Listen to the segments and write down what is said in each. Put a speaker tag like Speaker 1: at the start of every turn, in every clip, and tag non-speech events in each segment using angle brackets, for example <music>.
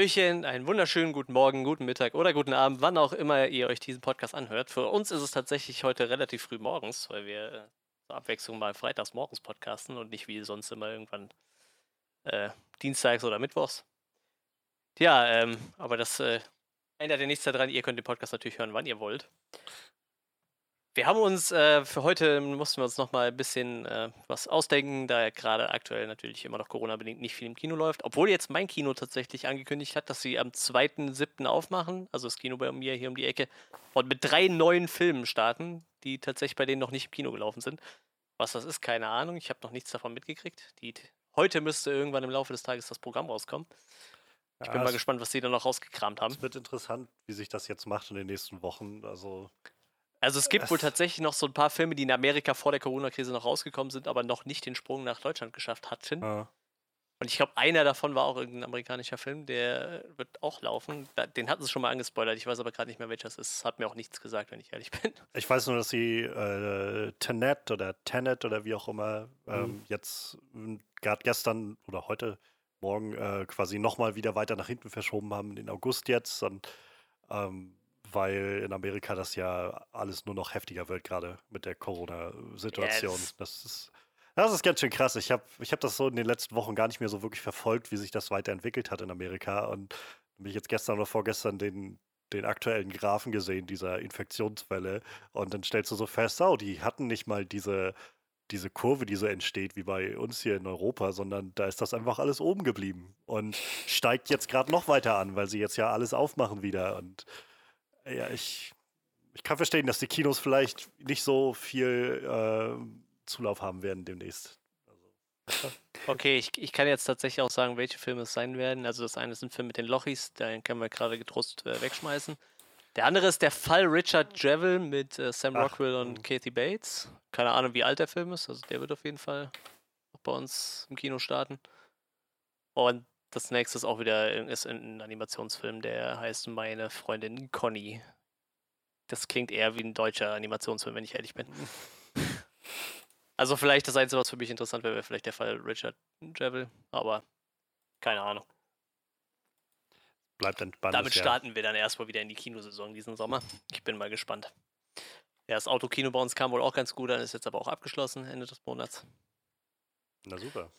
Speaker 1: Hallöchen, einen wunderschönen guten Morgen, guten Mittag oder guten Abend, wann auch immer ihr euch diesen Podcast anhört. Für uns ist es tatsächlich heute relativ früh morgens, weil wir äh, zur Abwechslung mal freitags morgens podcasten und nicht wie sonst immer irgendwann äh, dienstags oder mittwochs. Tja, ähm, aber das äh, ändert ja nichts daran. Ihr könnt den Podcast natürlich hören, wann ihr wollt. Wir haben uns äh, für heute, mussten wir uns noch mal ein bisschen äh, was ausdenken, da ja gerade aktuell natürlich immer noch Corona-bedingt nicht viel im Kino läuft. Obwohl jetzt mein Kino tatsächlich angekündigt hat, dass sie am 2.7. aufmachen, also das Kino bei mir hier um die Ecke, und mit drei neuen Filmen starten, die tatsächlich bei denen noch nicht im Kino gelaufen sind. Was das ist, keine Ahnung. Ich habe noch nichts davon mitgekriegt. Die, heute müsste irgendwann im Laufe des Tages das Programm rauskommen. Ich bin ja, mal gespannt, was sie da noch rausgekramt haben.
Speaker 2: Es wird interessant, wie sich das jetzt macht in den nächsten Wochen. Also
Speaker 1: also es gibt wohl tatsächlich noch so ein paar Filme, die in Amerika vor der Corona-Krise noch rausgekommen sind, aber noch nicht den Sprung nach Deutschland geschafft hatten. Ja. Und ich glaube, einer davon war auch irgendein amerikanischer Film, der wird auch laufen. Den hatten sie schon mal angespoilert. Ich weiß aber gerade nicht mehr, welcher es ist. Hat mir auch nichts gesagt, wenn ich ehrlich <laughs> bin.
Speaker 2: Ich weiß nur, dass sie äh, Tenet oder Tenet oder wie auch immer ähm, mhm. jetzt gerade gestern oder heute Morgen äh, quasi nochmal wieder weiter nach hinten verschoben haben, in den August jetzt. Und ähm, weil in Amerika das ja alles nur noch heftiger wird, gerade mit der Corona-Situation. Yes. Das ist. Das ist ganz schön krass. Ich habe ich hab das so in den letzten Wochen gar nicht mehr so wirklich verfolgt, wie sich das weiterentwickelt hat in Amerika. Und habe ich jetzt gestern oder vorgestern den, den aktuellen Graphen gesehen, dieser Infektionswelle. Und dann stellst du so fest, oh, die hatten nicht mal diese, diese Kurve, die so entsteht wie bei uns hier in Europa, sondern da ist das einfach alles oben geblieben und steigt jetzt gerade noch weiter an, weil sie jetzt ja alles aufmachen wieder. Und ja, ich, ich kann verstehen, dass die Kinos vielleicht nicht so viel äh, Zulauf haben werden demnächst.
Speaker 1: Also. Okay, ich, ich kann jetzt tatsächlich auch sagen, welche Filme es sein werden. Also das eine ist ein Film mit den Lochis, den können wir gerade getrost äh, wegschmeißen. Der andere ist der Fall Richard Javel mit äh, Sam Rockwell Ach, und hm. Kathy Bates. Keine Ahnung, wie alt der Film ist. Also der wird auf jeden Fall auch bei uns im Kino starten. Und das nächste ist auch wieder ist ein Animationsfilm, der heißt Meine Freundin Conny. Das klingt eher wie ein deutscher Animationsfilm, wenn ich ehrlich bin. also vielleicht das Einzige, was für mich interessant wäre, wäre vielleicht der Fall Richard Javel, aber keine Ahnung.
Speaker 2: Bleibt dann
Speaker 1: Damit starten ja. wir dann erstmal wieder in die Kinosaison diesen Sommer. Ich bin mal gespannt. Ja, das Autokino bei uns kam wohl auch ganz gut an, ist jetzt aber auch abgeschlossen Ende des Monats.
Speaker 2: Na super.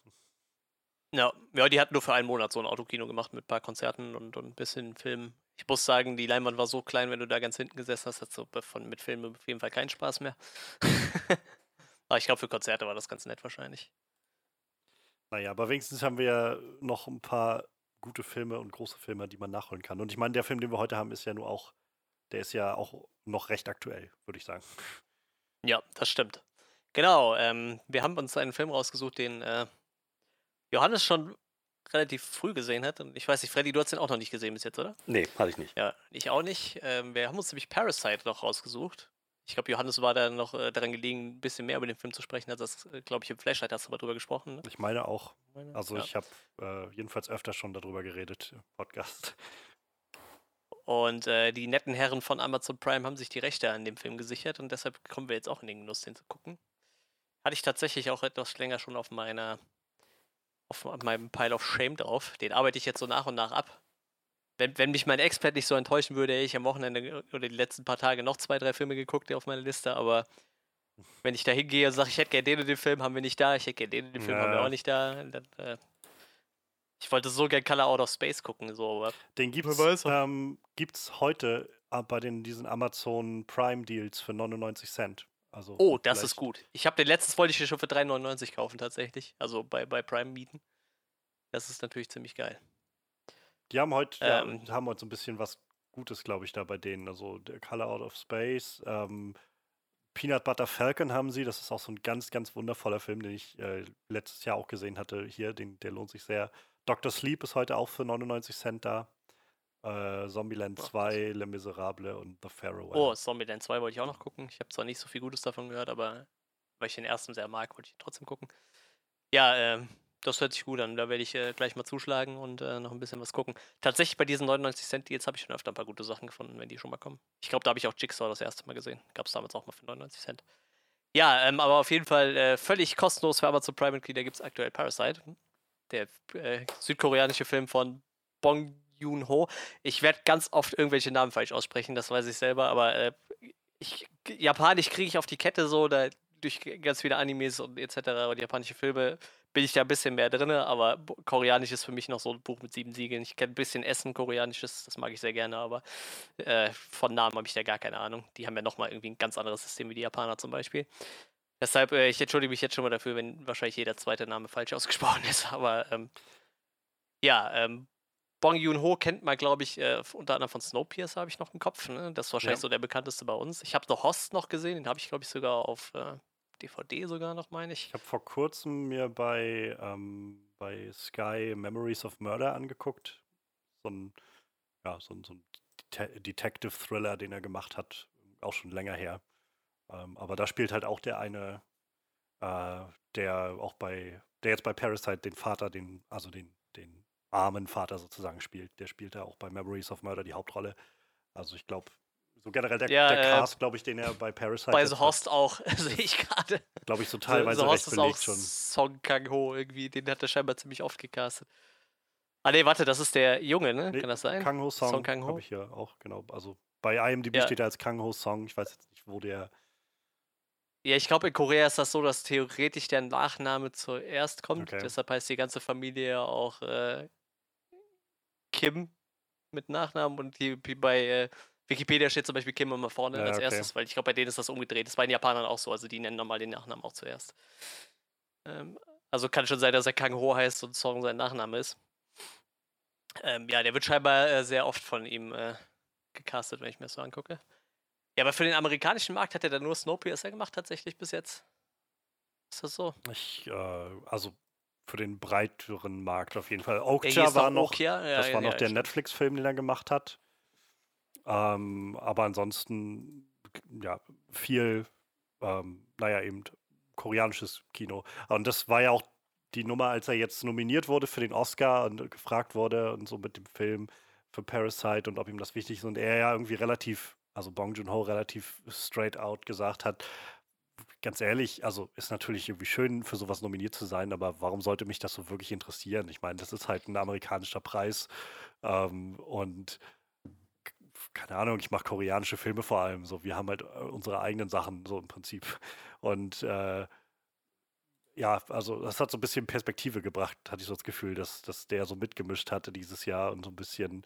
Speaker 1: Ja, ja, die hatten nur für einen Monat so ein Autokino gemacht mit ein paar Konzerten und, und ein bisschen Filmen. Ich muss sagen, die Leinwand war so klein, wenn du da ganz hinten gesessen hast, hast du von, mit Filmen auf jeden Fall keinen Spaß mehr. <laughs> aber ich glaube, für Konzerte war das ganz nett wahrscheinlich.
Speaker 2: Naja, aber wenigstens haben wir ja noch ein paar gute Filme und große Filme, die man nachholen kann. Und ich meine, der Film, den wir heute haben, ist ja nur auch, der ist ja auch noch recht aktuell, würde ich sagen.
Speaker 1: Ja, das stimmt. Genau, ähm, wir haben uns einen Film rausgesucht, den äh, Johannes schon relativ früh gesehen hat. Und ich weiß nicht, Freddy, du hast den auch noch nicht gesehen bis jetzt, oder?
Speaker 2: Nee, hatte ich nicht.
Speaker 1: Ja, ich auch nicht. Ähm, wir haben uns nämlich Parasite noch rausgesucht. Ich glaube, Johannes war da noch äh, daran gelegen, ein bisschen mehr über den Film zu sprechen, als das, äh, glaube ich, im Flashlight hast du mal drüber gesprochen. Ne?
Speaker 2: Ich meine auch. Also ja. ich habe äh, jedenfalls öfter schon darüber geredet im Podcast.
Speaker 1: Und äh, die netten Herren von Amazon Prime haben sich die Rechte an dem Film gesichert und deshalb kommen wir jetzt auch in den Genuss, den zu gucken. Hatte ich tatsächlich auch etwas länger schon auf meiner auf meinem Pile of Shame drauf. Den arbeite ich jetzt so nach und nach ab. Wenn, wenn mich mein Expert nicht so enttäuschen würde, hätte ich am Wochenende oder die letzten paar Tage noch zwei, drei Filme geguckt auf meiner Liste, aber wenn ich da hingehe und sage, ich hätte gerne den und den Film, haben wir nicht da, ich hätte gerne den und den Film, ja. haben wir auch nicht da, dann, äh, ich wollte so gerne Color Out of Space gucken, so, aber.
Speaker 2: Den gibt's, es ähm, heute äh, bei den, diesen Amazon Prime Deals für 99 Cent. Also
Speaker 1: oh, das vielleicht. ist gut. Ich habe den letztes wollte ich schon für 3,99 kaufen tatsächlich. Also bei, bei Prime mieten. Das ist natürlich ziemlich geil.
Speaker 2: Die haben heute ähm, ja, haben heute so ein bisschen was Gutes, glaube ich, da bei denen. Also der Color Out of Space, ähm, Peanut Butter Falcon haben sie. Das ist auch so ein ganz, ganz wundervoller Film, den ich äh, letztes Jahr auch gesehen hatte. Hier, den, der lohnt sich sehr. Dr. Sleep ist heute auch für 99 Cent da. Äh, Zombieland oh, 2, Le Miserable und The Pharaoh.
Speaker 1: Oh, Zombieland 2 wollte ich auch noch gucken. Ich habe zwar nicht so viel Gutes davon gehört, aber weil ich den ersten sehr mag, wollte ich trotzdem gucken. Ja, äh, das hört sich gut an. Da werde ich äh, gleich mal zuschlagen und äh, noch ein bisschen was gucken. Tatsächlich bei diesen 99 Cent Deals habe ich schon öfter ein paar gute Sachen gefunden, wenn die schon mal kommen. Ich glaube, da habe ich auch Jigsaw das erste Mal gesehen. Gab es damals auch mal für 99 Cent. Ja, ähm, aber auf jeden Fall äh, völlig kostenlos für Amazon Prime Mitglieder gibt es aktuell Parasite. Der äh, südkoreanische Film von Bong Joon-ho. Ich werde ganz oft irgendwelche Namen falsch aussprechen, das weiß ich selber, aber äh, ich, Japanisch kriege ich auf die Kette so, da, durch ganz viele Animes und etc. und japanische Filme bin ich da ein bisschen mehr drin, aber Koreanisch ist für mich noch so ein Buch mit sieben Siegeln. Ich kenne ein bisschen Essen, Koreanisches, das mag ich sehr gerne, aber äh, von Namen habe ich da gar keine Ahnung. Die haben ja nochmal irgendwie ein ganz anderes System wie die Japaner zum Beispiel. Deshalb, äh, ich entschuldige mich jetzt schon mal dafür, wenn wahrscheinlich jeder zweite Name falsch <laughs> ausgesprochen ist, aber ähm, ja, ähm, Bong Joon-ho kennt man, glaube ich, äh, unter anderem von Snowpiercer habe ich noch im Kopf. Ne? Das ist wahrscheinlich ja. so der bekannteste bei uns. Ich habe noch Host noch gesehen, den habe ich, glaube ich, sogar auf äh, DVD sogar noch, meine ich.
Speaker 2: Ich habe vor kurzem mir bei, ähm, bei Sky Memories of Murder angeguckt. So ein, ja, so ein, so ein Detective Thriller, den er gemacht hat, auch schon länger her. Ähm, aber da spielt halt auch der eine, äh, der auch bei, der jetzt bei Parasite den Vater, den, also den armen Vater sozusagen spielt. Der spielt da auch bei Memories of Murder die Hauptrolle. Also ich glaube, so generell der,
Speaker 1: ja,
Speaker 2: der äh, Cast, glaube ich, den er bei Parasite.
Speaker 1: Bei The Host auch, <laughs> sehe ich gerade.
Speaker 2: Glaube ich, so teilweise The, The recht
Speaker 1: Host
Speaker 2: belegt
Speaker 1: ist auch
Speaker 2: schon.
Speaker 1: Song Kang-ho irgendwie, den hat er scheinbar ziemlich oft gecastet. Ah, nee, warte, das ist der Junge, ne? Nee, Kann das sein?
Speaker 2: Kang-ho Song, Song Kang-ho. habe ich hier auch, genau. Also bei IMDb ja. steht er als Kang-ho Song. Ich weiß jetzt nicht, wo der.
Speaker 1: Ja, ich glaube, in Korea ist das so, dass theoretisch der Nachname zuerst kommt. Okay. Deshalb heißt die ganze Familie ja auch äh, Kim mit Nachnamen und die, bei äh, Wikipedia steht zum Beispiel Kim immer vorne ja, als okay. erstes, weil ich glaube, bei denen ist das umgedreht. Das ist bei den Japanern auch so, also die nennen nochmal den Nachnamen auch zuerst. Ähm, also kann schon sein, dass er Kang Ho heißt und Song sein Nachname ist. Ähm, ja, der wird scheinbar äh, sehr oft von ihm äh, gecastet, wenn ich mir das so angucke. Ja, aber für den amerikanischen Markt hat er dann nur Snowpiercer gemacht, tatsächlich bis jetzt. Ist das so?
Speaker 2: Ich, äh, also für den breiteren Markt auf jeden Fall. Okja war noch,
Speaker 1: Okja? Ja,
Speaker 2: das
Speaker 1: ja,
Speaker 2: war noch
Speaker 1: ja,
Speaker 2: der Netflix-Film, den er gemacht hat. Ähm, aber ansonsten, ja, viel, ähm, naja, eben koreanisches Kino. Und das war ja auch die Nummer, als er jetzt nominiert wurde für den Oscar und gefragt wurde und so mit dem Film für Parasite und ob ihm das wichtig ist. Und er ja irgendwie relativ, also Bong Joon-ho relativ straight out gesagt hat, ganz ehrlich, also ist natürlich irgendwie schön, für sowas nominiert zu sein, aber warum sollte mich das so wirklich interessieren? Ich meine, das ist halt ein amerikanischer Preis ähm, und keine Ahnung, ich mache koreanische Filme vor allem. So, wir haben halt äh, unsere eigenen Sachen, so im Prinzip. Und äh, ja, also das hat so ein bisschen Perspektive gebracht, hatte ich so das Gefühl, dass, dass der so mitgemischt hatte dieses Jahr und so ein bisschen,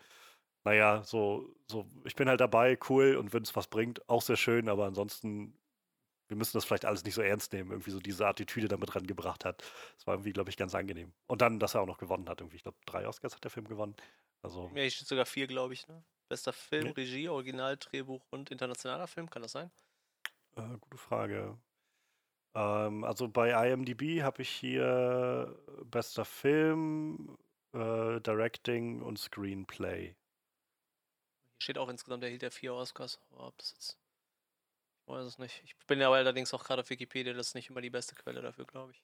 Speaker 2: naja, so, so, ich bin halt dabei, cool, und wenn es was bringt, auch sehr schön, aber ansonsten, wir müssen das vielleicht alles nicht so ernst nehmen, irgendwie so diese Attitüde damit rangebracht hat. Das war irgendwie, glaube ich, ganz angenehm. Und dann, dass er auch noch gewonnen hat, irgendwie, ich glaube, drei Oscars hat der Film gewonnen. Also,
Speaker 1: ja, ich sogar vier, glaube ich, ne? Bester Film, nee. Regie, Original, Drehbuch und internationaler Film, kann das sein?
Speaker 2: Äh, gute Frage. Ähm, also bei IMDb habe ich hier bester Film, äh, Directing und Screenplay.
Speaker 1: Hier steht auch insgesamt, erhielt er vier Oscars. Ob das jetzt. Ich weiß es nicht. Ich bin ja allerdings auch gerade auf Wikipedia, das ist nicht immer die beste Quelle dafür, glaube ich.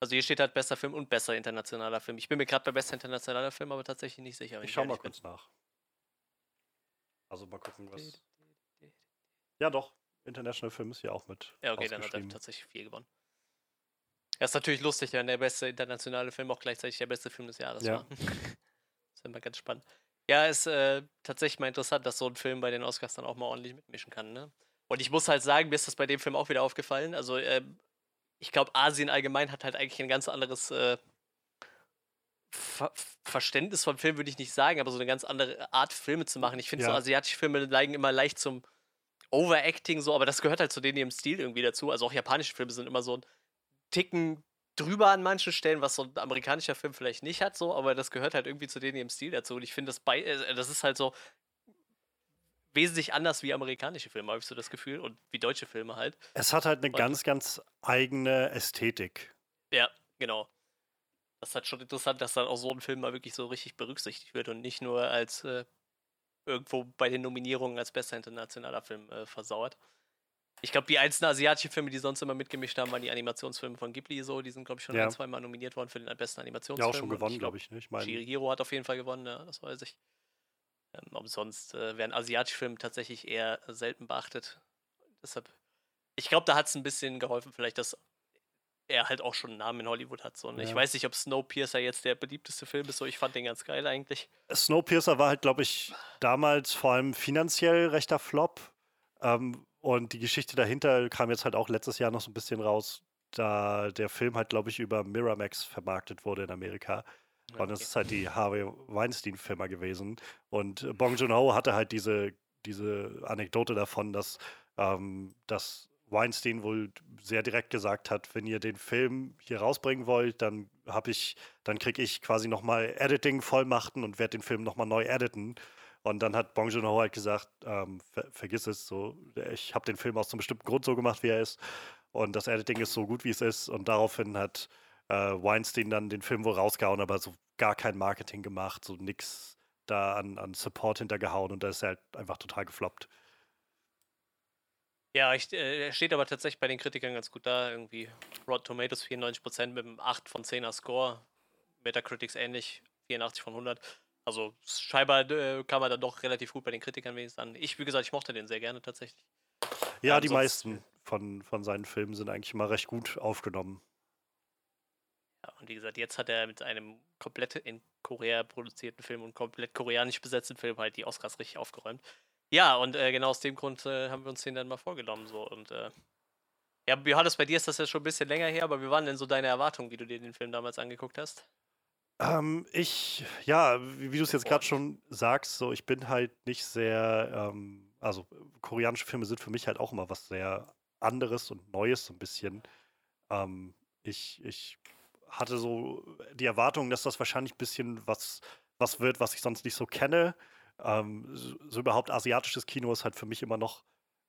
Speaker 1: Also hier steht halt bester Film und besser internationaler Film. Ich bin mir gerade bei bester internationaler Film aber tatsächlich nicht sicher.
Speaker 2: Ich schau mal kurz bin. nach. Also mal gucken, was. Ja, doch. International Film ist ja auch mit.
Speaker 1: Ja, okay, dann hat er tatsächlich viel gewonnen. Ja, ist natürlich lustig, wenn der beste internationale Film auch gleichzeitig der beste Film des Jahres ja. war. das <laughs> ist immer ganz spannend. Ja, ist äh, tatsächlich mal interessant, dass so ein Film bei den Oscars dann auch mal ordentlich mitmischen kann, ne? Und ich muss halt sagen, mir ist das bei dem Film auch wieder aufgefallen. Also, äh, ich glaube, Asien allgemein hat halt eigentlich ein ganz anderes äh, Ver Verständnis vom Film würde ich nicht sagen, aber so eine ganz andere Art, Filme zu machen. Ich finde, ja. so asiatische Filme neigen immer leicht zum Overacting, so, aber das gehört halt zu denen ihrem Stil irgendwie dazu. Also auch japanische Filme sind immer so ein Ticken drüber an manchen Stellen, was so ein amerikanischer Film vielleicht nicht hat, so, aber das gehört halt irgendwie zu denen ihrem Stil dazu. Und ich finde, das, bei, äh, das ist halt so wesentlich anders wie amerikanische Filme, habe ich so das Gefühl, und wie deutsche Filme halt.
Speaker 2: Es hat halt eine und, ganz, ganz eigene Ästhetik.
Speaker 1: Ja, genau das ist halt schon interessant, dass dann auch so ein Film mal wirklich so richtig berücksichtigt wird und nicht nur als äh, irgendwo bei den Nominierungen als bester internationaler Film äh, versauert. Ich glaube, die einzelnen asiatischen Filme, die sonst immer mitgemischt haben, waren die Animationsfilme von Ghibli so. Die sind, glaube ich, schon ja. ein, zwei Mal nominiert worden für den besten Animationsfilm.
Speaker 2: Ja, auch schon gewonnen, glaube ich. Ne? ich
Speaker 1: mein... Shihiro hat auf jeden Fall gewonnen, ja, das weiß ich. Ähm, aber sonst äh, werden asiatische Filme tatsächlich eher selten beachtet. Deshalb, ich glaube, da hat es ein bisschen geholfen, vielleicht, dass er halt auch schon einen Namen in Hollywood hat. So. Und ja. ich weiß nicht, ob Snowpiercer jetzt der beliebteste Film ist, so ich fand den ganz geil eigentlich.
Speaker 2: Snowpiercer war halt, glaube ich, damals vor allem finanziell rechter Flop. Ähm, und die Geschichte dahinter kam jetzt halt auch letztes Jahr noch so ein bisschen raus, da der Film halt, glaube ich, über Miramax vermarktet wurde in Amerika. Und das ist halt die Harvey Weinstein-Firma gewesen. Und Bong Joon-ho hatte halt diese, diese Anekdote davon, dass, ähm, dass Weinstein wohl sehr direkt gesagt hat, wenn ihr den Film hier rausbringen wollt, dann habe ich, dann kriege ich quasi nochmal Editing-Vollmachten und werde den Film nochmal neu editen. Und dann hat Bong Joon-ho halt gesagt, ähm, ver vergiss es, so, ich habe den Film aus einem bestimmten Grund so gemacht, wie er ist. Und das Editing ist so gut, wie es ist. Und daraufhin hat äh, Weinstein dann den Film wohl rausgehauen, aber so gar kein Marketing gemacht, so nix da an, an Support hintergehauen und da ist er halt einfach total gefloppt.
Speaker 1: Ja, ich, äh, steht aber tatsächlich bei den Kritikern ganz gut da. Irgendwie Rotten Tomatoes 94% mit einem 8 von 10er Score. Metacritics ähnlich, 84 von 100. Also scheinbar äh, kam er dann doch relativ gut bei den Kritikern wenigstens an. Ich, wie gesagt, ich mochte den sehr gerne tatsächlich.
Speaker 2: Ja, die meisten von, von seinen Filmen sind eigentlich immer recht gut aufgenommen.
Speaker 1: Und wie gesagt, jetzt hat er mit einem komplett in Korea produzierten Film und komplett koreanisch besetzten Film halt die Oscars richtig aufgeräumt. Ja, und äh, genau aus dem Grund äh, haben wir uns den dann mal vorgenommen. So. Und äh, ja, Johannes, bei dir ist das ja schon ein bisschen länger her, aber wie waren denn so deine Erwartungen, wie du dir den Film damals angeguckt hast?
Speaker 2: Ähm, ich, ja, wie, wie du es jetzt gerade schon sagst, so ich bin halt nicht sehr, ähm, also koreanische Filme sind für mich halt auch immer was sehr anderes und Neues, so ein bisschen. Ähm, ich, ich hatte so die Erwartung, dass das wahrscheinlich ein bisschen was, was wird, was ich sonst nicht so kenne. Ähm, so, so, überhaupt asiatisches Kino ist halt für mich immer noch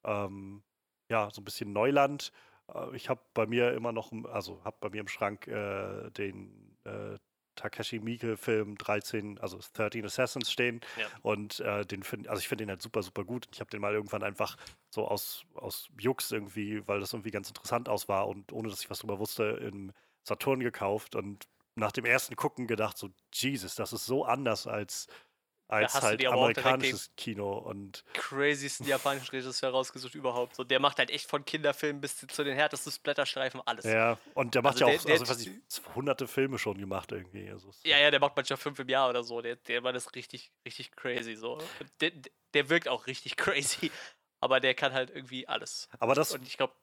Speaker 2: ähm, ja so ein bisschen Neuland. Äh, ich habe bei mir immer noch, also habe bei mir im Schrank äh, den äh, Takashi Miike Film 13, also 13 Assassins stehen ja. und äh, den finde, also ich finde den halt super super gut. Ich habe den mal irgendwann einfach so aus aus Jux irgendwie, weil das irgendwie ganz interessant aus war und ohne dass ich was darüber wusste im Saturn gekauft und nach dem ersten Gucken gedacht so Jesus, das ist so anders als als halt amerikanisches Kino und
Speaker 1: crazysten <laughs> japanischen Regisseur rausgesucht überhaupt. So, der macht halt echt von Kinderfilmen bis zu den härtesten Splatterstreifen alles.
Speaker 2: Ja, und der macht also ja auch, der, also was ich, hunderte Filme schon gemacht irgendwie. Also,
Speaker 1: ja, ja, der macht manchmal fünf im Jahr oder so. Der, der war das richtig, richtig crazy so. Der, der wirkt auch richtig <laughs> crazy, aber der kann halt irgendwie alles.
Speaker 2: Aber das und ich glaube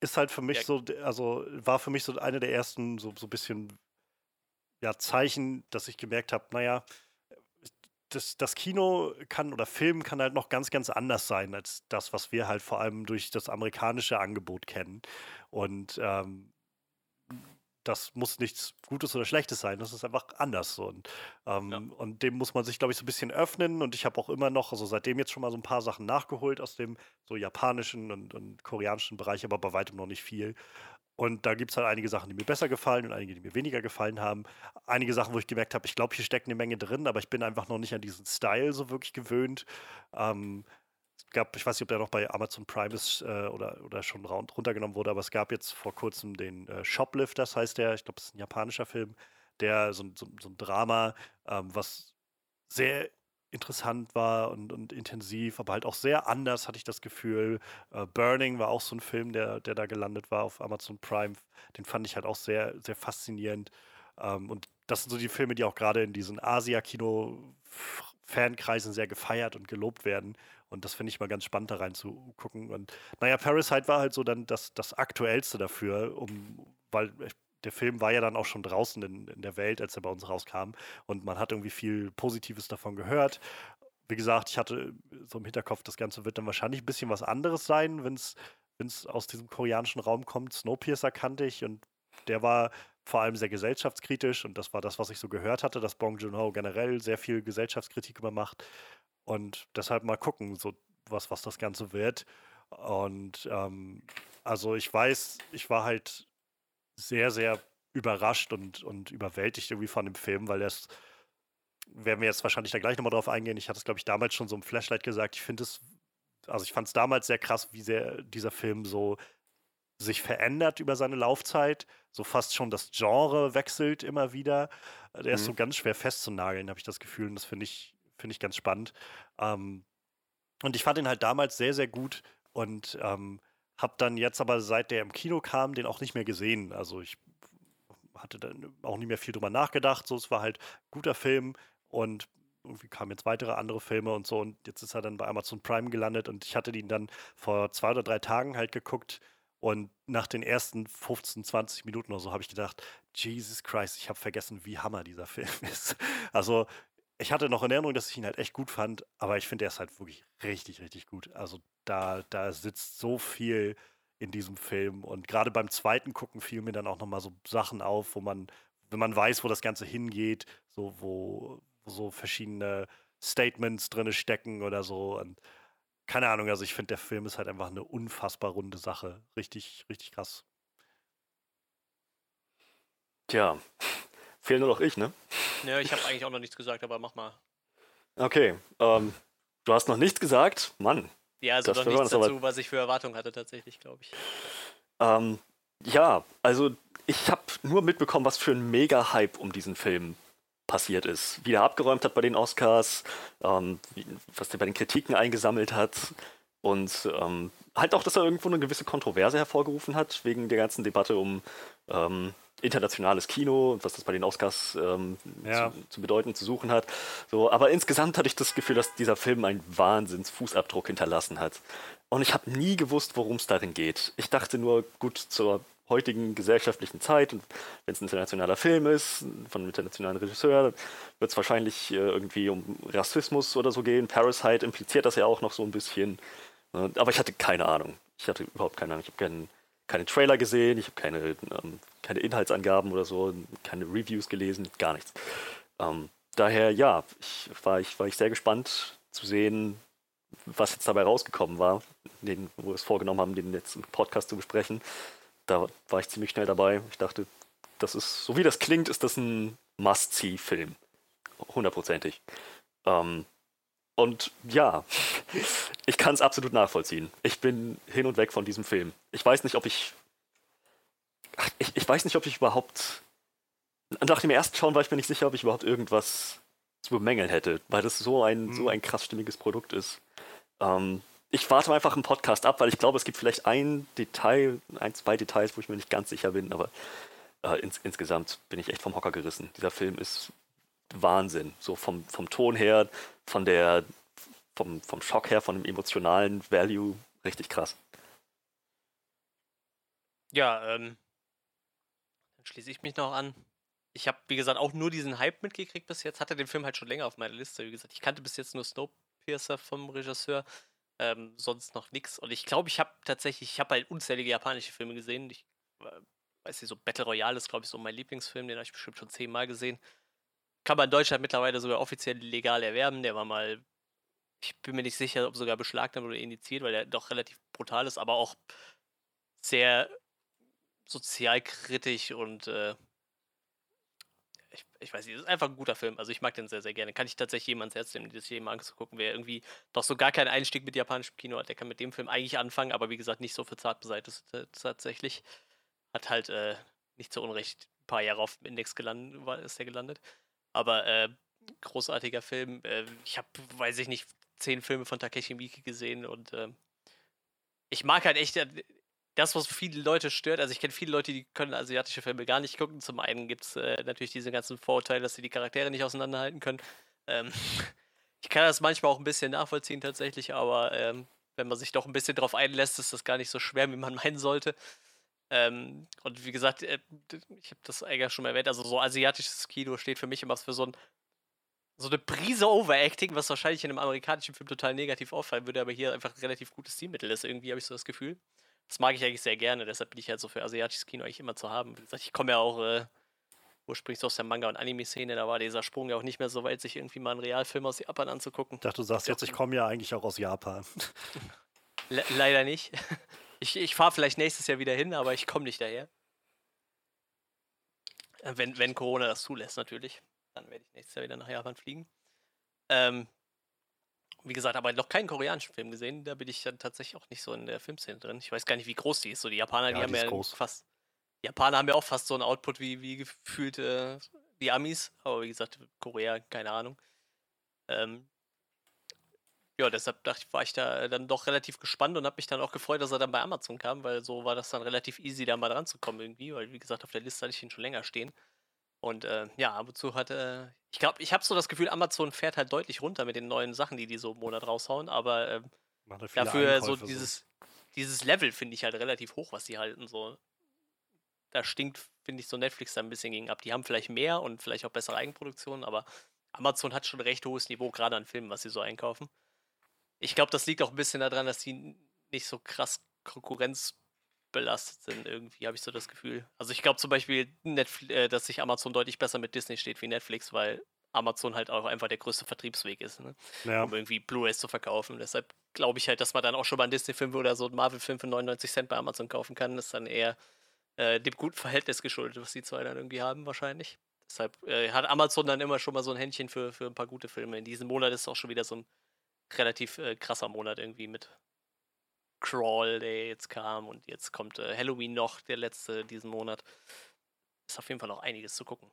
Speaker 2: ist halt für mich ja. so, also war für mich so eine der ersten so so bisschen ja Zeichen, dass ich gemerkt habe, naja, das, das Kino kann oder Film kann halt noch ganz, ganz anders sein als das, was wir halt vor allem durch das amerikanische Angebot kennen. Und ähm, das muss nichts Gutes oder Schlechtes sein, das ist einfach anders so. Und, ähm, ja. und dem muss man sich, glaube ich, so ein bisschen öffnen. Und ich habe auch immer noch, also seitdem jetzt schon mal so ein paar Sachen nachgeholt aus dem so japanischen und, und koreanischen Bereich, aber bei weitem noch nicht viel. Und da gibt es halt einige Sachen, die mir besser gefallen und einige, die mir weniger gefallen haben. Einige Sachen, wo ich gemerkt habe, ich glaube, hier steckt eine Menge drin, aber ich bin einfach noch nicht an diesen Style so wirklich gewöhnt. Ähm, gab, ich weiß nicht, ob der noch bei Amazon Prime ist äh, oder, oder schon runtergenommen wurde, aber es gab jetzt vor kurzem den äh, Shoplifters, heißt der, ich glaube, das ist ein japanischer Film, der so, so, so ein Drama, ähm, was sehr interessant war und, und intensiv, aber halt auch sehr anders, hatte ich das Gefühl. Äh, Burning war auch so ein Film, der, der da gelandet war auf Amazon Prime. Den fand ich halt auch sehr, sehr faszinierend. Ähm, und das sind so die Filme, die auch gerade in diesen Asia-Kino-Fankreisen sehr gefeiert und gelobt werden. Und das finde ich mal ganz spannend, da reinzugucken. Und naja, Parasite war halt so dann das, das Aktuellste dafür, um, weil ich der Film war ja dann auch schon draußen in, in der Welt, als er bei uns rauskam. Und man hat irgendwie viel Positives davon gehört. Wie gesagt, ich hatte so im Hinterkopf, das Ganze wird dann wahrscheinlich ein bisschen was anderes sein, wenn es aus diesem koreanischen Raum kommt. Snowpiercer kannte ich und der war vor allem sehr gesellschaftskritisch und das war das, was ich so gehört hatte, dass Bong Joon-ho generell sehr viel Gesellschaftskritik immer macht und deshalb mal gucken, so was, was das Ganze wird. Und ähm, also ich weiß, ich war halt sehr, sehr überrascht und, und überwältigt irgendwie von dem Film, weil das werden wir jetzt wahrscheinlich da gleich nochmal drauf eingehen. Ich hatte es, glaube ich, damals schon so im Flashlight gesagt. Ich finde es, also ich fand es damals sehr krass, wie sehr dieser Film so sich verändert über seine Laufzeit, so fast schon das Genre wechselt immer wieder. Der mhm. ist so mhm. ganz schwer festzunageln, habe ich das Gefühl, und das finde ich, finde ich ganz spannend. Ähm, und ich fand ihn halt damals sehr, sehr gut und ähm, habe dann jetzt aber seit der im Kino kam, den auch nicht mehr gesehen. Also ich hatte dann auch nicht mehr viel drüber nachgedacht. So, es war halt guter Film und irgendwie kamen jetzt weitere andere Filme und so und jetzt ist er dann bei Amazon Prime gelandet und ich hatte ihn dann vor zwei oder drei Tagen halt geguckt und nach den ersten 15, 20 Minuten oder so habe ich gedacht, Jesus Christ, ich habe vergessen, wie Hammer dieser Film <laughs> ist. Also ich hatte noch in Erinnerung, dass ich ihn halt echt gut fand, aber ich finde, er ist halt wirklich richtig, richtig gut. Also da, da sitzt so viel in diesem Film und gerade beim zweiten Gucken fielen mir dann auch nochmal so Sachen auf, wo man, wenn man weiß, wo das Ganze hingeht, so wo, wo so verschiedene Statements drin stecken oder so und keine Ahnung, also ich finde, der Film ist halt einfach eine unfassbar runde Sache. Richtig, richtig krass.
Speaker 3: Tja, <laughs> fehlt nur noch ich, ne?
Speaker 1: Ja, ich habe eigentlich auch noch nichts gesagt, aber mach mal.
Speaker 3: Okay, ähm, du hast noch nichts gesagt? Mann.
Speaker 1: Ja, also noch nichts dazu, was ich für Erwartungen hatte tatsächlich, glaube ich.
Speaker 3: Ähm, ja, also ich habe nur mitbekommen, was für ein Mega-Hype um diesen Film passiert ist. Wie er abgeräumt hat bei den Oscars, ähm, was der bei den Kritiken eingesammelt hat und ähm, halt auch, dass er irgendwo eine gewisse Kontroverse hervorgerufen hat, wegen der ganzen Debatte um ähm, internationales Kino und was das bei den Oscars ähm, ja. zu, zu, bedeuten, zu suchen hat. So, aber insgesamt hatte ich das Gefühl, dass dieser Film einen Wahnsinns-Fußabdruck hinterlassen hat. Und ich habe nie gewusst, worum es darin geht. Ich dachte nur, gut, zur heutigen gesellschaftlichen Zeit und wenn es ein internationaler Film ist, von einem internationalen Regisseur, wird es wahrscheinlich äh, irgendwie um Rassismus oder so gehen. Parasite impliziert das ja auch noch so ein bisschen. Ne? Aber ich hatte keine Ahnung. Ich hatte überhaupt keine Ahnung. Ich habe keinen keine Trailer gesehen, ich habe keine, ähm, keine Inhaltsangaben oder so, keine Reviews gelesen, gar nichts. Ähm, daher, ja, ich war, ich war ich sehr gespannt zu sehen, was jetzt dabei rausgekommen war, den, wo wir es vorgenommen haben, den jetzt im Podcast zu besprechen da war ich ziemlich schnell dabei. Ich dachte, das ist, so wie das klingt, ist das ein Must-See-Film. Hundertprozentig. Ähm, und ja, <laughs> ich kann es absolut nachvollziehen. Ich bin hin und weg von diesem Film. Ich weiß nicht, ob ich. Ich, ich weiß nicht, ob ich überhaupt. Nach dem ersten Schauen war ich mir nicht sicher, ob ich überhaupt irgendwas zu bemängeln hätte, weil das so ein, mhm. so ein krass stimmiges Produkt ist. Ähm, ich warte einfach einen Podcast ab, weil ich glaube, es gibt vielleicht ein Detail, ein, zwei Details, wo ich mir nicht ganz sicher bin, aber äh, ins, insgesamt bin ich echt vom Hocker gerissen. Dieser Film ist Wahnsinn. So vom, vom Ton her, von der, vom, vom Schock her, von dem emotionalen Value, richtig krass.
Speaker 1: Ja, ähm, dann schließe ich mich noch an. Ich habe, wie gesagt, auch nur diesen Hype mitgekriegt bis jetzt. Hatte den Film halt schon länger auf meiner Liste. Wie gesagt, ich kannte bis jetzt nur Snowpiercer vom Regisseur. Ähm, sonst noch nichts. Und ich glaube, ich habe tatsächlich, ich habe halt unzählige japanische Filme gesehen. Ich äh, weiß nicht, so Battle Royale ist, glaube ich, so mein Lieblingsfilm, den habe ich bestimmt schon zehnmal gesehen. Kann man in Deutschland mittlerweile sogar offiziell legal erwerben. Der war mal, ich bin mir nicht sicher, ob sogar beschlagnahmt oder indiziert, weil der doch relativ brutal ist, aber auch sehr sozialkritisch und äh, ich, ich weiß nicht, es ist einfach ein guter Film. Also ich mag den sehr, sehr gerne. Kann ich tatsächlich jemand Herz nehmen, das hier mal anzugucken, wer irgendwie doch so gar keinen Einstieg mit japanischem Kino hat. Der kann mit dem Film eigentlich anfangen, aber wie gesagt, nicht so für zart beseitigt äh, tatsächlich. Hat halt äh, nicht zu Unrecht ein paar Jahre auf dem Index gelandet, war, ist er gelandet. Aber äh, großartiger Film. Äh, ich habe, weiß ich nicht, zehn Filme von Takeshi Miki gesehen und äh, ich mag halt echt, äh, das, was viele Leute stört, also ich kenne viele Leute, die können asiatische Filme gar nicht gucken. Zum einen gibt es äh, natürlich diese ganzen Vorurteile, dass sie die Charaktere nicht auseinanderhalten können. Ähm, <laughs> ich kann das manchmal auch ein bisschen nachvollziehen tatsächlich, aber ähm, wenn man sich doch ein bisschen drauf einlässt, ist das gar nicht so schwer, wie man <laughs> meinen sollte. Ähm, und wie gesagt, äh, ich habe das eigentlich schon mal erwähnt, also so asiatisches Kino steht für mich immer für so ein so eine Prise Overacting, was wahrscheinlich in einem amerikanischen Film total negativ auffallen würde, aber hier einfach ein relativ gutes Stilmittel ist. Irgendwie habe ich so das Gefühl. Das mag ich eigentlich sehr gerne, deshalb bin ich halt so für asiatisches Kino eigentlich immer zu haben. Wie gesagt, ich komme ja auch äh, ursprünglich aus der Manga- und Anime-Szene, da war dieser Sprung ja auch nicht mehr so weit, sich irgendwie mal einen Realfilm aus Japan anzugucken.
Speaker 2: Ich dachte, du sagst jetzt, ich komme ja eigentlich auch aus Japan. <laughs>
Speaker 1: Le leider nicht. <laughs> Ich, ich fahre vielleicht nächstes Jahr wieder hin, aber ich komme nicht daher. Äh, wenn, wenn Corona das zulässt, natürlich. Dann werde ich nächstes Jahr wieder nach Japan fliegen. Ähm, wie gesagt, aber noch keinen koreanischen Film gesehen. Da bin ich dann tatsächlich auch nicht so in der Filmszene drin. Ich weiß gar nicht, wie groß die ist. So die Japaner, ja, die haben ja groß. fast. Die Japaner haben ja auch fast so einen Output wie, wie gefühlt äh, die Amis. Aber wie gesagt, Korea, keine Ahnung. Ähm, ja, deshalb dachte, war ich da dann doch relativ gespannt und habe mich dann auch gefreut, dass er dann bei Amazon kam, weil so war das dann relativ easy, da mal dran zu kommen irgendwie, weil wie gesagt, auf der Liste hatte ich ihn schon länger stehen. Und äh, ja, ab und zu hat, äh, ich glaube, ich habe so das Gefühl, Amazon fährt halt deutlich runter mit den neuen Sachen, die die so im Monat raushauen, aber äh, dafür Einkäufe so dieses, dieses Level finde ich halt relativ hoch, was sie halten. So. Da stinkt, finde ich, so Netflix da ein bisschen gegen ab. Die haben vielleicht mehr und vielleicht auch bessere Eigenproduktionen, aber Amazon hat schon ein recht hohes Niveau, gerade an Filmen, was sie so einkaufen. Ich glaube, das liegt auch ein bisschen daran, dass die nicht so krass konkurrenzbelastet sind, irgendwie, habe ich so das Gefühl. Also ich glaube zum Beispiel, Netflix, äh, dass sich Amazon deutlich besser mit Disney steht wie Netflix, weil Amazon halt auch einfach der größte Vertriebsweg ist, ne? ja. um irgendwie Blu-rays zu verkaufen. Deshalb glaube ich halt, dass man dann auch schon mal einen Disney-Film oder so einen Marvel-Film für 99 Cent bei Amazon kaufen kann. Das ist dann eher äh, dem guten Verhältnis geschuldet, was die zwei dann irgendwie haben, wahrscheinlich. Deshalb äh, hat Amazon dann immer schon mal so ein Händchen für, für ein paar gute Filme. In diesem Monat ist es auch schon wieder so ein relativ äh, krasser Monat irgendwie mit Crawl, der jetzt kam und jetzt kommt äh, Halloween noch, der letzte diesen Monat. Ist auf jeden Fall noch einiges zu gucken.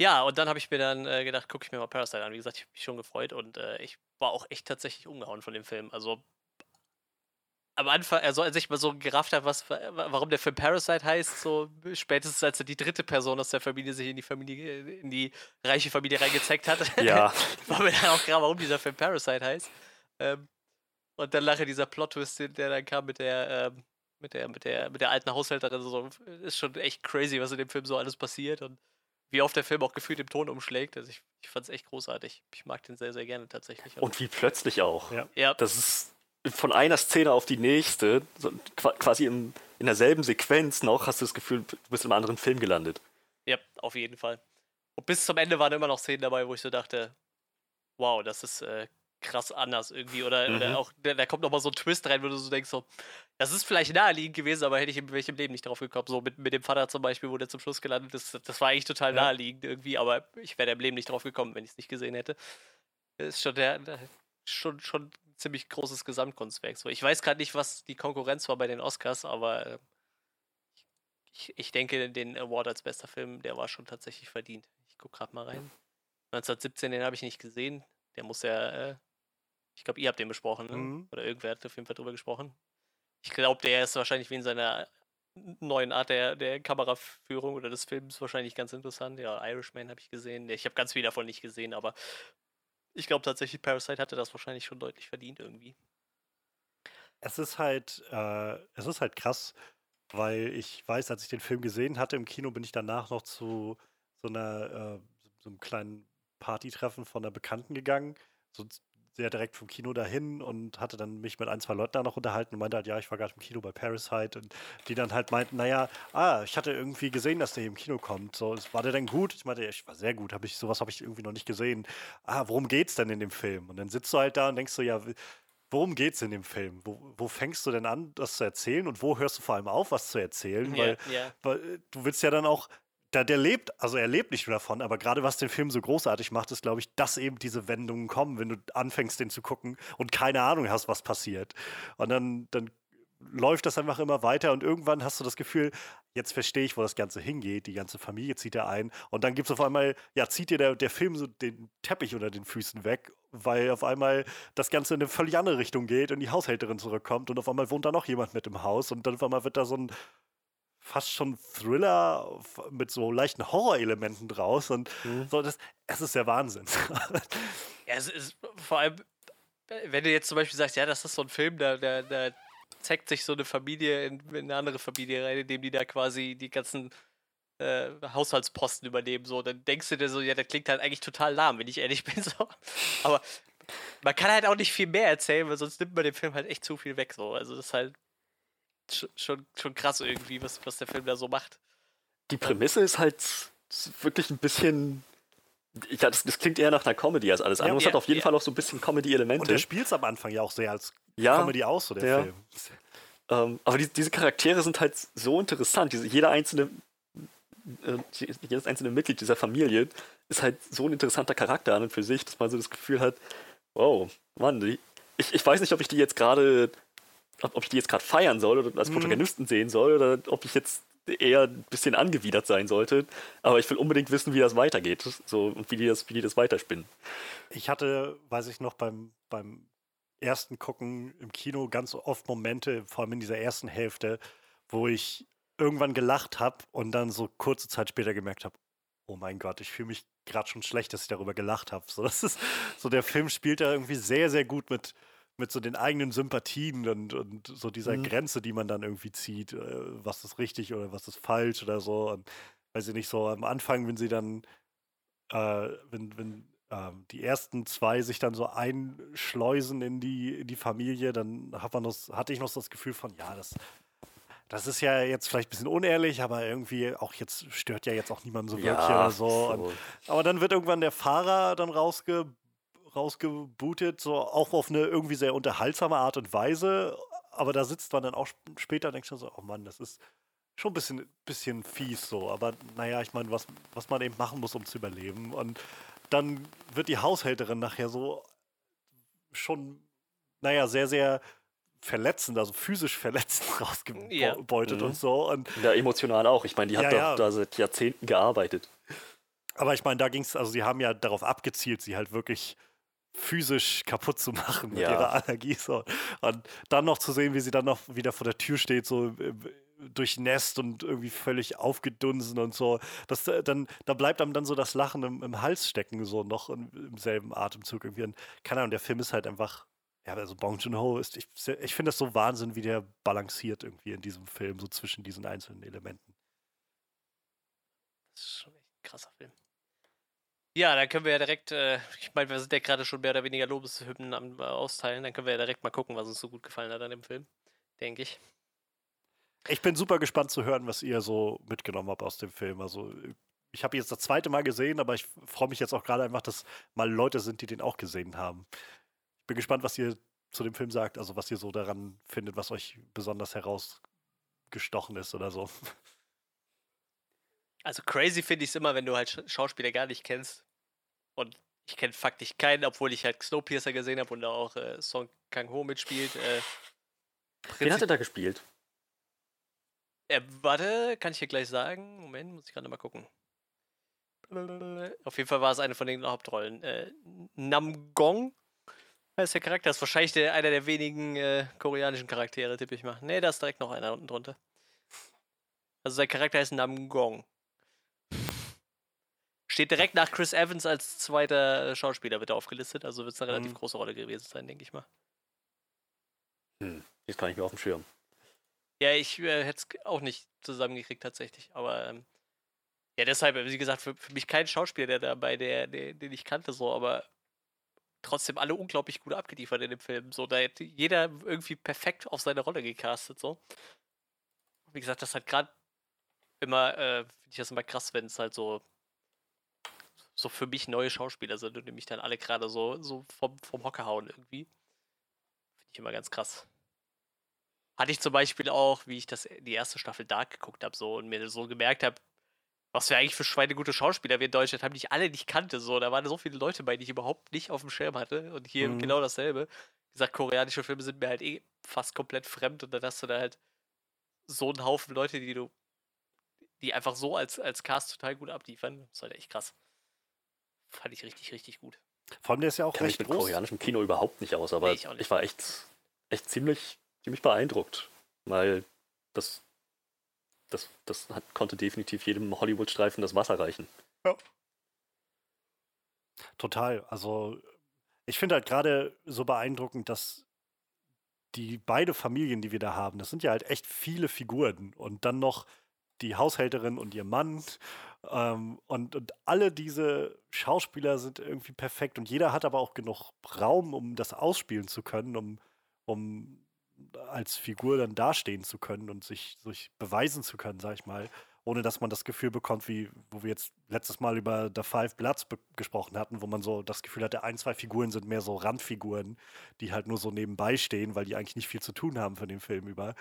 Speaker 1: Ja, und dann habe ich mir dann äh, gedacht, gucke ich mir mal Parasite an. Wie gesagt, ich habe mich schon gefreut und äh, ich war auch echt tatsächlich umgehauen von dem Film. Also am Anfang, also als ich mal so gerafft habe, was, warum der Film Parasite heißt, so spätestens als er die dritte Person aus der Familie sich in die Familie, in die reiche Familie reingezeckt hat,
Speaker 3: ja. <laughs>
Speaker 1: war mir dann auch klar, warum dieser Film Parasite heißt. Ähm, und dann nachher dieser Plot-Twist, der dann kam mit der, ähm, mit der, mit der, mit der alten Haushälterin, so, ist schon echt crazy, was in dem Film so alles passiert und wie oft der Film auch gefühlt im Ton umschlägt. Also ich, ich fand es echt großartig. Ich mag den sehr, sehr gerne tatsächlich.
Speaker 3: Und wie plötzlich auch.
Speaker 1: Ja. ja.
Speaker 3: Das ist von einer Szene auf die nächste, so quasi im, in derselben Sequenz noch, hast du das Gefühl, du bist in einem anderen Film gelandet.
Speaker 1: Ja, auf jeden Fall. Und bis zum Ende waren immer noch Szenen dabei, wo ich so dachte, wow, das ist äh, krass anders irgendwie. Oder, mhm. oder auch, da, da kommt nochmal so ein Twist rein, wo du so denkst, so, das ist vielleicht naheliegend gewesen, aber hätte ich in welchem Leben nicht drauf gekommen. So mit, mit dem Vater zum Beispiel, wo der zum Schluss gelandet ist, das war eigentlich total ja. naheliegend irgendwie, aber ich wäre im Leben nicht drauf gekommen, wenn ich es nicht gesehen hätte. Das ist schon der, schon, schon ziemlich großes Gesamtkunstwerk. So, ich weiß gerade nicht, was die Konkurrenz war bei den Oscars, aber äh, ich, ich denke, den Award als bester Film, der war schon tatsächlich verdient. Ich gucke gerade mal rein. 1917, den habe ich nicht gesehen. Der muss ja, äh, ich glaube, ihr habt den besprochen, ne? mhm. oder irgendwer hat auf jeden Fall drüber gesprochen. Ich glaube, der ist wahrscheinlich wegen seiner neuen Art der, der Kameraführung oder des Films wahrscheinlich ganz interessant. Ja, Irishman habe ich gesehen. Ich habe ganz viel davon nicht gesehen, aber ich glaube tatsächlich, Parasite hatte das wahrscheinlich schon deutlich verdient irgendwie.
Speaker 2: Es ist halt, äh, es ist halt krass, weil ich weiß, als ich den Film gesehen hatte im Kino, bin ich danach noch zu so einer, äh, so einem kleinen Partytreffen von einer Bekannten gegangen. So sehr direkt vom Kino dahin und hatte dann mich mit ein, zwei Leuten da noch unterhalten und meinte halt, ja, ich war gerade im Kino bei Parasite und die dann halt meinten, naja, ah, ich hatte irgendwie gesehen, dass der hier im Kino kommt. So, war der denn gut? Ich meinte, ja, ich war sehr gut, habe ich, sowas habe ich irgendwie noch nicht gesehen. Ah, worum geht's denn in dem Film? Und dann sitzt du halt da und denkst so, ja, worum geht's in dem Film? Wo, wo, fängst du denn an, das zu erzählen und wo hörst du vor allem auf, was zu erzählen?
Speaker 1: Weil,
Speaker 2: yeah. weil du willst ja dann auch der, der lebt, also er lebt nicht nur davon, aber gerade was den Film so großartig macht, ist, glaube ich, dass eben diese Wendungen kommen, wenn du anfängst, den zu gucken und keine Ahnung hast, was passiert. Und dann, dann läuft das einfach immer weiter und irgendwann hast du das Gefühl, jetzt verstehe ich, wo das Ganze hingeht, die ganze Familie zieht er ein und dann gibt es auf einmal, ja, zieht dir der, der Film so den Teppich unter den Füßen weg, weil auf einmal das Ganze in eine völlig andere Richtung geht und die Haushälterin zurückkommt und auf einmal wohnt da noch jemand mit im Haus und dann auf einmal wird da so ein fast schon Thriller mit so leichten Horrorelementen draus und mhm. so, das, es ist der Wahnsinn. <laughs>
Speaker 1: ja, es ist vor allem, wenn du jetzt zum Beispiel sagst, ja, das ist so ein Film, da, da, da zeigt sich so eine Familie in, in eine andere Familie rein, indem die da quasi die ganzen äh, Haushaltsposten übernehmen, so, dann denkst du dir so, ja, das klingt halt eigentlich total lahm, wenn ich ehrlich <laughs> bin, so. Aber man kann halt auch nicht viel mehr erzählen, weil sonst nimmt man dem Film halt echt zu viel weg, so. Also das ist halt schon, schon krass irgendwie, was, was der Film da so macht.
Speaker 3: Die Prämisse ist halt wirklich ein bisschen. Ja, das, das klingt eher nach einer Comedy als alles andere. Ja, es hat auf jeden ja. Fall auch so ein bisschen Comedy-Elemente. Und
Speaker 2: der spielt es am Anfang ja auch sehr als ja, Comedy aus, so der ja. Film.
Speaker 3: Ähm, aber die, diese Charaktere sind halt so interessant. Diese, jeder einzelne äh, jedes einzelne Mitglied dieser Familie ist halt so ein interessanter Charakter an und für sich, dass man so das Gefühl hat, wow, Mann, die, ich, ich weiß nicht, ob ich die jetzt gerade ob ich die jetzt gerade feiern soll oder als mhm. Protagonisten mhm. sehen soll oder ob ich jetzt eher ein bisschen angewidert sein sollte. Aber ich will unbedingt wissen, wie das weitergeht. So, und wie die das, wie die das weiterspinnen.
Speaker 2: Ich hatte, weiß ich noch, beim, beim ersten Gucken im Kino ganz oft Momente, vor allem in dieser ersten Hälfte, wo ich irgendwann gelacht habe und dann so kurze Zeit später gemerkt habe, oh mein Gott, ich fühle mich gerade schon schlecht, dass ich darüber gelacht habe. So, das ist so der Film spielt da irgendwie sehr, sehr gut mit mit so den eigenen Sympathien und, und so dieser mhm. Grenze, die man dann irgendwie zieht, äh, was ist richtig oder was ist falsch oder so. Und weiß ich nicht, so am Anfang, wenn sie dann, äh, wenn, wenn äh, die ersten zwei sich dann so einschleusen in die, in die Familie, dann hat man das, hatte ich noch so das Gefühl von, ja, das, das ist ja jetzt vielleicht ein bisschen unehrlich, aber irgendwie auch jetzt stört ja jetzt auch niemand so wirklich ja, oder so. so. Und, aber dann wird irgendwann der Fahrer dann rausge rausgebootet, so auch auf eine irgendwie sehr unterhaltsame Art und Weise. Aber da sitzt man dann auch später und denkt schon so, oh Mann, das ist schon ein bisschen, bisschen fies so. Aber naja, ich meine, was, was man eben machen muss, um zu überleben. Und dann wird die Haushälterin nachher so schon, naja, sehr, sehr verletzend, also physisch verletzend rausgebeutet <laughs> ja. und mhm. so. Und
Speaker 3: ja, emotional auch. Ich meine, die hat ja, doch ja. da seit Jahrzehnten gearbeitet.
Speaker 2: Aber ich meine, da ging es, also sie haben ja darauf abgezielt, sie halt wirklich physisch kaputt zu machen mit ja. ihrer Allergie. So. Und dann noch zu sehen, wie sie dann noch wieder vor der Tür steht, so durchnässt und irgendwie völlig aufgedunsen und so. Das, äh, dann, da bleibt einem dann so das Lachen im, im Hals stecken, so noch im, im selben Atemzug irgendwie. Und keine Ahnung, der Film ist halt einfach, ja, also Bong Joon-ho ist, ich, ich finde das so Wahnsinn, wie der balanciert irgendwie in diesem Film, so zwischen diesen einzelnen Elementen.
Speaker 1: Das ist schon echt ein krasser Film. Ja, dann können wir ja direkt, äh, ich meine, wir sind ja gerade schon mehr oder weniger Lobeshymnen am äh, Austeilen, dann können wir ja direkt mal gucken, was uns so gut gefallen hat an dem Film, denke ich.
Speaker 2: Ich bin super gespannt zu hören, was ihr so mitgenommen habt aus dem Film. Also, ich habe jetzt das zweite Mal gesehen, aber ich freue mich jetzt auch gerade einfach, dass mal Leute sind, die den auch gesehen haben. Ich bin gespannt, was ihr zu dem Film sagt, also was ihr so daran findet, was euch besonders herausgestochen ist oder so.
Speaker 1: Also crazy finde ich es immer, wenn du halt Schauspieler gar nicht kennst. Und ich kenne faktisch keinen, obwohl ich halt Snowpiercer gesehen habe und da auch äh, Song Kang-ho mitspielt. Äh,
Speaker 3: Wen hat er da gespielt?
Speaker 1: Äh, warte, kann ich dir gleich sagen. Moment, muss ich gerade mal gucken. Auf jeden Fall war es eine von den Hauptrollen. Äh, Namgong heißt der Charakter. Das ist wahrscheinlich der, einer der wenigen äh, koreanischen Charaktere, tippe ich mal. Ne, da ist direkt noch einer unten drunter. Also sein Charakter heißt Namgong. Steht direkt nach Chris Evans als zweiter Schauspieler wird er aufgelistet, also wird es eine relativ mhm. große Rolle gewesen sein, denke ich mal.
Speaker 3: Hm, jetzt kann ich mir auf dem Schirm.
Speaker 1: Ja, ich äh, hätte es auch nicht zusammengekriegt tatsächlich, aber ähm, ja, deshalb, wie gesagt, für, für, mich kein Schauspieler, der dabei, der, der, den ich kannte, so, aber trotzdem alle unglaublich gut abgeliefert in dem Film. So, da hätte jeder irgendwie perfekt auf seine Rolle gecastet, so. Wie gesagt, das hat gerade immer, äh, finde ich das immer krass, wenn es halt so so für mich neue Schauspieler sind und die mich dann alle gerade so, so vom, vom Hocker hauen irgendwie. Finde ich immer ganz krass. Hatte ich zum Beispiel auch, wie ich das die erste Staffel Dark geguckt habe, so und mir so gemerkt habe, was wir eigentlich für schweinegute Schauspieler wir in Deutschland haben, die ich alle nicht kannte. So, da waren so viele Leute bei, die ich überhaupt nicht auf dem Schirm hatte. Und hier mhm. genau dasselbe. Wie gesagt, koreanische Filme sind mir halt eh fast komplett fremd und dann hast du da halt so einen Haufen Leute, die du, die einfach so als, als Cast total gut abliefern. Das ist halt echt krass. Fand ich richtig, richtig gut.
Speaker 2: Vor allem der ist ja auch
Speaker 3: Kenn recht ich mit groß. koreanischem Kino überhaupt nicht aus, aber nee, ich, ich, war echt, echt ziemlich, ziemlich beeindruckt, weil das, das, das hat, konnte definitiv jedem Hollywood-Streifen das Wasser reichen. Ja.
Speaker 2: Total. Also ich finde halt gerade so beeindruckend, dass die beide Familien, die wir da haben, das sind ja halt echt viele Figuren und dann noch die Haushälterin und ihr Mann ähm, und, und alle diese Schauspieler sind irgendwie perfekt und jeder hat aber auch genug Raum, um das ausspielen zu können, um, um als Figur dann dastehen zu können und sich, sich beweisen zu können, sag ich mal, ohne dass man das Gefühl bekommt, wie wo wir jetzt letztes Mal über The Five Bloods gesprochen hatten, wo man so das Gefühl hatte, ein, zwei Figuren sind mehr so Randfiguren, die halt nur so nebenbei stehen, weil die eigentlich nicht viel zu tun haben für den Film über.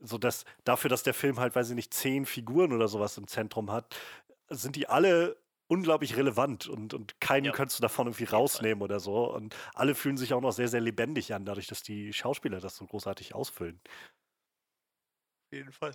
Speaker 2: So dass dafür, dass der Film halt, weiß ich nicht, zehn Figuren oder sowas im Zentrum hat, sind die alle unglaublich relevant und, und keinen ja. könntest du davon irgendwie rausnehmen oder so. Und alle fühlen sich auch noch sehr, sehr lebendig an, dadurch, dass die Schauspieler das so großartig ausfüllen.
Speaker 1: Auf jeden Fall.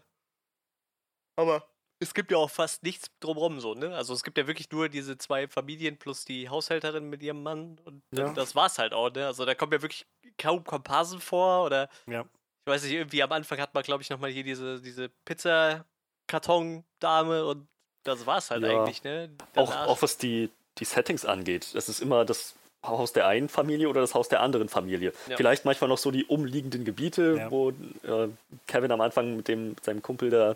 Speaker 1: Aber es gibt ja auch fast nichts drumherum so, ne? Also es gibt ja wirklich nur diese zwei Familien plus die Haushälterin mit ihrem Mann und
Speaker 2: Ja.
Speaker 1: das war's halt auch, ne? Also da kommen ja wirklich kaum Komparsen vor oder
Speaker 2: Ja.
Speaker 1: ich weiß nicht, irgendwie am Anfang hat man, glaube ich, nochmal hier diese, diese Pizzakarton-Dame und das war's halt
Speaker 3: Ja.
Speaker 1: eigentlich, ne?
Speaker 3: Auch,
Speaker 1: Danach-
Speaker 3: auch was die, die Settings angeht. Das ist immer das Haus der einen Familie oder das Haus der anderen Familie.
Speaker 1: Ja.
Speaker 3: Vielleicht manchmal noch so die umliegenden Gebiete,
Speaker 2: Ja.
Speaker 3: wo äh, Kevin am Anfang mit, dem, mit seinem Kumpel da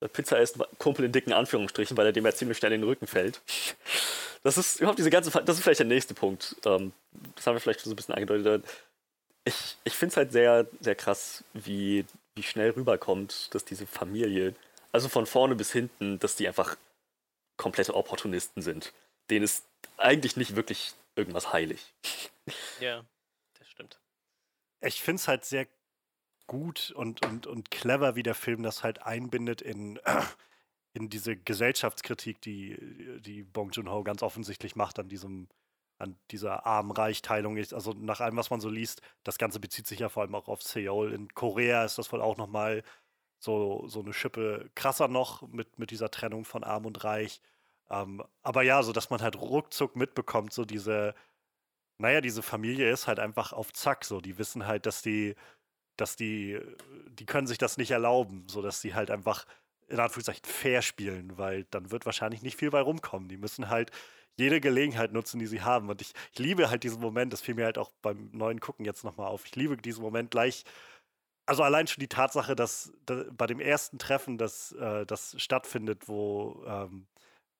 Speaker 3: äh, Pizza isst, Kumpel in dicken Anführungsstrichen, weil er dem ja ziemlich schnell in den Rücken fällt. Das ist überhaupt diese ganze, das ist vielleicht der nächste Punkt. Ähm, das haben wir vielleicht schon so ein bisschen angedeutet. Ich, ich finde es halt sehr, sehr krass, wie, wie schnell rüberkommt, dass diese Familie, also von vorne bis hinten, dass die einfach komplette Opportunisten sind. Denen ist eigentlich nicht wirklich irgendwas heilig. <laughs>
Speaker 1: Ja, das stimmt.
Speaker 2: Ich finde es halt sehr gut und, und, und clever, wie der Film das halt einbindet in, <clears throat> in diese Gesellschaftskritik, die, die Bong Joon-ho ganz offensichtlich macht an diesem an dieser Arm-Reich-Teilung ist. Also nach allem, was man so liest, das Ganze bezieht sich ja vor allem auch auf Seoul. In Korea ist das wohl auch nochmal so, so eine Schippe krasser noch mit, mit dieser Trennung von Arm und Reich. Ähm, aber ja, so dass man halt ruckzuck mitbekommt, so diese, naja, diese Familie ist halt einfach auf Zack, so. Die wissen halt, dass die, dass die, die können sich das nicht erlauben, so dass sie halt einfach in Anführungszeichen fair spielen, weil dann wird wahrscheinlich nicht viel bei rumkommen. Die müssen halt jede Gelegenheit nutzen, die sie haben. Und ich, ich liebe halt diesen Moment, das fiel mir halt auch beim neuen Gucken jetzt nochmal auf. Ich liebe diesen Moment gleich. Also allein schon die Tatsache, dass, da- bei dem ersten Treffen, das, äh, das stattfindet, wo ähm,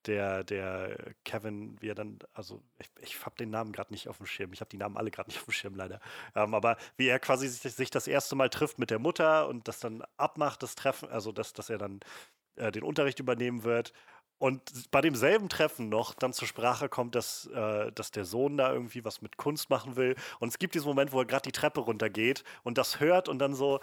Speaker 2: der, der Kevin, wie er dann, also ich, ich habe den Namen gerade nicht auf dem Schirm, ich habe die Namen alle gerade nicht auf dem Schirm leider, ähm, aber wie er quasi sich, sich das erste Mal trifft mit der Mutter und das dann abmacht, das Treffen, also dass, dass er dann äh, den Unterricht übernehmen wird und bei demselben Treffen noch dann zur Sprache kommt, dass, äh, dass der Sohn da irgendwie was mit Kunst machen will und es gibt diesen Moment, wo er gerade die Treppe runtergeht und das hört und dann so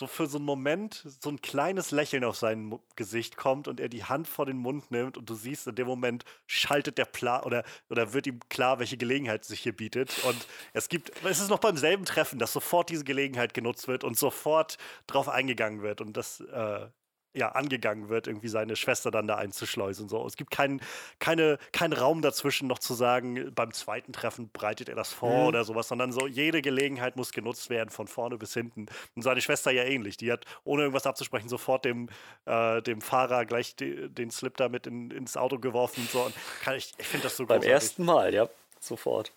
Speaker 2: so für so einen Moment so ein kleines Lächeln auf sein Gesicht kommt und er die Hand vor den Mund nimmt und du siehst, in dem Moment schaltet der Plan oder, oder wird ihm klar, welche Gelegenheit sich hier bietet. Und es gibt, es ist noch beim selben Treffen, dass sofort diese Gelegenheit genutzt wird und sofort drauf eingegangen wird und das äh, ja angegangen wird, irgendwie seine Schwester dann da einzuschleusen. So. Es gibt keinen keine, keinen Raum dazwischen, noch zu sagen, beim zweiten Treffen bereitet er das vor
Speaker 3: Mhm.
Speaker 2: oder sowas, sondern so jede Gelegenheit muss genutzt werden, von vorne bis hinten. Und seine Schwester ja ähnlich. Die hat, ohne irgendwas abzusprechen, sofort dem, äh, dem Fahrer gleich de, den Slip da mit in, ins Auto geworfen und so. Und kann ich ich finde das so
Speaker 3: Beim
Speaker 2: großartig.
Speaker 3: ersten Mal, ja, sofort.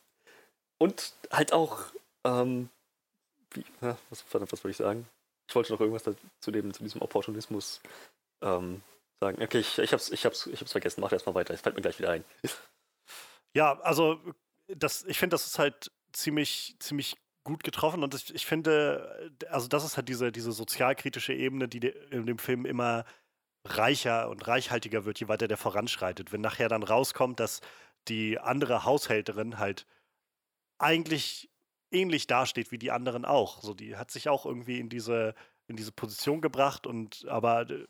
Speaker 3: Und halt auch, ähm, wie, na, was, was wollte ich sagen? Ich wollte noch irgendwas zu, dem, zu diesem Opportunismus ähm, sagen. Okay, ich, ich, hab's, ich, hab's, ich hab's vergessen. Mach erst mal weiter. Es fällt mir gleich wieder ein. <laughs>
Speaker 2: Ja, also das, ich finde, das ist halt ziemlich, ziemlich gut getroffen und ich, ich finde, also das ist halt diese, diese sozialkritische Ebene, die in dem Film immer reicher und reichhaltiger wird, je weiter der voranschreitet. Wenn nachher dann rauskommt, dass die andere Haushälterin halt eigentlich ähnlich dasteht wie die anderen auch. So, die hat sich auch irgendwie in diese, in diese Position gebracht und aber äh,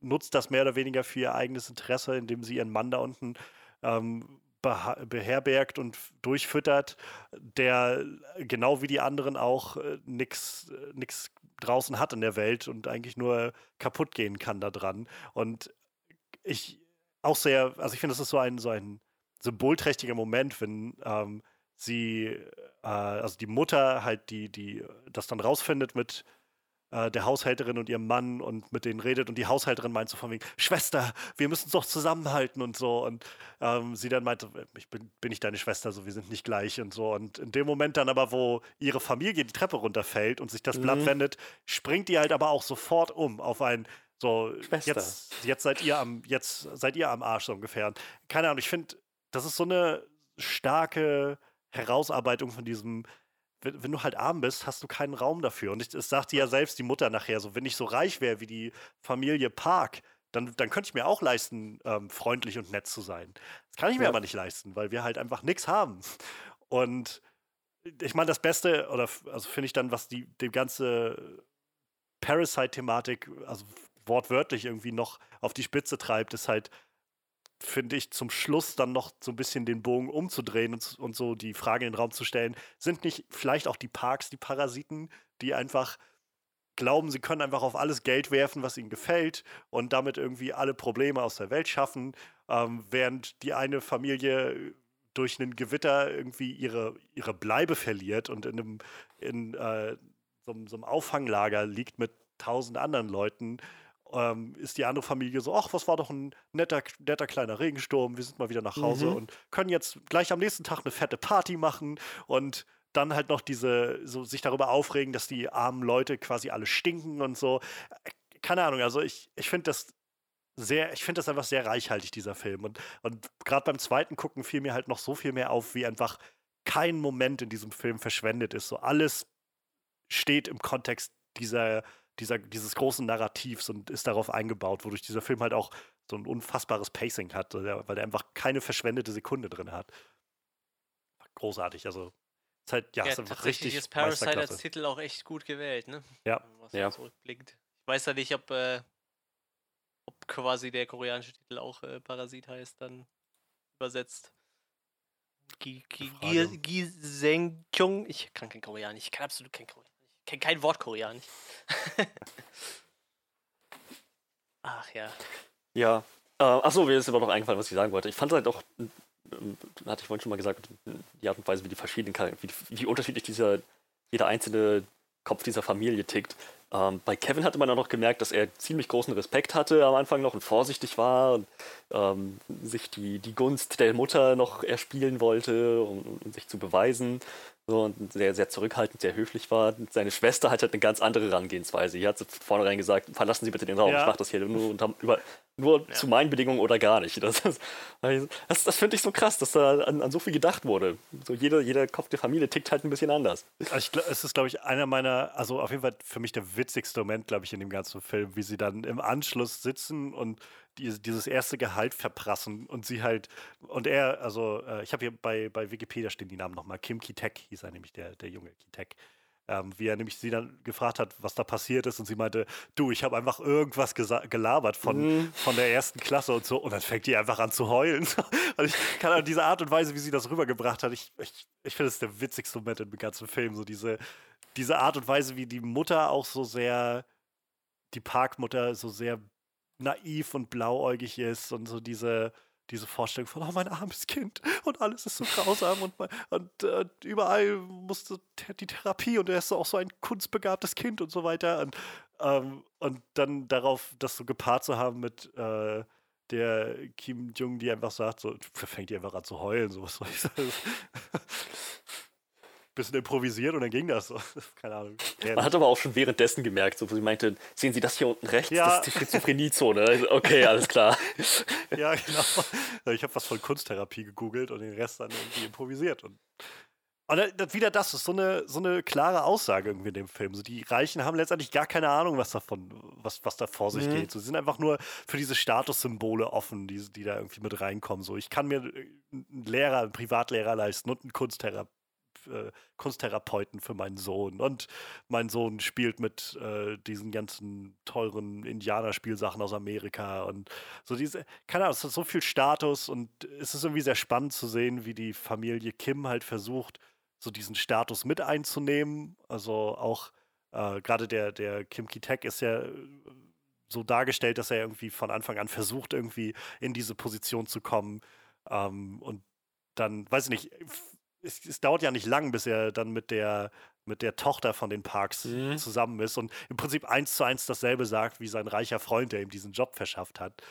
Speaker 2: nutzt das mehr oder weniger für ihr eigenes Interesse, indem sie ihren Mann da unten ähm, beherbergt und durchfüttert, der äh, genau wie die anderen auch äh, nichts nix draußen hat in der Welt und eigentlich nur kaputt gehen kann da dran. Und ich auch sehr, also ich finde, das ist so ein, so ein symbolträchtiger Moment, wenn ähm, sie, äh, also die Mutter halt die, die das dann rausfindet mit äh, der Haushälterin und ihrem Mann und mit denen redet und die Haushälterin meint so von wegen, Schwester, wir müssen uns doch zusammenhalten und so. Und ähm, sie dann meinte, ich bin, bin nicht deine Schwester, so wir sind nicht gleich und so. Und in dem Moment dann aber, wo ihre Familie die Treppe runterfällt und sich das Blatt
Speaker 3: Mhm.
Speaker 2: wendet, springt die halt aber auch sofort um auf ein so,
Speaker 3: Schwester.
Speaker 2: jetzt, jetzt seid ihr am, jetzt seid ihr am Arsch so ungefähr. Und keine Ahnung, ich finde, das ist so eine starke Herausarbeitung von diesem, wenn, wenn du halt arm bist, hast du keinen Raum dafür. Und ich, das sagte ja selbst die Mutter nachher so, wenn ich so reich wäre wie die Familie Park, dann, dann könnte ich mir auch leisten, ähm, freundlich und nett zu sein. Das kann ich mir
Speaker 3: Ja.
Speaker 2: aber nicht leisten, weil wir halt einfach nichts haben. Und ich meine, das Beste, oder also finde ich dann, was die, die ganze Parasite-Thematik, also wortwörtlich irgendwie noch auf die Spitze treibt, ist halt, finde ich, zum Schluss dann noch so ein bisschen den Bogen umzudrehen und, und so die Frage in den Raum zu stellen, sind nicht vielleicht auch die Parks die Parasiten, die einfach glauben, sie können einfach auf alles Geld werfen, was ihnen gefällt und damit irgendwie alle Probleme aus der Welt schaffen, ähm, während die eine Familie durch einen Gewitter irgendwie ihre, ihre Bleibe verliert und in einem in, äh, so, so einem Auffanglager liegt mit tausend anderen Leuten, ähm, ist die andere Familie so, ach, was war doch ein netter, netter kleiner Regensturm, wir sind mal wieder nach Hause
Speaker 3: Mhm.
Speaker 2: und können jetzt gleich am nächsten Tag eine fette Party machen und dann halt noch diese, so sich darüber aufregen, dass die armen Leute quasi alle stinken und so. Keine Ahnung, also ich, ich finde das sehr, ich finde das einfach sehr reichhaltig, dieser Film. Und, und gerade beim zweiten Gucken fiel mir halt noch so viel mehr auf, wie einfach kein Moment in diesem Film verschwendet ist. So alles steht im Kontext dieser, dieser, dieses großen Narrativs und ist darauf eingebaut, wodurch dieser Film halt auch so ein unfassbares Pacing hat, weil er einfach keine verschwendete Sekunde drin hat. Großartig, also ist halt, ja,
Speaker 1: Ja,
Speaker 2: ist einfach
Speaker 1: tatsächlich
Speaker 2: richtig
Speaker 1: ist Parasite als. Titel auch echt gut gewählt, ne?
Speaker 2: Ja.
Speaker 1: Was
Speaker 3: Ja.
Speaker 1: man zurückblickt. Ich weiß ja nicht, ob, äh, ob quasi der koreanische Titel auch äh, Parasit heißt, dann übersetzt. Gi- Gi-
Speaker 2: Gute Frage.
Speaker 1: Gi- Gisenkyung. Ich kann kein Koreanisch. Ich kann absolut kein Koreanisch. Kenne kein Wort Koreanisch. <laughs> Ach ja.
Speaker 3: Ja. Äh, achso, mir ist aber noch eingefallen, was ich sagen wollte. Ich fand halt auch, ähm, hatte ich vorhin schon mal gesagt, die Art und Weise, wie die verschiedenen wie, wie unterschiedlich dieser, jeder einzelne Kopf dieser Familie tickt. Ähm, bei Kevin hatte man auch noch gemerkt, dass er ziemlich großen Respekt hatte am Anfang noch und vorsichtig war und ähm, sich die, die Gunst der Mutter noch erspielen wollte, um, um sich zu beweisen. So, und sehr, sehr zurückhaltend, sehr höflich war. Und Seine Schwester hat halt eine ganz andere Herangehensweise. Die hat von vornherein gesagt, verlassen Sie bitte den Raum,
Speaker 2: Ja.
Speaker 3: ich mache das hier nur, unter, über, nur
Speaker 1: Ja.
Speaker 3: zu meinen Bedingungen oder gar nicht. Das, das, das finde ich so krass, dass da an, an so viel gedacht wurde. So jeder, jeder Kopf der Familie tickt halt ein bisschen anders.
Speaker 2: Also ich, es ist, glaube ich, einer meiner, also auf jeden Fall für mich der witzigste Moment, glaube ich, in dem ganzen Film, wie sie dann im Anschluss sitzen und die, dieses erste Gehalt verprassen und sie halt, und er, also äh, ich habe hier bei, bei Wikipedia stehen die Namen nochmal, Kim Kitek hieß er nämlich, der, der junge Kitek. Ähm, wie er nämlich sie dann gefragt hat, was da passiert ist und sie meinte, du, ich habe einfach irgendwas gelabert von, von der ersten Klasse und so und dann fängt die einfach an zu heulen. und <laughs> ich kann an diese Art und Weise, wie sie das rübergebracht hat, ich, ich, ich finde es der witzigste Moment im ganzen Film, so diese, diese Art und Weise, wie die Mutter auch so sehr, die Parkmutter so sehr naiv und blauäugig ist und so diese, diese Vorstellung von, oh, mein armes Kind und alles ist so grausam und, und äh, überall musste die Therapie und er ist auch so ein kunstbegabtes Kind und so weiter. Und, ähm, und dann darauf, das so gepaart zu haben mit äh, der Kim Jung, die einfach sagt, so, fängt die einfach an zu heulen, so was soll ich sagen. Bisschen improvisiert und dann ging das so. <laughs> Keine Ahnung.
Speaker 3: Man hat aber auch schon währenddessen gemerkt, so, wo sie meinte, sehen Sie das hier unten rechts?
Speaker 2: Ja.
Speaker 3: Das ist die Schizophreniezone. Also, okay, alles klar. <laughs>
Speaker 2: Ja, genau. Ich habe was von Kunsttherapie gegoogelt und den Rest dann irgendwie improvisiert. Und, und da- da- wieder das ist so eine, so eine klare Aussage irgendwie in dem Film. So, die Reichen haben letztendlich gar keine Ahnung, was davon, was, was da vor sich
Speaker 3: Mhm.
Speaker 2: geht. So, sie sind einfach nur für diese Statussymbole offen, die, die da irgendwie mit reinkommen. So, ich kann mir einen Lehrer, einen Privatlehrer leisten und einen Kunstthera äh, Kunsttherapeuten für meinen Sohn. Und mein Sohn spielt mit äh, diesen ganzen teuren Indianerspielsachen aus Amerika und so diese, keine Ahnung, es hat so viel Status und es ist irgendwie sehr spannend zu sehen, wie die Familie Kim halt versucht, so diesen Status mit einzunehmen. Also auch äh, gerade der, der Kim Ki-Tek ist ja äh, so dargestellt, dass er irgendwie von Anfang an versucht, irgendwie in diese Position zu kommen. Ähm, und dann, weiß ich nicht, es, es dauert ja nicht lang, bis er dann mit der, mit der Tochter von den Parks
Speaker 3: Mhm.
Speaker 2: zusammen ist und im Prinzip eins zu eins dasselbe sagt wie sein reicher Freund, der ihm diesen Job verschafft hat.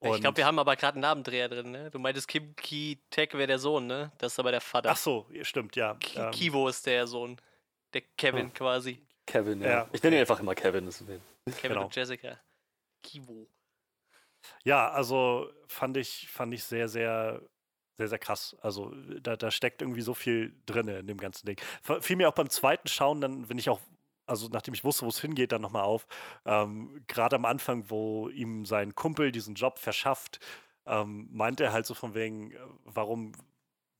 Speaker 1: ich glaube, wir haben aber gerade einen Namendreher drin, ne? Du meintest Kim Ki-Tek wäre der Sohn, ne? Das ist aber der Vater.
Speaker 2: Ach so, stimmt, ja.
Speaker 1: Ki
Speaker 2: Ähm,
Speaker 1: Kivo ist der Sohn. Der Kevin quasi.
Speaker 3: Kevin, ja.
Speaker 2: Ja,
Speaker 3: Ich nenne ihn einfach immer Kevin.
Speaker 1: Kevin
Speaker 2: Genau.
Speaker 1: und Jessica. Kivo.
Speaker 2: Ja, also fand ich, fand ich sehr, sehr, sehr, sehr krass. Also da, da steckt irgendwie so viel drin in dem ganzen Ding. Fiel mir auch beim zweiten Schauen, dann, wenn ich auch, also nachdem ich wusste, wo es hingeht, dann nochmal auf. Ähm, Gerade am Anfang, wo ihm sein Kumpel diesen Job verschafft, ähm, meint er halt so von wegen, äh, warum,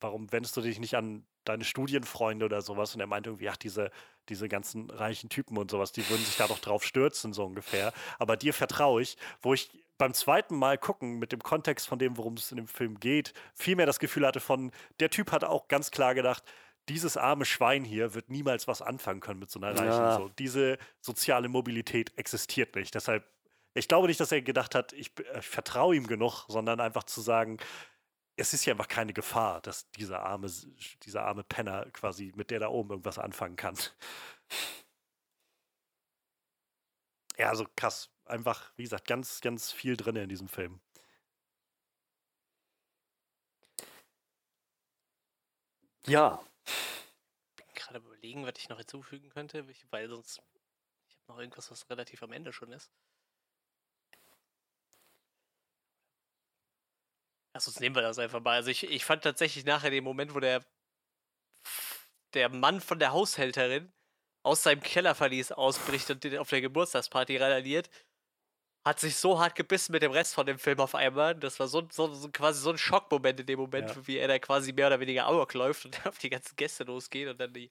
Speaker 2: warum wendest du dich nicht an deine Studienfreunde oder sowas? Und er meinte irgendwie, ach, diese, diese ganzen reichen Typen und sowas, die würden sich da doch drauf stürzen, so ungefähr. Aber dir vertraue ich, wo ich beim zweiten Mal gucken, mit dem Kontext von dem, worum es in dem Film geht, viel mehr das Gefühl hatte von, der Typ hat auch ganz klar gedacht, dieses arme Schwein hier wird niemals was anfangen können mit so einer Reichen.
Speaker 3: Ja.
Speaker 2: So, diese soziale Mobilität existiert nicht. Deshalb, ich glaube nicht, dass er gedacht hat, ich, äh, ich vertraue ihm genug, sondern einfach zu sagen, es ist ja einfach keine Gefahr, dass dieser arme, dieser arme Penner quasi mit der da oben irgendwas anfangen kann. Ja, also krass. Einfach, wie gesagt, ganz, ganz viel drin in diesem Film.
Speaker 3: Ja,
Speaker 1: bin gerade überlegen, was ich noch hinzufügen könnte, ich- weil sonst. Ich habe noch irgendwas, was relativ am Ende schon ist. Ach, sonst nehmen wir das einfach mal. Also ich, ich fand tatsächlich nachher den Moment, wo der, der Mann von der Haushälterin aus seinem Kellerverlies ausbricht und den auf der Geburtstagsparty randaliert, hat sich so hart gebissen mit dem Rest von dem Film auf einmal. Das war so, so, so quasi so ein Schockmoment in dem Moment,
Speaker 2: Ja.
Speaker 1: wie er da quasi mehr oder weniger Amok läuft und <laughs> auf die ganzen Gäste losgeht und dann die,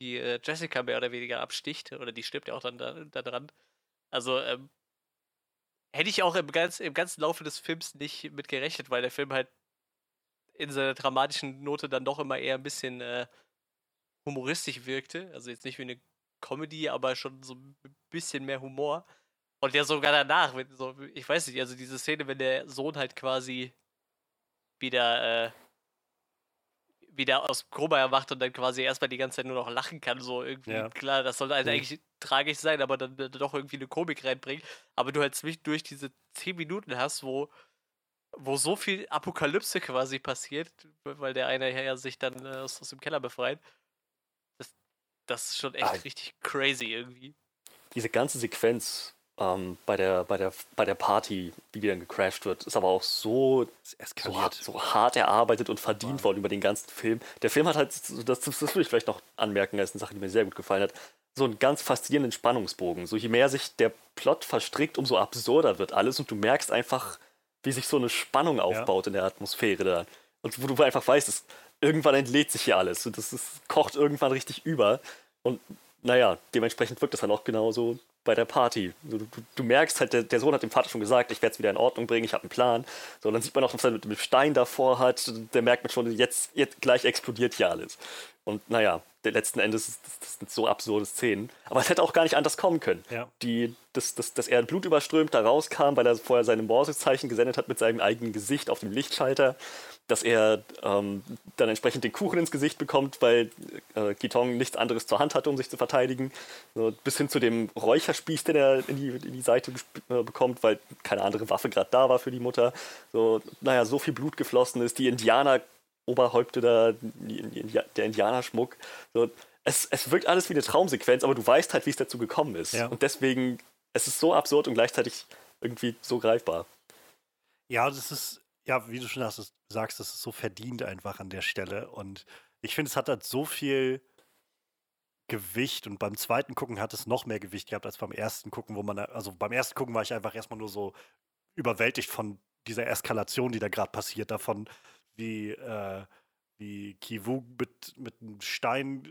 Speaker 1: die äh, Jessica mehr oder weniger absticht. Oder die stirbt ja auch dann da, da dran. Also, ähm, hätte ich auch im, ganz, im ganzen Laufe des Films nicht mit gerechnet, weil der Film halt in seiner dramatischen Note dann doch immer eher ein bisschen äh, humoristisch wirkte. Also jetzt nicht wie eine Comedy, aber schon so ein bisschen mehr Humor. Und ja sogar danach, wenn so, ich weiß nicht, also diese Szene, wenn der Sohn halt quasi wieder, äh, wieder aus Koma erwacht und dann quasi erstmal die ganze Zeit nur noch lachen kann, so irgendwie.
Speaker 2: Ja.
Speaker 1: Klar, das sollte halt
Speaker 2: Mhm.
Speaker 1: eigentlich tragisch sein, aber dann, dann doch irgendwie eine Komik reinbringt. Aber du halt zwischendurch diese 10 Minuten hast, wo, wo so viel Apokalypse quasi passiert, weil der eine ja sich dann äh, aus, aus dem Keller befreit. Das, das ist schon echt
Speaker 3: Ah.
Speaker 1: richtig crazy irgendwie.
Speaker 3: diese ganze Sequenz ähm, bei, der, bei, der, bei der Party, die dann gecrashed wird, ist aber auch so, so, hart, so hart erarbeitet und verdient
Speaker 2: Wahnsinn.
Speaker 3: worden über den ganzen Film. Der Film hat halt, das, das würde ich vielleicht noch anmerken, als eine Sache, die mir sehr gut gefallen hat, so einen ganz faszinierenden Spannungsbogen. So je mehr sich der Plot verstrickt, umso absurder wird alles und du merkst einfach, wie sich so eine Spannung aufbaut in der Atmosphäre da. Und wo du einfach weißt, es, irgendwann entlädt sich hier alles und das ist, kocht irgendwann richtig über. Und naja, dementsprechend wirkt das dann auch genauso bei der Party. Du, du, du merkst halt, der, der Sohn hat dem Vater schon gesagt, ich werde es wieder in Ordnung bringen, ich habe einen Plan. So, und dann sieht man auch, was er mit dem Stein davor hat. Der merkt man schon, jetzt, jetzt gleich explodiert hier alles. Und naja, der letzten Endes ist das, das sind so absurde Szenen. Aber es hätte auch gar nicht anders kommen können.
Speaker 2: Ja.
Speaker 3: Die, dass, dass, dass er blutüberströmt da rauskam, weil er vorher seine Morsezeichen gesendet hat mit seinem eigenen Gesicht auf dem Lichtschalter. Dass er ähm, dann entsprechend den Kuchen ins Gesicht bekommt, weil äh, Gitong nichts anderes zur Hand hatte, um sich zu verteidigen. So, bis hin zu dem Räucherspieß, den er in die, in die Seite äh, bekommt, weil keine andere Waffe gerade da war für die Mutter. So, naja, so viel Blut geflossen ist. Die Indianer Oberhäupte da, die, die, der Indianerschmuck. So, es, es wirkt alles wie eine Traumsequenz, aber du weißt halt, wie es dazu gekommen ist.
Speaker 2: Ja.
Speaker 3: Und deswegen, es ist so absurd und gleichzeitig irgendwie so greifbar.
Speaker 2: Ja, das ist, ja, wie du schon sagst, das ist so verdient einfach an der Stelle. Und ich finde, es hat halt so viel Gewicht und beim zweiten Gucken hat es noch mehr Gewicht gehabt als beim ersten Gucken, wo man, also beim ersten Gucken war ich einfach erstmal nur so überwältigt von dieser Eskalation, die da gerade passiert, davon, wie, äh, wie Kivu mit, mit einem Stein,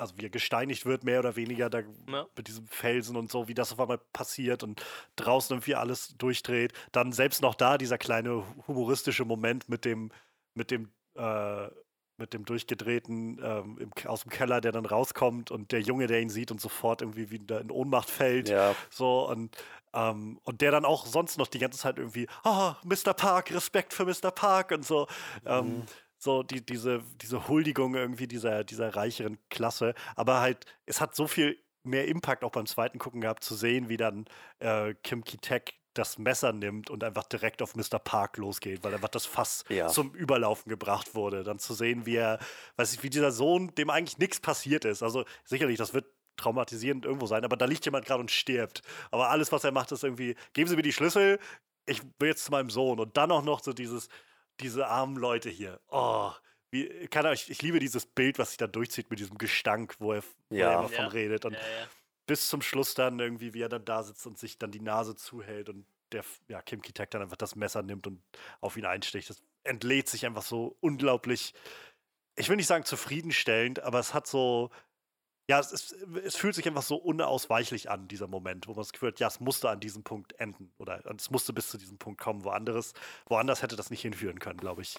Speaker 2: also wie er gesteinigt wird, mehr oder weniger, da
Speaker 1: Ja.
Speaker 2: mit diesem Felsen und so, wie das auf einmal passiert und draußen irgendwie alles durchdreht. Dann selbst noch da dieser kleine humoristische Moment mit dem, mit dem, äh, mit dem durchgedrehten ähm, im, aus dem Keller, der dann rauskommt und der Junge, der ihn sieht und sofort irgendwie wieder in Ohnmacht fällt.
Speaker 3: Ja,
Speaker 2: So, und, ähm, und der dann auch sonst noch die ganze Zeit irgendwie, ah, Mr. Park, Respekt für Mr. Park und so. Ähm, so die, diese, diese Huldigung irgendwie dieser, dieser reicheren Klasse. Aber halt, es hat so viel mehr Impact auch beim zweiten Gucken gehabt, zu sehen, wie dann äh, Kim Ki-Tek das Messer nimmt und einfach direkt auf Mr. Park losgeht, weil einfach das Fass
Speaker 3: Ja.
Speaker 2: zum Überlaufen gebracht wurde. Dann zu sehen, wie er, weiß ich, wie dieser Sohn, dem eigentlich nichts passiert ist. Also sicherlich, das wird traumatisierend irgendwo sein, aber da liegt jemand gerade und stirbt. Aber alles, was er macht, ist irgendwie, geben Sie mir die Schlüssel, ich will jetzt zu meinem Sohn. Und dann auch noch so dieses, diese armen Leute hier. Oh, wie, kann er, ich, ich liebe dieses Bild, was sich da durchzieht mit diesem Gestank, wo er, wo
Speaker 3: Ja.
Speaker 2: er immer von
Speaker 1: Ja.
Speaker 2: redet. Und
Speaker 1: Ja, ja.
Speaker 2: bis zum Schluss dann irgendwie, wie er dann da sitzt und sich dann die Nase zuhält und der, ja, Kim Ki-Tek dann einfach das Messer nimmt und auf ihn einsticht. Das entlädt sich einfach so unglaublich, ich will nicht sagen zufriedenstellend, aber es hat so, ja, es, es, es fühlt sich einfach so unausweichlich an, dieser Moment, wo man das Gefühl hat, ja, es musste an diesem Punkt enden oder es musste bis zu diesem Punkt kommen. Woanders, woanders hätte das nicht hinführen können, glaube ich.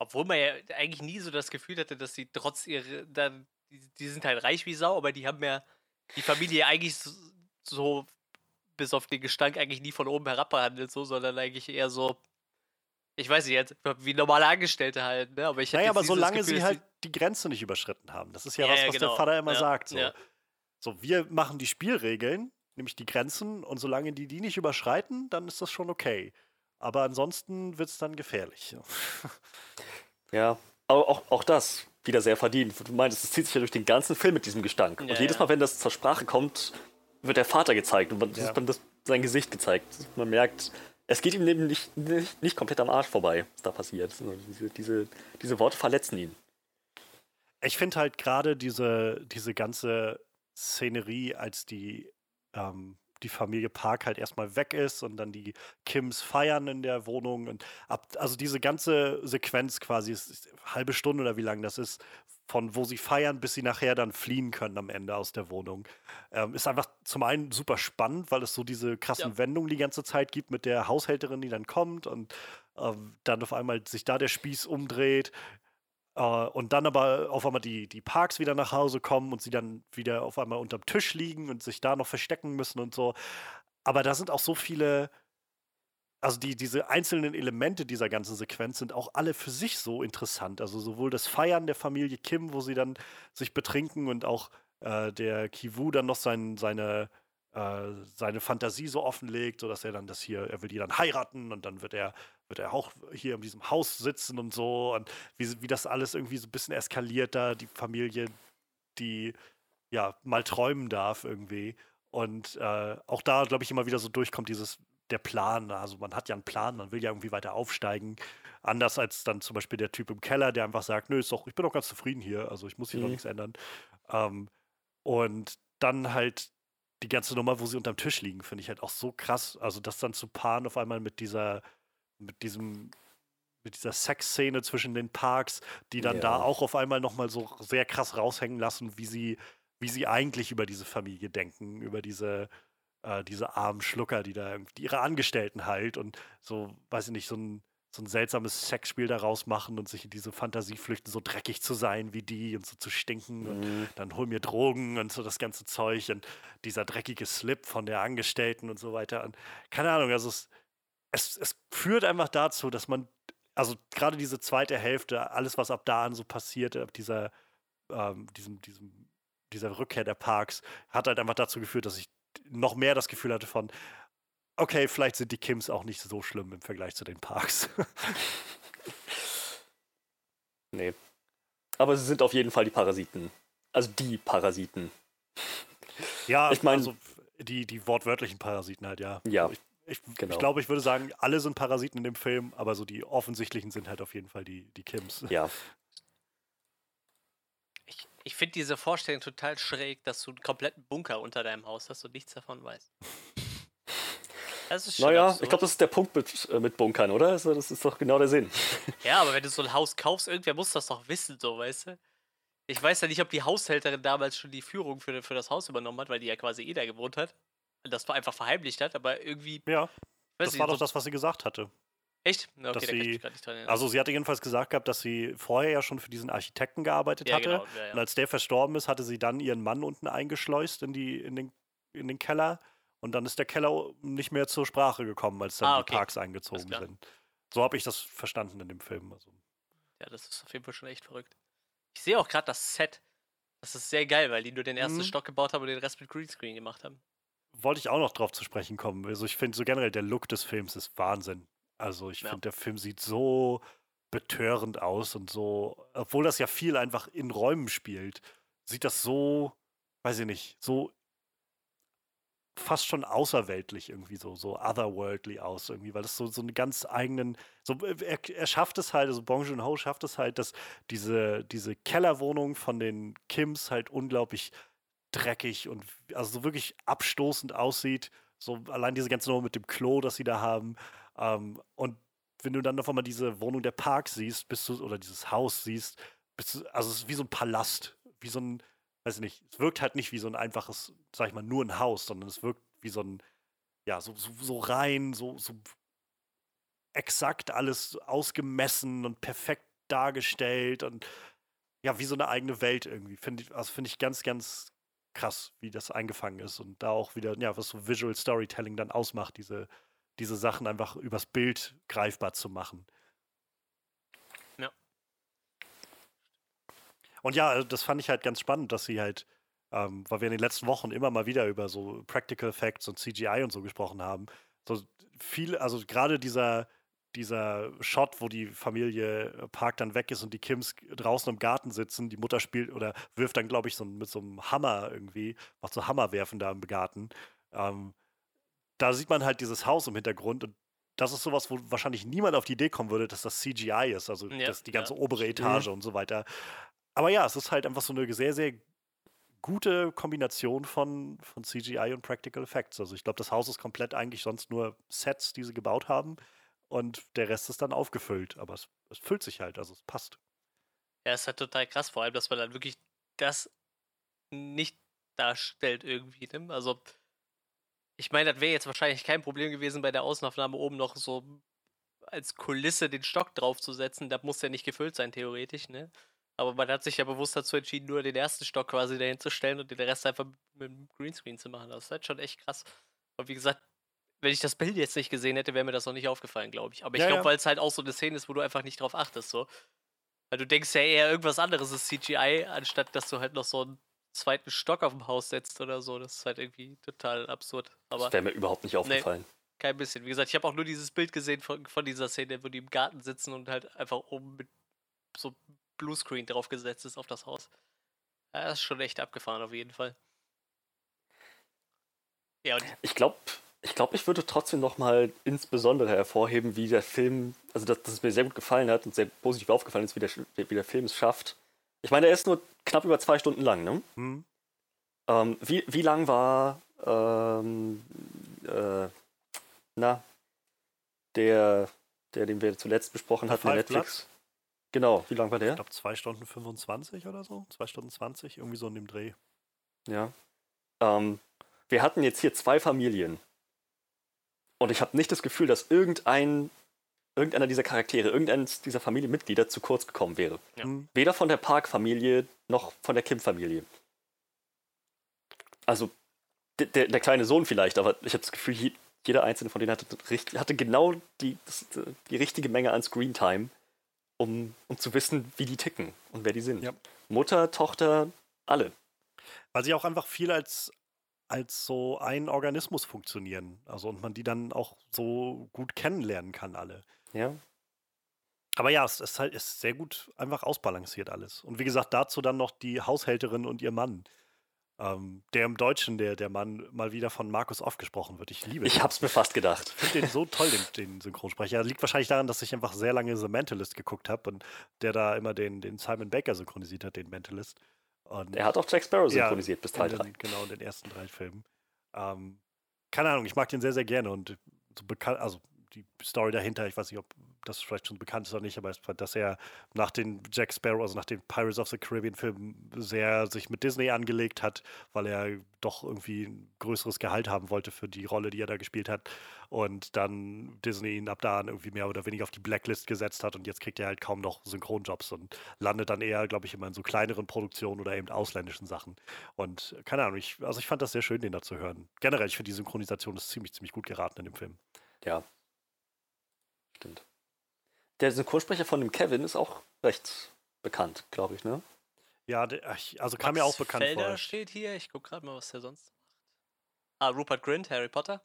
Speaker 1: Obwohl man ja eigentlich nie so das Gefühl hatte, dass sie trotz ihrer, dann, die, die sind halt reich wie Sau, aber die haben ja die Familie eigentlich so, so bis auf den Gestank eigentlich nie von oben herab behandelt, so, sondern eigentlich eher so, ich weiß nicht, jetzt, wie normale Angestellte halt, ne? Aber ich
Speaker 2: naja, aber solange Gefühl, sie halt die Grenze nicht überschritten haben. Das ist ja, ja was, was genau. der Vater immer ja, sagt. So. Ja. so, wir machen die Spielregeln, nämlich die Grenzen, und solange die die nicht überschreiten, dann ist das schon okay. Aber ansonsten wird es dann gefährlich.
Speaker 3: ja, <laughs> aber auch, auch das wieder sehr verdient. Du meinst, es zieht sich ja durch den ganzen Film mit diesem Gestank. und jedes Mal, wenn das zur Sprache kommt, wird der Vater gezeigt und ja. dann das, sein Gesicht gezeigt. Man merkt, es geht ihm nämlich nicht, nicht, komplett am Arsch vorbei, was da passiert. Diese, diese, diese Worte verletzen ihn.
Speaker 2: Ich finde halt gerade diese, diese ganze Szenerie, als die, ähm, die Familie Park halt erstmal weg ist und dann die Kims feiern in der Wohnung und ab, also diese ganze Sequenz quasi, ist, ist halbe Stunde oder wie lang das ist, von wo sie feiern, bis sie nachher dann fliehen können am Ende aus der Wohnung. Ähm, ist einfach zum einen super spannend, weil es so diese krassen ja. Wendungen die ganze Zeit gibt mit der Haushälterin, die dann kommt und ähm, dann auf einmal sich da der Spieß umdreht. Äh, und dann aber auf einmal die, die Parks wieder nach Hause kommen und sie dann wieder auf einmal unterm Tisch liegen und sich da noch verstecken müssen und so. Aber da sind auch so viele also die, diese einzelnen Elemente dieser ganzen Sequenz sind auch alle für sich so interessant. Also sowohl das Feiern der Familie Kim, wo sie dann sich betrinken und auch äh, der Kivu dann noch sein, seine, äh, seine Fantasie so offenlegt, sodass er dann das hier, er will die dann heiraten und dann wird er, wird er auch hier in diesem Haus sitzen und so und wie, wie das alles irgendwie so ein bisschen eskaliert da, die Familie, die ja mal träumen darf irgendwie. Und äh, auch da, glaube ich, immer wieder so durchkommt dieses der Plan. Also man hat ja einen Plan, man will ja irgendwie weiter aufsteigen. Anders als dann zum Beispiel der Typ im Keller, der einfach sagt, nö, ist doch, ich bin doch ganz zufrieden hier, also ich muss hier mhm. noch nichts ändern. Ähm, und dann halt die ganze Nummer, wo sie unterm Tisch liegen, finde ich halt auch so krass. Also das dann zu paaren auf einmal mit dieser, mit diesem, mit dieser Sexszene zwischen den Parks, die dann ja. da auch auf einmal nochmal so sehr krass raushängen lassen, wie sie, wie sie eigentlich über diese Familie denken, über diese, äh, diese armen Schlucker, die da die ihre Angestellten halt und so, weiß ich nicht, so ein, so ein seltsames Sexspiel daraus machen und sich in diese Fantasie flüchten, so dreckig zu sein wie die und so zu stinken mhm. und dann hol mir Drogen und so das ganze Zeug und dieser dreckige Slip von der Angestellten und so weiter. Und keine Ahnung, also es, es, es führt einfach dazu, dass man, also gerade diese zweite Hälfte, alles, was ab da an so passiert, ab dieser, ähm, diesem, diesem, dieser Rückkehr der Parks, hat halt einfach dazu geführt, dass ich noch mehr das Gefühl hatte von, okay, vielleicht sind die Kims auch nicht so schlimm im Vergleich zu den Parks. <laughs>
Speaker 3: nee. Aber sie sind auf jeden Fall die Parasiten. Also die Parasiten.
Speaker 2: Ja, ich meine, also die, die wortwörtlichen Parasiten halt, ja.
Speaker 3: Ja.
Speaker 2: Ich, ich, genau. ich glaube, ich würde sagen, alle sind Parasiten in dem Film, aber so die offensichtlichen sind halt auf jeden Fall die, die Kims.
Speaker 3: Ja, <laughs>
Speaker 1: ich finde diese Vorstellung total schräg, dass du einen kompletten Bunker unter deinem Haus hast und nichts davon weißt.
Speaker 3: Das ist schon naja, absurd. ich glaube, das ist der Punkt mit, äh, mit Bunkern, oder? Also, das ist doch genau der Sinn. <laughs>
Speaker 1: Ja, aber wenn du so ein Haus kaufst, irgendwer muss das doch wissen, so, weißt du? Ich weiß ja nicht, ob die Haushälterin damals schon die Führung für, für das Haus übernommen hat, weil die ja quasi eh da gewohnt hat. Und das einfach verheimlicht hat, aber irgendwie.
Speaker 2: Ja. Das nicht, war doch das, was sie gesagt hatte.
Speaker 1: Echt?
Speaker 2: Okay, dass sie, also sie hatte jedenfalls gesagt gehabt, dass sie vorher ja schon für diesen Architekten gearbeitet ja, hatte. Genau, ja, ja. Und als der verstorben ist, hatte sie dann ihren Mann unten eingeschleust in, die, in, den, in den Keller. Und dann ist der Keller nicht mehr zur Sprache gekommen, als dann ah, okay. die Parks eingezogen sind. So habe ich das verstanden in dem Film. Also.
Speaker 1: Ja, das ist auf jeden Fall schon echt verrückt. Ich sehe auch gerade das Set. Das ist sehr geil, weil die nur den ersten mhm. Stock gebaut haben und den Rest mit Greenscreen gemacht haben.
Speaker 2: Wollte ich auch noch drauf zu sprechen kommen. Also ich finde so generell, der Look des Films ist Wahnsinn. Also ich ja. finde, der Film sieht so betörend aus und so, obwohl das ja viel einfach in Räumen spielt, sieht das so, weiß ich nicht, so fast schon außerweltlich irgendwie so, so otherworldly aus irgendwie, weil das so, so einen ganz eigenen, so, er, er schafft es halt, also Bong Joon-ho schafft es halt, dass diese, diese Kellerwohnung von den Kims halt unglaublich dreckig und also so wirklich abstoßend aussieht, so allein diese ganze Nummer mit dem Klo, das sie da haben ähm, und wenn du dann auf einmal diese Wohnung der Park siehst, bist du, oder dieses Haus siehst, bist du, also es ist wie so ein Palast, wie so ein, weiß ich nicht, es wirkt halt nicht wie so ein einfaches, sag ich mal, nur ein Haus, sondern es wirkt wie so ein, ja, so, so, so rein, so, so exakt alles ausgemessen und perfekt dargestellt und ja, wie so eine eigene Welt irgendwie. Finde ich, also finde ich ganz, ganz krass, wie das eingefangen ist und da auch wieder, ja, was so Visual Storytelling dann ausmacht, diese, diese Sachen einfach übers Bild greifbar zu machen.
Speaker 1: Ja.
Speaker 2: Und ja, also das fand ich halt ganz spannend, dass sie halt, ähm, weil wir in den letzten Wochen immer mal wieder über so Practical Effects und CGI und so gesprochen haben. So viel, also gerade dieser, dieser Shot, wo die Familie äh, Park dann weg ist und die Kims draußen im Garten sitzen, die Mutter spielt oder wirft dann, glaube ich, so mit so einem Hammer irgendwie, macht so Hammerwerfen da im Garten. Ähm, da sieht man halt dieses Haus im Hintergrund und das ist sowas, wo wahrscheinlich niemand auf die Idee kommen würde, dass das CGI ist, also
Speaker 1: Ja,
Speaker 2: das, die ganze
Speaker 1: ja.
Speaker 2: obere Etage und so weiter. Aber ja, es ist halt einfach so eine sehr, sehr gute Kombination von, von CGI und Practical Effects. Also ich glaube, das Haus ist komplett eigentlich sonst nur Sets, die sie gebaut haben und der Rest ist dann aufgefüllt. Aber es, es füllt sich halt, also es passt.
Speaker 1: Ja, ist halt total krass, vor allem, dass man dann wirklich das nicht darstellt irgendwie. Ne? Also, ich meine, das wäre jetzt wahrscheinlich kein Problem gewesen, bei der Außenaufnahme oben noch so als Kulisse den Stock draufzusetzen. Das muss ja nicht gefüllt sein, theoretisch, ne? Aber man hat sich ja bewusst dazu entschieden, nur den ersten Stock quasi dahin zu stellen und den Rest einfach mit dem Greenscreen zu machen. Das ist halt schon echt krass. Und wie gesagt, wenn ich das Bild jetzt nicht gesehen hätte, wäre mir das noch nicht aufgefallen, glaube ich. Aber ich
Speaker 2: Ja,
Speaker 1: glaube,
Speaker 2: ja.
Speaker 1: weil es halt auch so eine Szene ist, wo du einfach nicht drauf achtest, so. Weil du denkst ja eher, irgendwas anderes ist CGI, anstatt dass du halt noch so einen zweiten Stock auf dem Haus setzt oder so. Das ist halt irgendwie total absurd. Aber
Speaker 3: Das wäre mir überhaupt nicht aufgefallen.
Speaker 1: kein bisschen. Wie gesagt, ich habe auch nur dieses Bild gesehen von, von dieser Szene, wo die im Garten sitzen und halt einfach oben mit so Bluescreen draufgesetzt ist auf das Haus. Ja, das ist schon echt abgefahren auf jeden Fall. Ja, und
Speaker 3: Ich glaube, ich, glaub, ich würde trotzdem nochmal insbesondere hervorheben, wie der Film, also dass, dass es mir sehr gut gefallen hat und sehr positiv aufgefallen ist, wie der, wie der Film es schafft. Ich meine, er ist nur knapp über zwei Stunden lang, ne?
Speaker 2: Hm?
Speaker 3: Ähm, wie, wie lang war, ähm, äh, na, der, der, den wir zuletzt besprochen hatten, Netflix? Genau, wie lang war
Speaker 2: Ich
Speaker 3: der?
Speaker 2: glaube, 2 Stunden 25 oder so. 2 Stunden 20, irgendwie so in dem Dreh.
Speaker 3: Ja. Ähm, wir hatten jetzt hier zwei Familien. Und ich habe nicht das Gefühl, dass irgendein, irgendeiner dieser Charaktere, irgendeines dieser Familienmitglieder zu kurz gekommen wäre.
Speaker 1: Ja.
Speaker 2: Hm?
Speaker 3: Weder von der Park-Familie noch von der Kim-Familie. Also der, der, kleine Sohn vielleicht, aber ich habe das Gefühl, je- jeder einzelne von denen hatte, hatte genau die, das, die richtige Menge an Screentime, um, um zu wissen, wie die ticken und wer die sind.
Speaker 2: Ja.
Speaker 3: Mutter, Tochter, alle.
Speaker 2: Weil sie auch einfach viel als, als so ein Organismus funktionieren. Also und man die dann auch so gut kennenlernen kann, alle.
Speaker 3: Ja.
Speaker 2: Aber ja, es ist halt ist sehr gut einfach ausbalanciert alles. Und wie gesagt, dazu dann noch die Haushälterin und ihr Mann. Ähm, der im Deutschen, der, der Mann, mal wieder von Markus Off gesprochen wird. Ich liebe
Speaker 3: Ich
Speaker 2: den.
Speaker 3: hab's mir fast gedacht.
Speaker 2: Ich finde den so toll, den, den Synchronsprecher. Liegt wahrscheinlich daran, dass ich einfach sehr lange The Mentalist geguckt habe und der da immer den, den Simon Baker synchronisiert hat, den Mentalist. Und
Speaker 3: Er hat auch Jack Sparrow
Speaker 2: Ja,
Speaker 3: synchronisiert bis Teil
Speaker 2: in
Speaker 3: 3.
Speaker 2: den, genau, in den ersten drei Filmen. Ähm, keine Ahnung, ich mag den sehr, sehr gerne und so bekannt, also die Story dahinter, ich weiß nicht, ob das vielleicht schon bekannt ist oder nicht, aber dass er nach den Jack Sparrow, also nach den Pirates of the Caribbean Filmen sehr sich mit Disney angelegt hat, weil er doch irgendwie ein größeres Gehalt haben wollte für die Rolle, die er da gespielt hat und dann Disney ihn ab da irgendwie mehr oder weniger auf die Blacklist gesetzt hat und jetzt kriegt er halt kaum noch Synchronjobs und landet dann eher, glaube ich, immer in so kleineren Produktionen oder eben ausländischen Sachen. Und keine Ahnung, ich, also ich fand das sehr schön, den da zu hören. Generell, ich finde die Synchronisation ist ziemlich, ziemlich gut geraten in dem Film.
Speaker 3: Ja. Stimmt. Der Synchronsprecher von dem Kevin ist auch recht bekannt, glaube ich, ne?
Speaker 2: Ja, der, also kam mir auch bekannt
Speaker 1: Felder
Speaker 2: vor.
Speaker 1: steht hier. Ich gucke gerade mal, was der sonst macht. Ah, Rupert Grint, Harry Potter.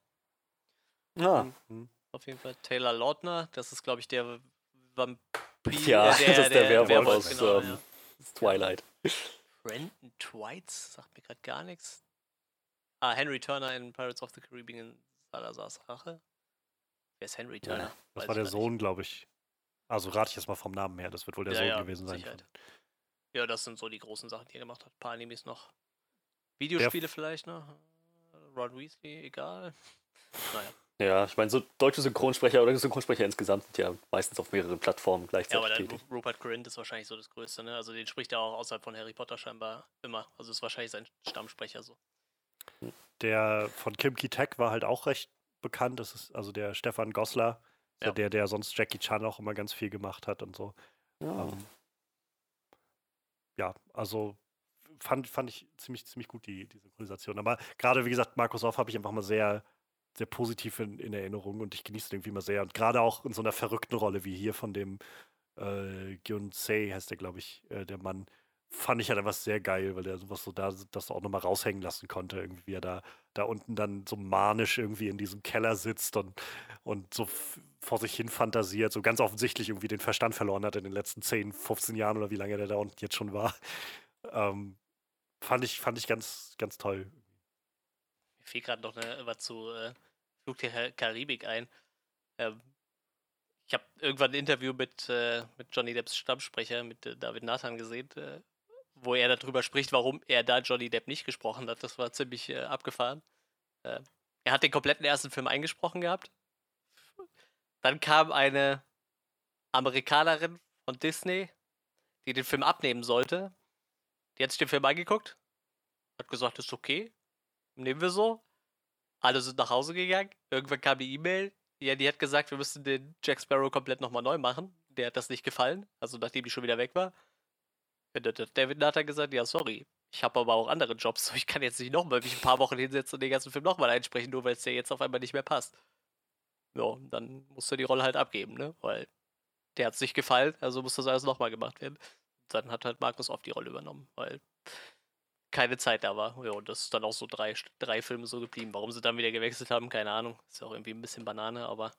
Speaker 3: Ja.
Speaker 2: Hm.
Speaker 1: Auf jeden Fall. Taylor Lautner, das ist, glaube ich, der Vampir.
Speaker 3: Ja,
Speaker 1: äh,
Speaker 3: das ist der Werwolf aus,
Speaker 1: genau,
Speaker 3: ähm,
Speaker 1: ja.
Speaker 3: Twilight.
Speaker 1: Brandon Twites, sagt mir gerade gar nichts. Ah, Henry Turner in Pirates of the Caribbean in Salazar's Rache. Wer ist Henry Turner?
Speaker 2: Das
Speaker 1: Weiß
Speaker 2: war der Sohn, glaube ich. Also rate ich jetzt mal vom Namen her, das wird wohl der
Speaker 1: Ja,
Speaker 2: Sohn
Speaker 1: ja,
Speaker 2: gewesen sein.
Speaker 1: Ja, das sind so die großen Sachen, die er gemacht hat. Ein paar Animes noch. Videospiele vielleicht noch. Ron Weasley, egal. Naja.
Speaker 3: Ja, ich meine, so deutsche Synchronsprecher oder Synchronsprecher insgesamt sind ja meistens auf mehreren Plattformen
Speaker 1: Ja,
Speaker 3: gleichzeitig
Speaker 1: aber dann Rupert Grint ist wahrscheinlich so das Größte, ne? Also den spricht er auch außerhalb von Harry Potter scheinbar immer. Also ist wahrscheinlich sein Stammsprecher so.
Speaker 2: der von Kim Ki-Tek war halt auch recht bekannt. Das ist also der Stefan ist
Speaker 1: ja.
Speaker 2: Der, der sonst Jackie Chan auch immer ganz viel gemacht hat und so. Ja, ähm, ja also fand, fand ich ziemlich, ziemlich gut, die, die Synchronisation. Aber gerade, wie gesagt, Markus Off habe ich einfach mal sehr, sehr positiv in, in Erinnerung und ich genieße den irgendwie mal sehr. Und gerade auch in so einer verrückten Rolle wie hier von dem äh, Gyun Sei heißt der, glaube ich, äh, der Mann, fand ich halt einfach sehr geil, weil der sowas so da das auch nochmal raushängen lassen konnte, irgendwie, wie er da, da unten dann so manisch irgendwie in diesem Keller sitzt und, und so vor sich hin fantasiert, so ganz offensichtlich irgendwie den Verstand verloren hat in den letzten 10, 15 Jahren oder wie lange der da unten jetzt schon war. <laughs> Ähm, fand ich, fand ich ganz, ganz toll.
Speaker 1: Mir fiel gerade noch eine, was zu äh, Flug der Karibik ein. Ähm, ich habe irgendwann ein Interview mit, äh, mit Johnny Depps Stammsprecher, mit äh, David Nathan gesehen, äh, wo er darüber spricht, warum er da Johnny Depp nicht gesprochen hat. Das war ziemlich äh, abgefahren. Äh, er hat den kompletten ersten Film eingesprochen gehabt. Dann kam eine Amerikanerin von Disney, die den Film abnehmen sollte. Die hat sich den Film angeguckt, hat gesagt, ist okay, nehmen wir so. Alle sind nach Hause gegangen. Irgendwann kam die E-Mail. Ja, die hat gesagt, wir müssen den Jack Sparrow komplett nochmal neu machen. Der hat das nicht gefallen, also nachdem die schon wieder weg war. David hat dann gesagt, ja, sorry, ich habe aber auch andere Jobs, <laughs> so ich kann jetzt nicht nochmal mich ein paar Wochen hinsetzen und den ganzen Film nochmal einsprechen, nur weil es dir jetzt auf einmal nicht mehr passt. Ja, dann musst du die Rolle halt abgeben, ne? Weil der hat es nicht gefallen, also muss das alles nochmal gemacht werden. Dann hat halt Markus oft die Rolle übernommen, weil keine Zeit da war. Ja, und das ist dann auch so drei, drei Filme so geblieben. Warum sie dann wieder gewechselt haben, keine Ahnung. Ist ja auch irgendwie ein bisschen Banane, aber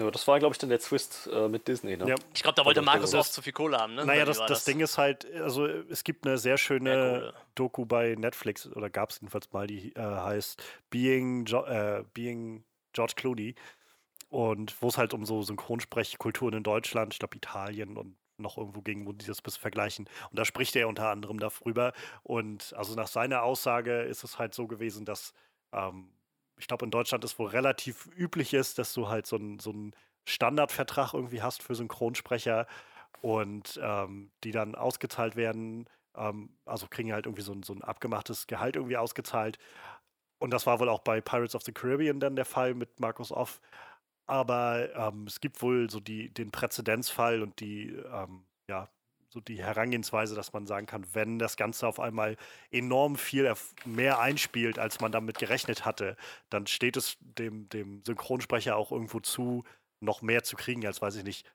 Speaker 3: ja, das war, glaube ich, dann der Twist äh, mit Disney. Ne? Ja.
Speaker 1: Ich glaube, da wollte Markus auch zu viel Kohle haben. Ne?
Speaker 2: Naja, das, das, das, Ding ist halt, also es gibt eine sehr schöne Doku bei Netflix, oder gab es jedenfalls mal, die äh, heißt Being, jo äh, Being George Clooney. Und wo es halt um so Synchronsprechkulturen in Deutschland, ich glaube Italien und noch irgendwo ging, wo die das bis vergleichen. Und da spricht er unter anderem darüber. Und also nach seiner Aussage ist es halt so gewesen, dass ähm, ich glaube, in Deutschland ist wohl relativ üblich ist, dass du halt so einen so Standardvertrag irgendwie hast für Synchronsprecher und ähm, die dann ausgezahlt werden. Ähm, also kriegen halt irgendwie so ein, so ein abgemachtes Gehalt irgendwie ausgezahlt. Und das war wohl auch bei Pirates of the Caribbean dann der Fall mit Markus Off. Aber ähm, es gibt wohl so die, den Präzedenzfall und die, ähm, ja, so die Herangehensweise, dass man sagen kann, wenn das Ganze auf einmal enorm viel mehr einspielt, als man damit gerechnet hatte, dann steht es dem, dem Synchronsprecher auch irgendwo zu, noch mehr zu kriegen, als weiß ich nicht,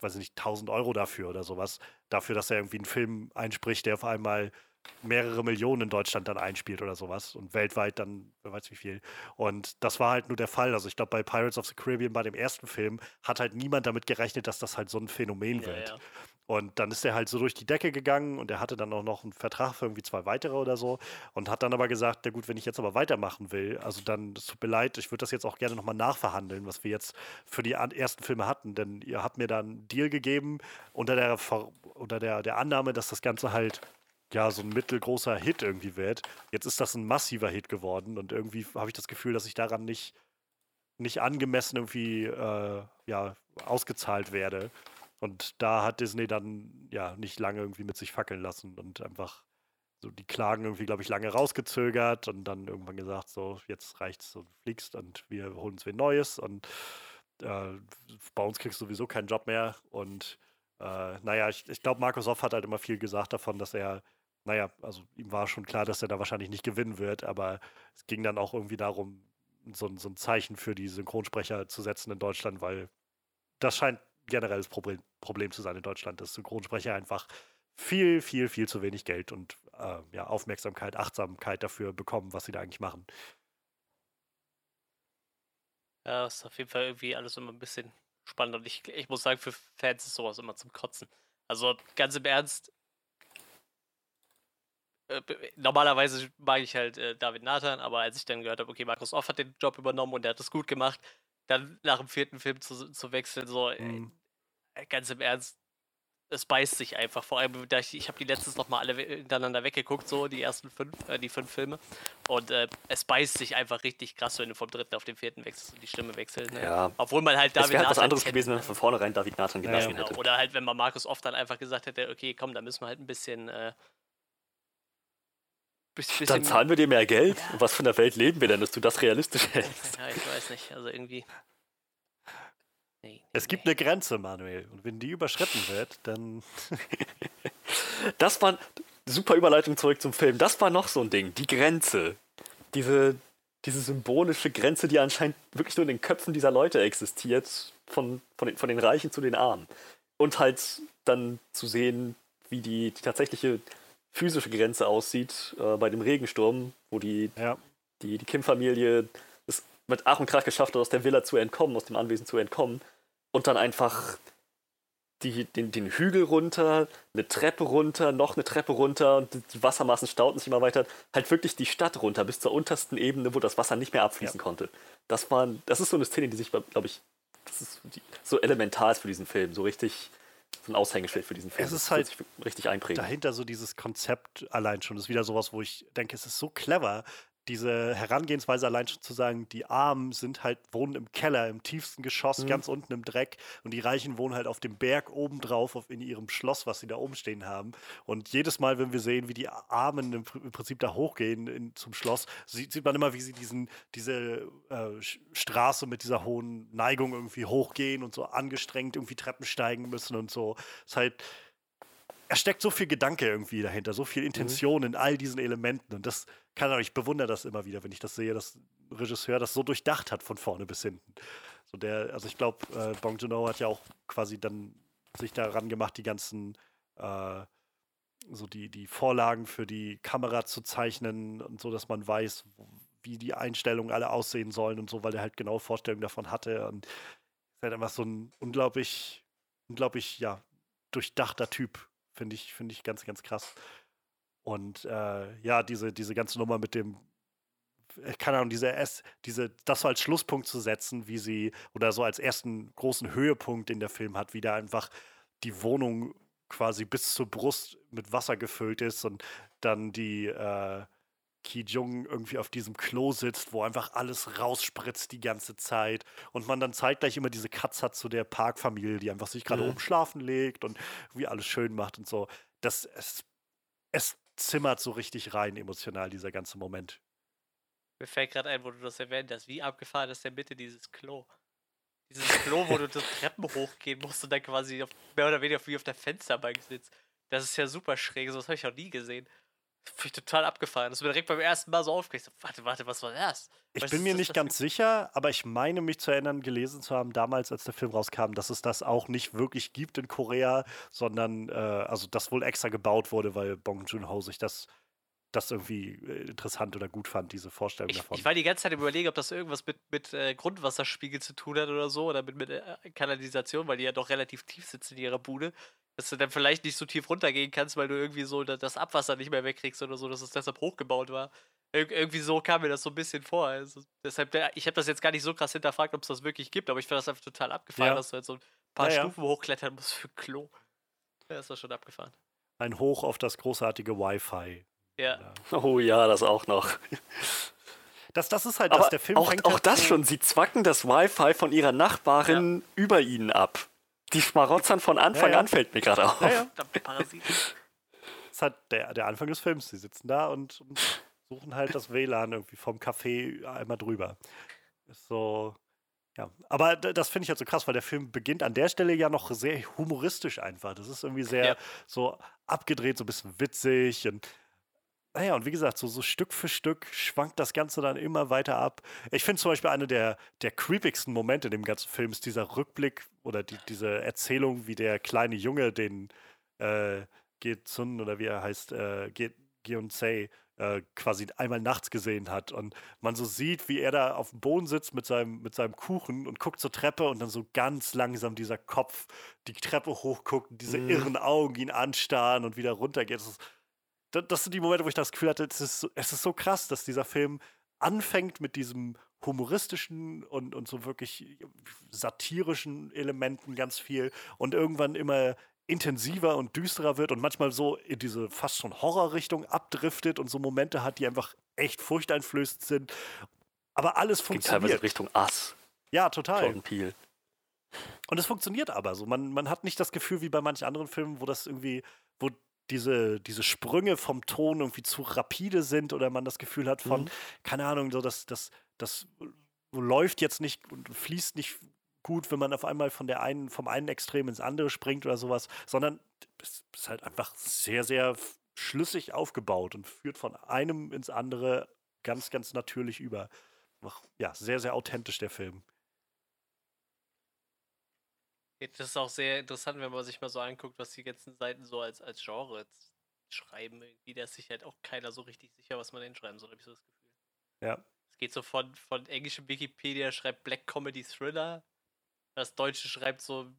Speaker 2: weiß ich nicht, 1000 Euro dafür oder sowas. Dafür, dass er irgendwie einen Film einspricht, der auf einmal mehrere Millionen in Deutschland dann einspielt oder sowas und weltweit dann, wer weiß wie viel. Und das war halt nur der Fall. Also ich glaube, bei Pirates of the Caribbean, bei dem ersten Film, hat halt niemand damit gerechnet, dass das halt so ein Phänomen ja, wird. Ja. Und dann ist er halt so durch die Decke gegangen und er hatte dann auch noch einen Vertrag für irgendwie zwei weitere oder so und hat dann aber gesagt, ja gut, wenn ich jetzt aber weitermachen will, also dann, es tut mir leid, ich würde das jetzt auch gerne nochmal nachverhandeln, was wir jetzt für die ersten Filme hatten, denn ihr habt mir dann einen Deal gegeben unter der, unter der, der Annahme, dass das Ganze halt ja, so ein mittelgroßer Hit irgendwie wird. Jetzt ist das ein massiver Hit geworden und irgendwie habe ich das Gefühl, dass ich daran nicht, nicht angemessen irgendwie äh, ja, ausgezahlt werde. Und da hat Disney dann ja nicht lange irgendwie mit sich fackeln lassen und einfach so die Klagen irgendwie, glaube ich, lange rausgezögert und dann irgendwann gesagt, so, jetzt reicht's, du fliegst und wir holen uns wen Neues und äh, bei uns kriegst du sowieso keinen Job mehr. Und äh, naja, ich, ich glaube, Markus Off hat halt immer viel gesagt davon, dass er naja, also ihm war schon klar, dass er da wahrscheinlich nicht gewinnen wird, aber es ging dann auch irgendwie darum, so, so ein Zeichen für die Synchronsprecher zu setzen in Deutschland, weil das scheint generelles Problem, Problem zu sein in Deutschland, dass Synchronsprecher einfach viel, viel, viel zu wenig Geld und äh, ja, Aufmerksamkeit, Achtsamkeit dafür bekommen, was sie da eigentlich machen.
Speaker 1: Ja, ist auf jeden Fall irgendwie alles immer ein bisschen spannend und ich, ich muss sagen, für Fans ist sowas immer zum Kotzen. Also ganz im Ernst, äh, normalerweise mag ich halt äh, David Nathan, aber als ich dann gehört habe, okay, Markus Off hat den Job übernommen und er hat das gut gemacht, dann nach dem vierten Film zu, zu wechseln, so mhm. äh, ganz im Ernst, es beißt sich einfach. Vor allem, da ich, ich habe die letztens noch mal alle hintereinander weggeguckt, so die ersten fünf, äh, die fünf Filme. Und äh, es beißt sich einfach richtig krass, wenn du vom dritten auf den vierten wechselst und die Stimme wechselt. Ne?
Speaker 3: Ja.
Speaker 1: Obwohl man halt
Speaker 3: David Nathan. Es wäre was anderes gewesen, wenn man von vornherein David Nathan gelassen ja, genau. hätte.
Speaker 1: Oder halt, wenn man Markus oft dann einfach gesagt hätte, okay, komm, da müssen wir halt ein bisschen äh,
Speaker 3: Bisschen Dann zahlen wir dir mehr Geld. Ja. Was von der Welt leben wir denn, dass du das realistisch hältst?
Speaker 1: Ja, <laughs> ich weiß nicht. Also irgendwie. Nee, nee,
Speaker 2: Es gibt
Speaker 1: nee.
Speaker 2: eine Grenze, Manuel. Und wenn die überschritten wird, dann. <laughs>
Speaker 3: Das war super Überleitung zurück zum Film. Das war noch so ein Ding, die Grenze. Diese, diese symbolische Grenze, die anscheinend wirklich nur in den Köpfen dieser Leute existiert, von, von, den, von den Reichen zu den Armen. Und halt dann zu sehen, wie die, die tatsächliche physische Grenze aussieht äh, bei dem Regensturm, wo die,
Speaker 2: Ja.
Speaker 3: die, die Kim-Familie es mit Ach und Krach geschafft hat, aus der Villa zu entkommen, aus dem Anwesen zu entkommen. Und dann einfach die, den, den Hügel runter, eine Treppe runter, noch eine Treppe runter und die Wassermassen stauten sich immer weiter. Halt wirklich die Stadt runter bis zur untersten Ebene, wo das Wasser nicht mehr abfließen konnte. Das, war, das ist so eine Szene, die sich, glaube ich, das ist so elementar ist für diesen Film. So richtig, so ein Aushängeschild für diesen Film.
Speaker 2: Es ist halt
Speaker 3: richtig einprägen.
Speaker 2: dahinter so dieses Konzept allein schon. Das ist wieder sowas, wo ich denke, es ist so clever, diese Herangehensweise allein schon zu sagen, die Armen sind halt, wohnen im Keller, im tiefsten Geschoss,
Speaker 3: Mhm.
Speaker 2: ganz unten im Dreck und die Reichen wohnen halt auf dem Berg obendrauf, auf, in ihrem Schloss, was sie da oben stehen haben. Und jedes Mal, wenn wir sehen, wie die Armen im, im Prinzip da hochgehen in, zum Schloss, sieht, sieht man immer, wie sie diesen, diese äh, Straße mit dieser hohen Neigung irgendwie hochgehen und so angestrengt irgendwie Treppen steigen müssen und so. Ist halt, er steckt so viel Gedanke irgendwie dahinter, so viel Intention in all diesen Elementen. Und das kann auch, ich bewundere das immer wieder, wenn ich das sehe, dass ein Regisseur das so durchdacht hat von vorne bis hinten. So der, also ich glaube, äh, Bong Joon-ho hat ja auch quasi dann sich daran gemacht, die ganzen äh, so die, die Vorlagen für die Kamera zu zeichnen und so, dass man weiß, wie die Einstellungen alle aussehen sollen und so, weil er halt genau Vorstellungen davon hatte. Und ist halt einfach so ein unglaublich, unglaublich, ja, durchdachter Typ. Finde ich, finde ich ganz, ganz krass. Und äh, ja, diese, diese ganze Nummer mit dem, äh, keine Ahnung, diese S, diese, das so als Schlusspunkt zu setzen, wie sie, oder so als ersten großen Höhepunkt, den der Film hat, wie da einfach die Wohnung quasi bis zur Brust mit Wasser gefüllt ist und dann die äh, Ki Jung irgendwie auf diesem Klo sitzt, wo einfach alles rausspritzt die ganze Zeit und man dann zeitgleich immer diese Cuts hat zu der Parkfamilie, die einfach sich gerade
Speaker 3: Mhm.
Speaker 2: oben schlafen legt und wie alles schön macht und so. Das es, es zimmert so richtig rein emotional dieser ganze Moment.
Speaker 1: Mir fällt gerade ein, wo du das erwähnt hast. Wie abgefahren ist denn bitte dieses Klo? Dieses Klo, wo du das Treppen hochgehen musst und dann quasi auf, mehr oder weniger wie auf der Fensterbank sitzt. Das ist ja super schräg, sowas habe ich noch nie gesehen. Finde ich total abgefahren. Das ist mir direkt beim ersten Mal so aufgeregt. Warte, warte, was war das?
Speaker 2: Ich
Speaker 1: Was
Speaker 2: bin mir nicht ganz sicher, aber ich meine mich zu erinnern, gelesen zu haben, damals, als der Film rauskam, dass es das auch nicht wirklich gibt in Korea, sondern äh, also das wohl extra gebaut wurde, weil Bong Joon-ho sich das, das irgendwie äh, interessant oder gut fand, diese Vorstellung
Speaker 1: Ich,
Speaker 2: davon.
Speaker 1: ich war die ganze Zeit im Überlegen, ob das irgendwas mit, mit äh, Grundwasserspiegel zu tun hat oder so, oder mit, mit äh, Kanalisation, weil die ja doch relativ tief sitzen in ihrer Bude. Dass du dann vielleicht nicht so tief runtergehen kannst, weil du irgendwie so da- das Abwasser nicht mehr wegkriegst oder so, dass es deshalb hochgebaut war. Ir irgendwie so kam mir das so ein bisschen vor. Also deshalb, ich habe das jetzt gar nicht so krass hinterfragt, ob es das wirklich gibt, aber ich finde das einfach total abgefahren,
Speaker 2: Ja.
Speaker 1: dass du halt so ein paar
Speaker 2: Ja, ja.
Speaker 1: Stufen hochklettern musst für Klo. Ja, ist das schon abgefahren.
Speaker 2: Ein Hoch auf das großartige Wi-Fi.
Speaker 1: Ja.
Speaker 3: Oh ja, das auch noch.
Speaker 2: Das, das ist halt
Speaker 3: Aber
Speaker 2: das, der Film
Speaker 3: auch,
Speaker 2: fängt
Speaker 3: auch
Speaker 2: halt
Speaker 3: das schon, sie zwacken das Wi-Fi von ihrer Nachbarin über ihnen ab. Die Schmarotzern von Anfang
Speaker 2: Ja, ja.
Speaker 3: an fällt mir gerade auf.
Speaker 2: Ja, ja. Das ist halt der, der Anfang des Films. Sie sitzen da und, und suchen halt das WLAN irgendwie vom Café einmal drüber. Ist so. Ja, aber das finde ich halt so krass, weil der Film beginnt an der Stelle ja noch sehr humoristisch einfach. Das ist irgendwie sehr
Speaker 1: Ja.
Speaker 2: so abgedreht, so ein bisschen witzig und naja, und wie gesagt, so, so Stück für Stück schwankt das Ganze dann immer weiter ab. Ich finde zum Beispiel eine der, der creepigsten Momente in dem ganzen Film ist dieser Rückblick oder die, diese Erzählung, wie der kleine Junge den äh, Ge-Sun oder wie er heißt, äh, Ge- Geun-Sei äh, quasi einmal nachts gesehen hat. Und man so sieht, wie er da auf dem Boden sitzt mit seinem, mit seinem Kuchen und guckt zur Treppe und dann so ganz langsam dieser Kopf die Treppe hochguckt und diese
Speaker 3: Mhm.
Speaker 2: irren Augen ihn anstarren und wieder runtergeht. Das, ist, das, sind die Momente, wo ich das Gefühl hatte, es ist, so- es ist so krass, dass dieser Film anfängt mit diesem humoristischen und, und so wirklich satirischen Elementen ganz viel und irgendwann immer intensiver und düsterer wird und manchmal so in diese fast schon Horrorrichtung abdriftet und so Momente hat, die einfach echt furchteinflößend sind. Aber alles
Speaker 3: Ging teilweise
Speaker 2: funktioniert.
Speaker 3: Richtung Ass,
Speaker 2: Ja, total.
Speaker 3: Jordan Peele.
Speaker 2: Und es funktioniert aber so. Man, man hat nicht das Gefühl wie bei manchen anderen Filmen, wo das irgendwie, wo diese, diese Sprünge vom Ton irgendwie zu rapide sind oder man das Gefühl hat von,
Speaker 3: Mhm.
Speaker 2: keine Ahnung, so das, das, das läuft jetzt nicht und fließt nicht gut, wenn man auf einmal von der einen, vom einen Extrem ins andere springt oder sowas, sondern es ist halt einfach sehr, sehr schlüssig aufgebaut und führt von einem ins andere ganz, ganz natürlich über. Ja, sehr, sehr authentisch der Film.
Speaker 1: Das ist auch sehr interessant, wenn man sich mal so anguckt, was die ganzen Seiten so als, als Genre schreiben. Irgendwie, da ist sich halt auch keiner so richtig sicher, was man hinschreiben soll, habe ich so das Gefühl.
Speaker 2: Ja.
Speaker 1: Es geht so von, von englischem Wikipedia, schreibt Black Comedy Thriller. Das Deutsche schreibt so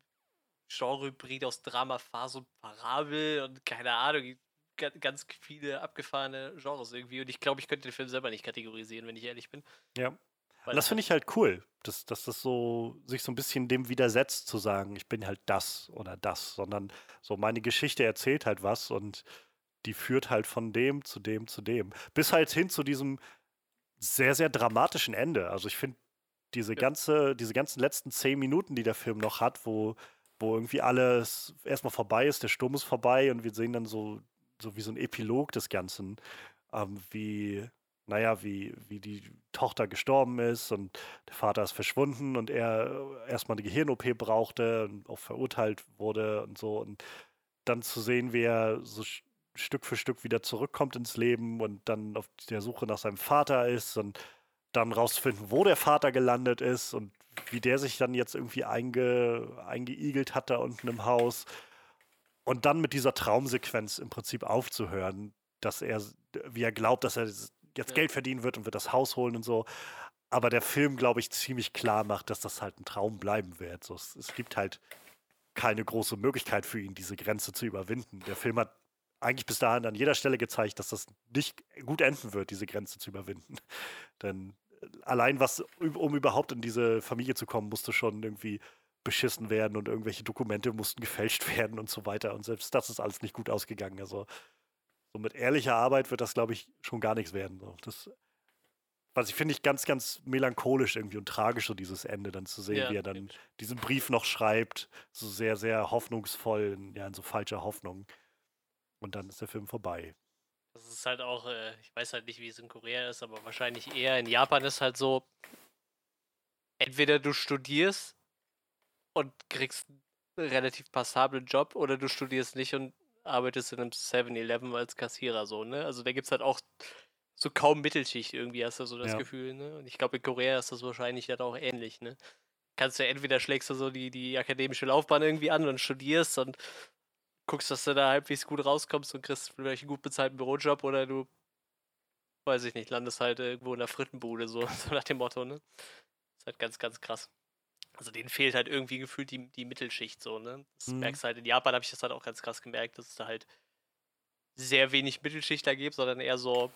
Speaker 1: Genre-Hybrid aus Drama, Phase und Parabel und keine Ahnung, ganz viele abgefahrene Genres irgendwie. Und ich glaube, ich könnte den Film selber nicht kategorisieren, wenn ich ehrlich bin.
Speaker 2: Ja. Weil das finde ich halt cool, dass, dass das so sich so ein bisschen dem widersetzt, zu sagen, ich bin halt das oder das, sondern so meine Geschichte erzählt halt was und die führt halt von dem zu dem zu dem. Bis halt hin zu diesem sehr, sehr dramatischen Ende. Also ich finde diese ganze, diese ganzen letzten zehn Minuten, die der Film noch hat, wo, wo irgendwie alles erstmal vorbei ist, der Sturm ist vorbei und wir sehen dann so, so wie so ein Epilog des Ganzen, ähm, wie, naja, wie, wie die Tochter gestorben ist und der Vater ist verschwunden und er erstmal eine Gehirn-OP brauchte und auch verurteilt wurde und so. Und dann zu sehen, wie er so Stück für Stück wieder zurückkommt ins Leben und dann auf der Suche nach seinem Vater ist und dann rauszufinden, wo der Vater gelandet ist und wie der sich dann jetzt irgendwie einge, eingeigelt hat da unten im Haus. Und dann mit dieser Traumsequenz im Prinzip aufzuhören, dass er, wie er glaubt, dass er jetzt ja. Geld verdienen wird und wird das Haus holen und so. Aber der Film, glaube ich, ziemlich klar macht, dass das halt ein Traum bleiben wird. So, es, es gibt halt keine große Möglichkeit für ihn, diese Grenze zu überwinden. Der Film hat eigentlich bis dahin an jeder Stelle gezeigt, dass das nicht gut enden wird, diese Grenze zu überwinden. <laughs> Denn äh, allein was, um überhaupt in diese Familie zu kommen, musste schon irgendwie beschissen werden und irgendwelche Dokumente mussten gefälscht <laughs> werden und so weiter. Und selbst das ist alles nicht gut ausgegangen. Also so mit ehrlicher Arbeit wird das, glaube ich, schon gar nichts werden. So. Das, was ich finde ich ganz, ganz melancholisch irgendwie und tragisch, so dieses Ende dann zu sehen, ja, wie er dann stimmt. diesen Brief noch schreibt, so sehr, sehr hoffnungsvoll, ja, in so falscher Hoffnung. Und dann ist der Film vorbei.
Speaker 1: Das ist halt auch, äh, ich weiß halt nicht, wie es in Korea ist, aber wahrscheinlich eher in Japan ist halt so, entweder du studierst und kriegst einen relativ passablen Job oder du studierst nicht und arbeitest in einem 7-Eleven als Kassierer so, ne? Also da gibt es halt auch so kaum Mittelschicht irgendwie, hast du so das ja. Gefühl, ne? Und ich glaube, in Korea ist das wahrscheinlich dann auch ähnlich, ne? Kannst du entweder schlägst du so die, die akademische Laufbahn irgendwie an und studierst und guckst, dass du da halbwegs gut rauskommst und kriegst vielleicht einen gut bezahlten Bürojob oder du, weiß ich nicht, landest halt irgendwo in der Frittenbude, so, <laughs> so nach dem Motto, ne? Das ist halt ganz, ganz krass. Also denen fehlt halt irgendwie gefühlt die, die Mittelschicht so, ne? Das mhm. merkst halt in Japan habe ich das halt auch ganz krass gemerkt, dass es da halt sehr wenig Mittelschichtler gibt, sondern eher so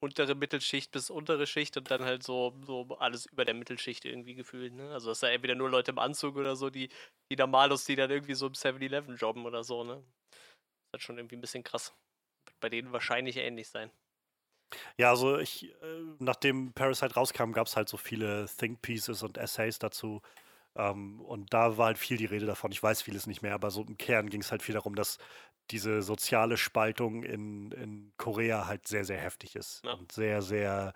Speaker 1: untere Mittelschicht bis untere Schicht und dann halt so, so alles über der Mittelschicht irgendwie gefühlt. Ne? Also das ist ja entweder nur Leute im Anzug oder so, die, die Normalos, die dann irgendwie so im 7-Eleven jobben oder so. Ne? Das ist halt schon irgendwie ein bisschen krass. Wird bei denen wahrscheinlich ähnlich sein.
Speaker 2: Ja, also ich, äh, nachdem Parasite rauskam, gab es halt so viele Think Pieces und Essays dazu. Ähm, und da war halt viel die Rede davon. Ich weiß vieles nicht mehr, aber so im Kern ging es halt viel darum, dass diese soziale Spaltung in, in Korea halt sehr, sehr heftig ist. Ja. Und sehr, sehr,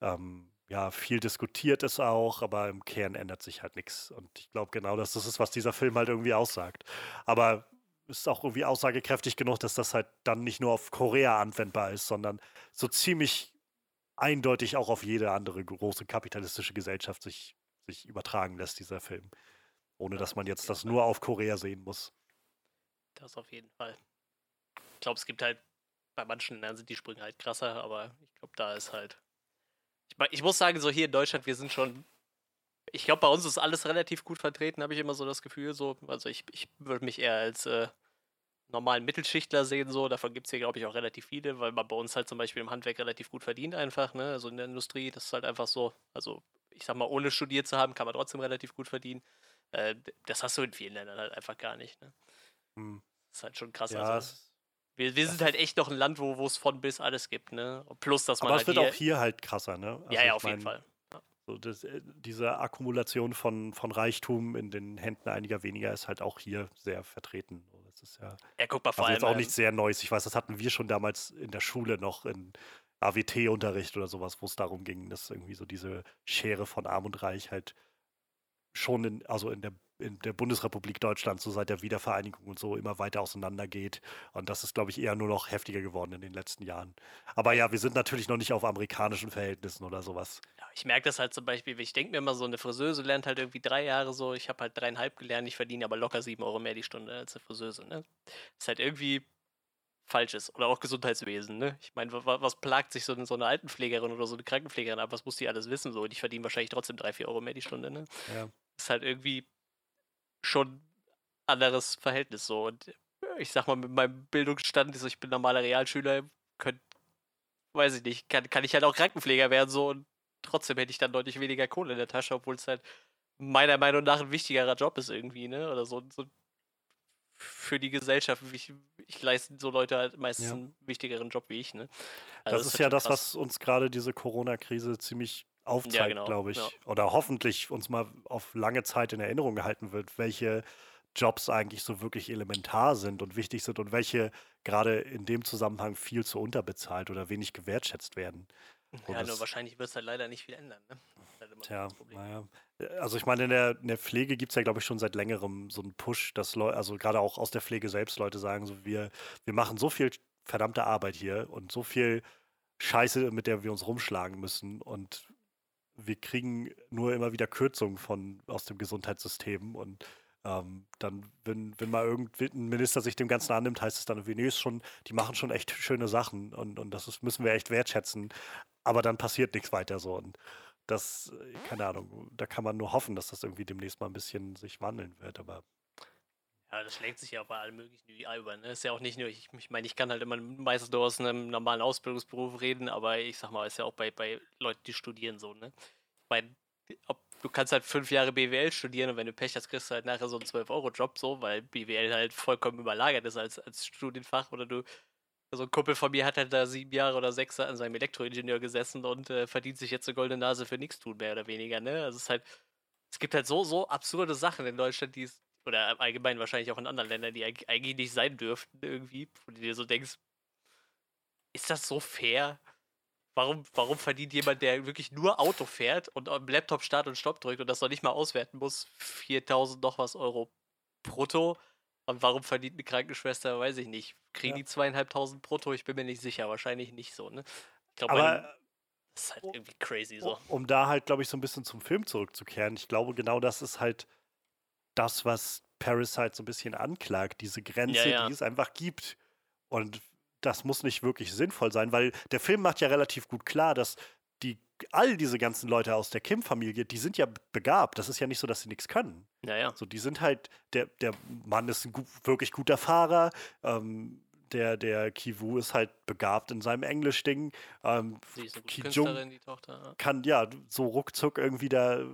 Speaker 2: ähm, ja, viel diskutiert ist auch, aber im Kern ändert sich halt nichts. Und ich glaube genau, dass das ist, was dieser Film halt irgendwie aussagt. Aber ist auch irgendwie aussagekräftig genug, dass das halt dann nicht nur auf Korea anwendbar ist, sondern so ziemlich eindeutig auch auf jede andere große kapitalistische Gesellschaft sich, sich übertragen lässt, dieser Film. Ohne dass man jetzt das nur auf Korea sehen muss.
Speaker 1: Das auf jeden Fall. Ich glaube, es gibt halt bei manchen Ländern sind die Sprünge halt krasser, aber ich glaube, da ist halt. Ich, ich, muss sagen, so hier in Deutschland, wir sind schon. Ich glaube, bei uns ist alles relativ gut vertreten, habe ich immer so das Gefühl. So, also ich, ich würde mich eher als äh, normalen Mittelschichtler sehen, so. Davon gibt es hier, glaube ich, auch relativ viele, weil man bei uns halt zum Beispiel im Handwerk relativ gut verdient, einfach, ne? Also in der Industrie, das ist halt einfach so. Also, ich sag mal, ohne studiert zu haben, kann man trotzdem relativ gut verdienen. Äh, das hast du in vielen Ländern halt einfach gar nicht, ne? Hm. Das ist halt schon krass.
Speaker 2: Ja,
Speaker 1: also, wir, wir sind halt echt noch ein Land, wo es von bis alles gibt, ne? Plus, dass man.
Speaker 2: Aber
Speaker 1: halt
Speaker 2: es wird hier auch hier halt krasser, ne?
Speaker 1: Also ja, ja, auf mein, jeden Fall.
Speaker 2: So das, äh, diese Akkumulation von, von Reichtum in den Händen einiger weniger ist halt auch hier sehr vertreten. Das ist ja.
Speaker 1: Ja, guck mal,
Speaker 2: vor
Speaker 1: also
Speaker 2: allem. jetzt auch nichts sehr Neues. Ich weiß, das hatten wir schon damals in der Schule noch in AWT-Unterricht oder sowas, wo es darum ging, dass irgendwie so diese Schere von Arm und Reich halt schon in, also in der in der Bundesrepublik Deutschland so seit der Wiedervereinigung und so immer weiter auseinandergeht. Und das ist, glaube ich, eher nur noch heftiger geworden in den letzten Jahren. Aber ja, wir sind natürlich noch nicht auf amerikanischen Verhältnissen oder sowas.
Speaker 1: Ich merke das halt zum Beispiel, ich denke mir immer so, eine Friseuse lernt halt irgendwie drei Jahre so, ich habe halt dreieinhalb gelernt, ich verdiene aber locker sieben Euro mehr die Stunde als eine Friseuse. Ne? Das ist halt irgendwie falsch ist. Oder auch Gesundheitswesen, ne? Ich meine, was plagt sich so eine, so eine Altenpflegerin oder so eine Krankenpflegerin ab? Was muss die alles wissen? So, und ich verdiene wahrscheinlich trotzdem drei, vier Euro mehr die Stunde, ne? Ja. Ist halt irgendwie schon anderes Verhältnis so. Und ich sag mal, mit meinem Bildungsstand, also ich bin normaler Realschüler, könnt, weiß ich nicht, kann, kann ich halt auch Krankenpfleger werden so und trotzdem hätte ich dann deutlich weniger Kohle in der Tasche, obwohl es halt meiner Meinung nach ein wichtigerer Job ist irgendwie, ne? Oder so, so für die Gesellschaft. Ich, ich leiste so Leute halt meistens ja. einen wichtigeren Job wie ich, ne?
Speaker 2: Also das, das, ist ja das, krass. was uns gerade diese Corona-Krise ziemlich aufzeigt, ja, genau. glaube ich. Ja. Oder hoffentlich uns mal auf lange Zeit in Erinnerung gehalten wird, welche Jobs eigentlich so wirklich elementar sind und wichtig sind und welche gerade in dem Zusammenhang viel zu unterbezahlt oder wenig gewertschätzt werden.
Speaker 1: Ja, nur wahrscheinlich wird es halt leider nicht viel ändern. Ne?
Speaker 2: Halt Tja, naja. Also ich meine, in der, in der Pflege gibt es ja, glaube ich, schon seit längerem so einen Push, dass Leute, also gerade auch aus der Pflege selbst Leute sagen, so wir, wir machen so viel verdammte Arbeit hier und so viel Scheiße, mit der wir uns rumschlagen müssen und wir kriegen nur immer wieder Kürzungen von aus dem Gesundheitssystem und ähm, dann, wenn, wenn mal irgendein Minister sich dem Ganzen annimmt, heißt es dann, nee, schon, die machen schon echt schöne Sachen und, und das ist, müssen wir echt wertschätzen. Aber dann passiert nichts weiter so. Und das, keine Ahnung, da kann man nur hoffen, dass das irgendwie demnächst mal ein bisschen sich wandeln wird, aber.
Speaker 1: Ja, das schlägt sich ja bei allen möglichen UI über. Ne? Ist ja auch nicht nur, ich, ich meine, ich kann halt immer meistens nur aus einem normalen Ausbildungsberuf reden, aber ich sag mal, ist ja auch bei, bei Leuten, die studieren so, ne? Ich meine, ob, du kannst halt fünf Jahre BWL studieren und wenn du Pech hast, kriegst du halt nachher so einen 12-Euro-Job, so, weil BWL halt vollkommen überlagert ist als, als Studienfach oder du so ein Kumpel von mir hat halt da sieben Jahre oder sechs an seinem Elektroingenieur gesessen und äh, verdient sich jetzt eine goldene Nase für nichts tun, mehr oder weniger, ne? Also es ist halt, es gibt halt so, so absurde Sachen in Deutschland, die es oder allgemein wahrscheinlich auch in anderen Ländern, die eigentlich nicht sein dürften irgendwie, wo du dir so denkst, ist das so fair? Warum, warum verdient jemand, der wirklich nur Auto fährt und am Laptop Start und Stopp drückt und das noch nicht mal auswerten muss, 4000 noch was Euro brutto? Und warum verdient eine Krankenschwester, weiß ich nicht. Kriegen ja. die zweieinhalbtausend brutto? Ich bin mir nicht sicher. Wahrscheinlich nicht so, ne? Ich glaube, das ist halt irgendwie crazy so.
Speaker 2: Um da halt, glaube ich, so ein bisschen zum Film zurückzukehren. Ich glaube, genau das ist halt das, was Parasite so ein bisschen anklagt, diese Grenze, ja, ja. die es einfach gibt. Und das muss nicht wirklich sinnvoll sein, weil der Film macht ja relativ gut klar, dass all diese ganzen Leute aus der Kim-Familie, die sind ja begabt. Das ist ja nicht so, dass sie nichts können.
Speaker 1: Ja, ja.
Speaker 2: So, die sind halt, der, der Mann ist ein gut, wirklich guter Fahrer, ähm, der, der Kivu ist halt begabt in seinem Englisch-Ding. Ähm,
Speaker 1: sie ist eine gute Künstlerin, die Tochter.
Speaker 2: Ja. Kann ja so ruckzuck irgendwie da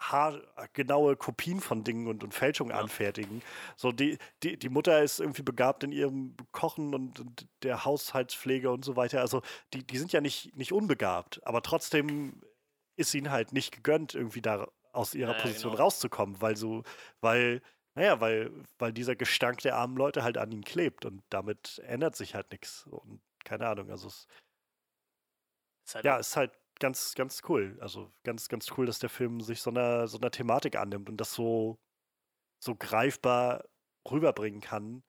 Speaker 2: haargenaue Kopien von Dingen und, und Fälschungen ja. anfertigen. So, die, die, die Mutter ist irgendwie begabt in ihrem Kochen und, und, der Haushaltspflege und so weiter. Also die, die sind ja nicht, nicht unbegabt, aber trotzdem ist ihnen halt nicht gegönnt, irgendwie da aus ihrer ja, Position genau. rauszukommen, weil so, weil, naja, weil, weil dieser Gestank der armen Leute halt an ihnen klebt und damit ändert sich halt nichts. Und keine Ahnung, also es ist halt ja, ist halt ganz, ganz cool. Also ganz, ganz cool, dass der Film sich so einer, so einer Thematik annimmt und das so, so greifbar rüberbringen kann.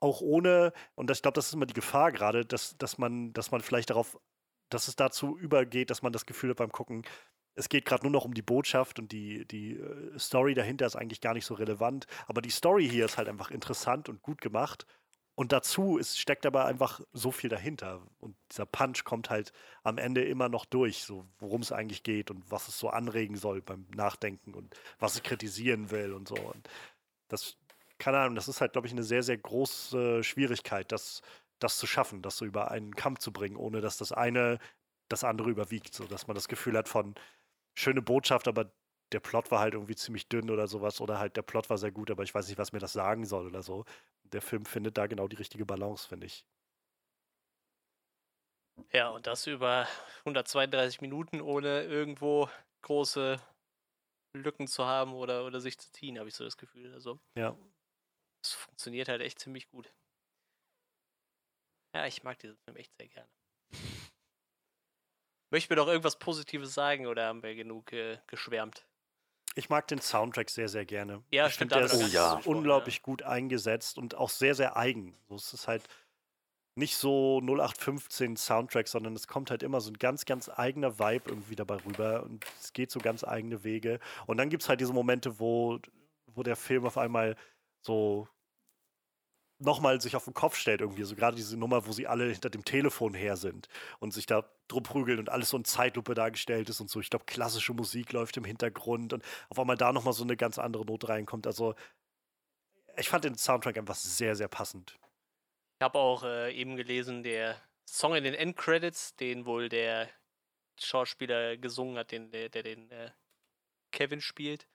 Speaker 2: Auch ohne, und ich glaube, das ist immer die Gefahr gerade, dass, dass man, dass man vielleicht darauf, dass es dazu übergeht, dass man das Gefühl hat beim Gucken, es geht gerade nur noch um die Botschaft und die, die äh, Story dahinter ist eigentlich gar nicht so relevant. Aber die Story hier ist halt einfach interessant und gut gemacht. Und dazu ist, steckt aber einfach so viel dahinter. Und dieser Punch kommt halt am Ende immer noch durch, so worum es eigentlich geht und was es so anregen soll beim Nachdenken und was es kritisieren will und so. Und das, keine Ahnung, das ist halt, glaube ich, eine sehr, sehr große Schwierigkeit, das, das zu schaffen, das so über einen Kampf zu bringen, ohne dass das eine das andere überwiegt. So dass man das Gefühl hat von schöne Botschaft, aber der Plot war halt irgendwie ziemlich dünn oder sowas. Oder halt der Plot war sehr gut, aber ich weiß nicht, was mir das sagen soll oder so der Film findet da genau die richtige Balance, finde ich.
Speaker 1: Ja, und das über 132 Minuten, ohne irgendwo große Lücken zu haben oder, oder sich zu ziehen, habe ich so das Gefühl. Also,
Speaker 2: ja.
Speaker 1: Es funktioniert halt echt ziemlich gut. Ja, ich mag diesen Film echt sehr gerne. Möchten wir doch irgendwas Positives sagen oder haben wir genug äh, geschwärmt?
Speaker 2: Ich mag den Soundtrack sehr, sehr gerne.
Speaker 1: Ja,
Speaker 2: ich
Speaker 1: stimmt,
Speaker 2: finde, der ist
Speaker 3: ist ja.
Speaker 2: unglaublich gut eingesetzt und auch sehr, sehr eigen. So, es ist halt nicht so 0815 Soundtrack, sondern es kommt halt immer so ein ganz, ganz eigener Vibe irgendwie dabei rüber und es geht so ganz eigene Wege. Und dann gibt es halt diese Momente, wo, wo der Film auf einmal so nochmal sich auf den Kopf stellt irgendwie. So gerade diese Nummer, wo sie alle hinter dem Telefon her sind und sich da drum prügeln und alles so in Zeitlupe dargestellt ist und so. Ich glaube, klassische Musik läuft im Hintergrund und auf einmal da nochmal so eine ganz andere Note reinkommt. Also ich fand den Soundtrack einfach sehr, sehr passend.
Speaker 1: Ich habe auch äh, eben gelesen, der Song in den Endcredits, den wohl der Schauspieler gesungen hat, den, der, der den äh, Kevin spielt,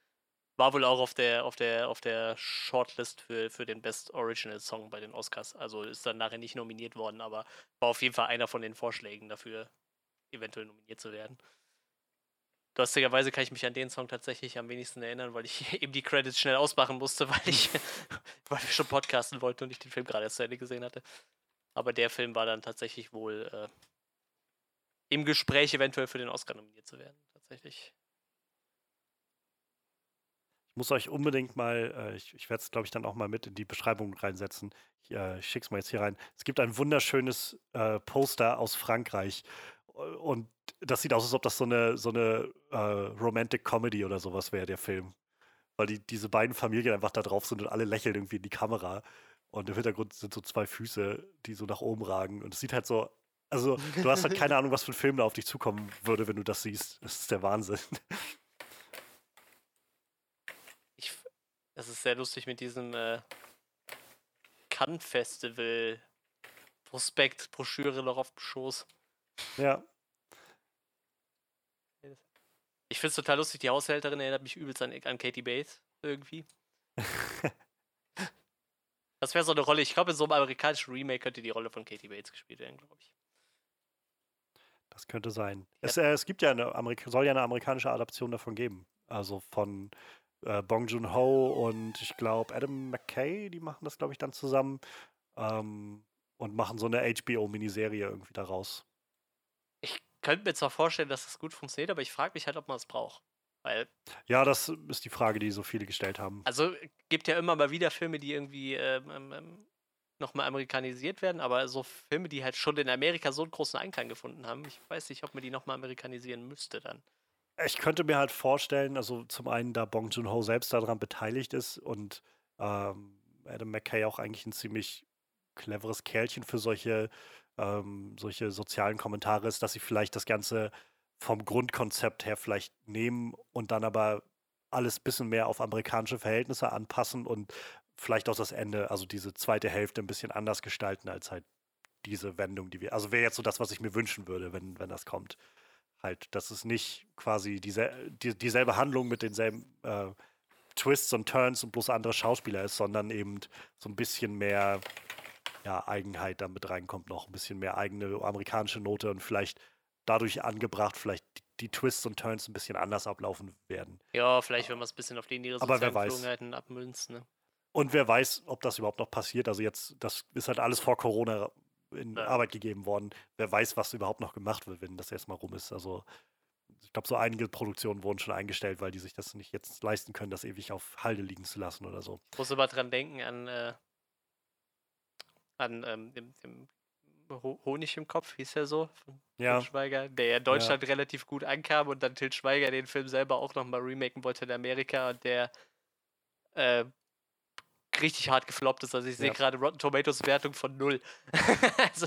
Speaker 1: war wohl auch auf der, auf der, auf der Shortlist für, für den Best Original Song bei den Oscars. Also ist dann nachher nicht nominiert worden, aber war auf jeden Fall einer von den Vorschlägen dafür, eventuell nominiert zu werden. Lustigerweise kann ich mich an den Song tatsächlich am wenigsten erinnern, weil ich <laughs> eben die Credits schnell ausmachen musste, weil ich, <laughs> weil wir schon podcasten wollten und ich den Film gerade erst zu Ende gesehen hatte. Aber der Film war dann tatsächlich wohl äh, im Gespräch, eventuell für den Oscar nominiert zu werden. Tatsächlich.
Speaker 2: Ich muss euch unbedingt mal, äh, ich, ich werde es, glaube ich, dann auch mal mit in die Beschreibung reinsetzen. Ich, äh, schicke es mal jetzt hier rein. Es gibt ein wunderschönes äh, Poster aus Frankreich. Und das sieht aus, als ob das so eine, so eine äh, Romantic Comedy oder sowas wäre, der Film. Weil die, diese beiden Familien einfach da drauf sind und alle lächeln irgendwie in die Kamera. Und im Hintergrund sind so zwei Füße, die so nach oben ragen. Und es sieht halt so, also du hast halt keine <laughs> Ahnung, was für ein Film da auf dich zukommen würde, wenn du das siehst. Das ist der Wahnsinn.
Speaker 1: Ich, das ist sehr lustig mit diesem äh, Cannes Festival Prospekt, Broschüre noch auf dem Schoß.
Speaker 2: Ja,
Speaker 1: Ich finde es total lustig, die Haushälterin erinnert mich übelst an, an Katie Bates irgendwie. <laughs> das wäre so eine Rolle, ich glaube, in so einem amerikanischen Remake könnte die Rolle von Katie Bates gespielt werden, glaube ich.
Speaker 2: Das könnte sein. Es, äh, es gibt ja eine Amerik soll ja eine amerikanische Adaption davon geben. Also von äh, Bong Joon-ho und ich glaube Adam McKay, die machen das, glaube ich, dann zusammen ähm, und machen so eine HBO-Miniserie irgendwie daraus.
Speaker 1: Ich könnte mir zwar vorstellen, dass das gut funktioniert, aber ich frage mich halt, ob man es braucht. Weil,
Speaker 2: Ja, das ist die Frage, die so viele gestellt haben.
Speaker 1: also gibt ja immer mal wieder Filme, die irgendwie ähm, ähm, ähm, nochmal amerikanisiert werden, aber so Filme, die halt schon in Amerika so einen großen Einklang gefunden haben, ich weiß nicht, ob man die nochmal amerikanisieren müsste dann.
Speaker 2: Ich könnte mir halt vorstellen, also zum einen, da Bong Joon-ho selbst daran beteiligt ist und ähm, Adam McKay auch eigentlich ein ziemlich cleveres Kerlchen für solche, ähm, solche sozialen Kommentare ist, dass sie vielleicht das Ganze vom Grundkonzept her vielleicht nehmen und dann aber alles ein bisschen mehr auf amerikanische Verhältnisse anpassen und vielleicht auch das Ende, also diese zweite Hälfte ein bisschen anders gestalten als halt diese Wendung, die wir. Also wäre jetzt so das, was ich mir wünschen würde, wenn, wenn das kommt. Halt, dass es nicht quasi diese, die, dieselbe Handlung mit denselben äh, Twists und Turns und bloß andere Schauspieler ist, sondern eben so ein bisschen mehr ja, Eigenheit damit reinkommt, noch ein bisschen mehr eigene amerikanische Note und vielleicht dadurch angebracht, vielleicht die, die Twists und Turns ein bisschen anders ablaufen werden.
Speaker 1: Ja, vielleicht, wenn man es ein bisschen auf sozialen
Speaker 2: weiß.
Speaker 1: Geflogenheiten abmünzt, ne?
Speaker 2: Und wer weiß, ob das überhaupt noch passiert. Also jetzt, das ist halt alles vor Corona in
Speaker 1: Ja.
Speaker 2: Arbeit gegeben worden. Wer weiß, was überhaupt noch gemacht wird, wenn das erstmal rum ist. Also ich glaube, so einige Produktionen wurden schon eingestellt, weil die sich das nicht jetzt leisten können, das ewig auf Halde liegen zu lassen oder so.
Speaker 1: Muss aber dran denken an, äh, an ähm, dem, dem Ho Honig im Kopf, hieß er so, von
Speaker 2: Ja,
Speaker 1: Til Schweiger, der ja in Deutschland relativ gut ankam und dann Til Schweiger den Film selber auch nochmal remaken wollte in Amerika und der äh, richtig hart gefloppt ist. Also ich sehe
Speaker 2: Ja.
Speaker 1: gerade Rotten Tomatoes Wertung von null. <laughs> also,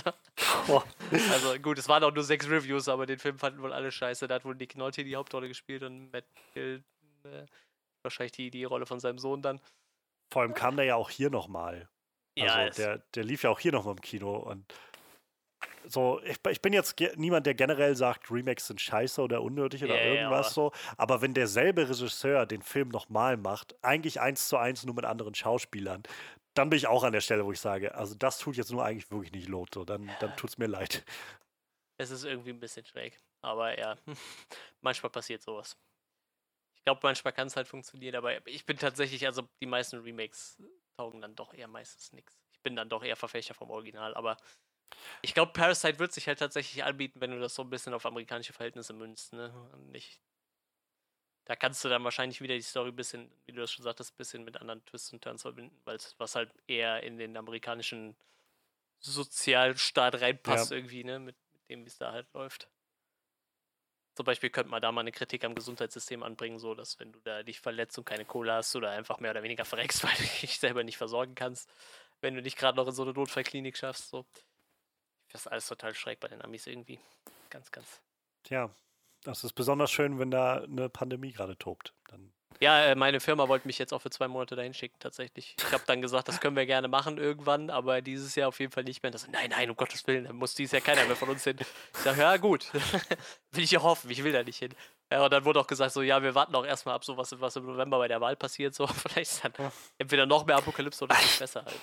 Speaker 1: also gut, es waren auch nur sechs Reviews, aber den Film fanden wohl alle scheiße. Da hat wohl Nick Nolte die Hauptrolle gespielt und Matt Hill äh, wahrscheinlich die, die Rolle von seinem Sohn dann.
Speaker 2: vor allem kam der ja auch hier nochmal.
Speaker 1: Ja,
Speaker 2: Also
Speaker 1: es-
Speaker 2: der, der lief ja auch hier nochmal im Kino und so, ich, ich bin jetzt niemand, der generell sagt, Remakes sind scheiße oder unnötig oder
Speaker 1: ja,
Speaker 2: irgendwas
Speaker 1: aber-
Speaker 2: so. Aber wenn derselbe Regisseur den Film nochmal macht, eigentlich eins zu eins nur mit anderen Schauspielern, dann bin ich auch an der Stelle, wo ich sage, also das tut jetzt nur eigentlich wirklich nicht Lot. So. Dann, dann tut es mir leid.
Speaker 1: Es ist irgendwie ein bisschen schräg. Aber ja, <laughs> manchmal passiert sowas. Ich glaube, manchmal kann es halt funktionieren, aber ich bin tatsächlich, also die meisten Remakes taugen dann doch eher meistens nichts. Ich bin dann doch eher Verfechter vom Original, aber ich glaube, Parasite wird sich halt tatsächlich anbieten, wenn du das so ein bisschen auf amerikanische Verhältnisse münzt, ne? Nicht. da kannst du dann wahrscheinlich wieder die Story ein bisschen, wie du das schon sagtest, ein bisschen mit anderen Twists und Turns verbinden, weil es was halt eher in den amerikanischen Sozialstaat reinpasst ja. irgendwie, ne, mit, mit dem, wie es da halt läuft. Zum Beispiel könnte man da mal eine Kritik am Gesundheitssystem anbringen, so dass wenn du da dich verletzt und keine Kohle hast oder einfach mehr oder weniger verreckst, <laughs> weil du dich selber nicht versorgen kannst, wenn du nicht gerade noch in so eine Notfallklinik schaffst, so. Das ist alles total schräg bei den Amis irgendwie. Ganz, ganz.
Speaker 2: Tja, das ist besonders schön, wenn da eine Pandemie gerade tobt. Dann
Speaker 1: ja, äh, meine Firma wollte mich jetzt auch für zwei Monate dahin schicken, tatsächlich. Ich habe dann gesagt, das können wir gerne machen irgendwann, aber dieses Jahr auf jeden Fall nicht mehr. Das, nein, nein, um Gottes Willen, da muss dieses Jahr keiner mehr von uns hin. Ich sage, ja, gut. <laughs> will ich ja hoffen, ich will da nicht hin. Ja, und dann wurde auch gesagt, so, ja, wir warten auch erstmal ab, so was, was im November bei der Wahl passiert. So, <laughs> vielleicht ist dann entweder noch mehr Apokalypse oder <laughs> besser halt.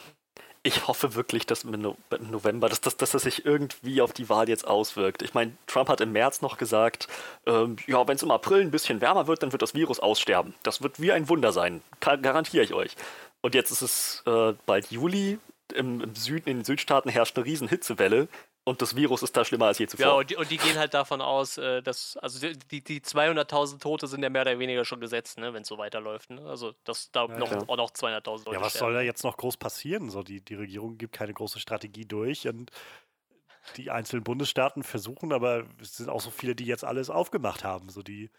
Speaker 3: Ich hoffe wirklich, dass im November, dass, dass, dass das sich irgendwie auf die Wahl jetzt auswirkt. Ich meine, Trump hat im März noch gesagt, ähm, ja, wenn es im April ein bisschen wärmer wird, dann wird das Virus aussterben. Das wird wie ein Wunder sein, garantiere ich euch. Und jetzt ist es äh, bald Juli, im, im, Süden, in den Südstaaten herrscht eine riesen Hitzewelle. Und das Virus ist da schlimmer als je zuvor.
Speaker 1: Ja, und die, und die gehen halt davon aus, äh, dass, also die, die 200.000 Tote sind ja mehr oder weniger schon gesetzt, ne, wenn es so weiterläuft. Ne? Also, dass da ja, noch, auch noch 200.000
Speaker 2: Leute Ja, was sterben. soll da jetzt noch groß passieren? So, die, die Regierung gibt keine große Strategie durch und die einzelnen Bundesstaaten versuchen, aber es sind auch so viele, die jetzt alles aufgemacht haben. So die,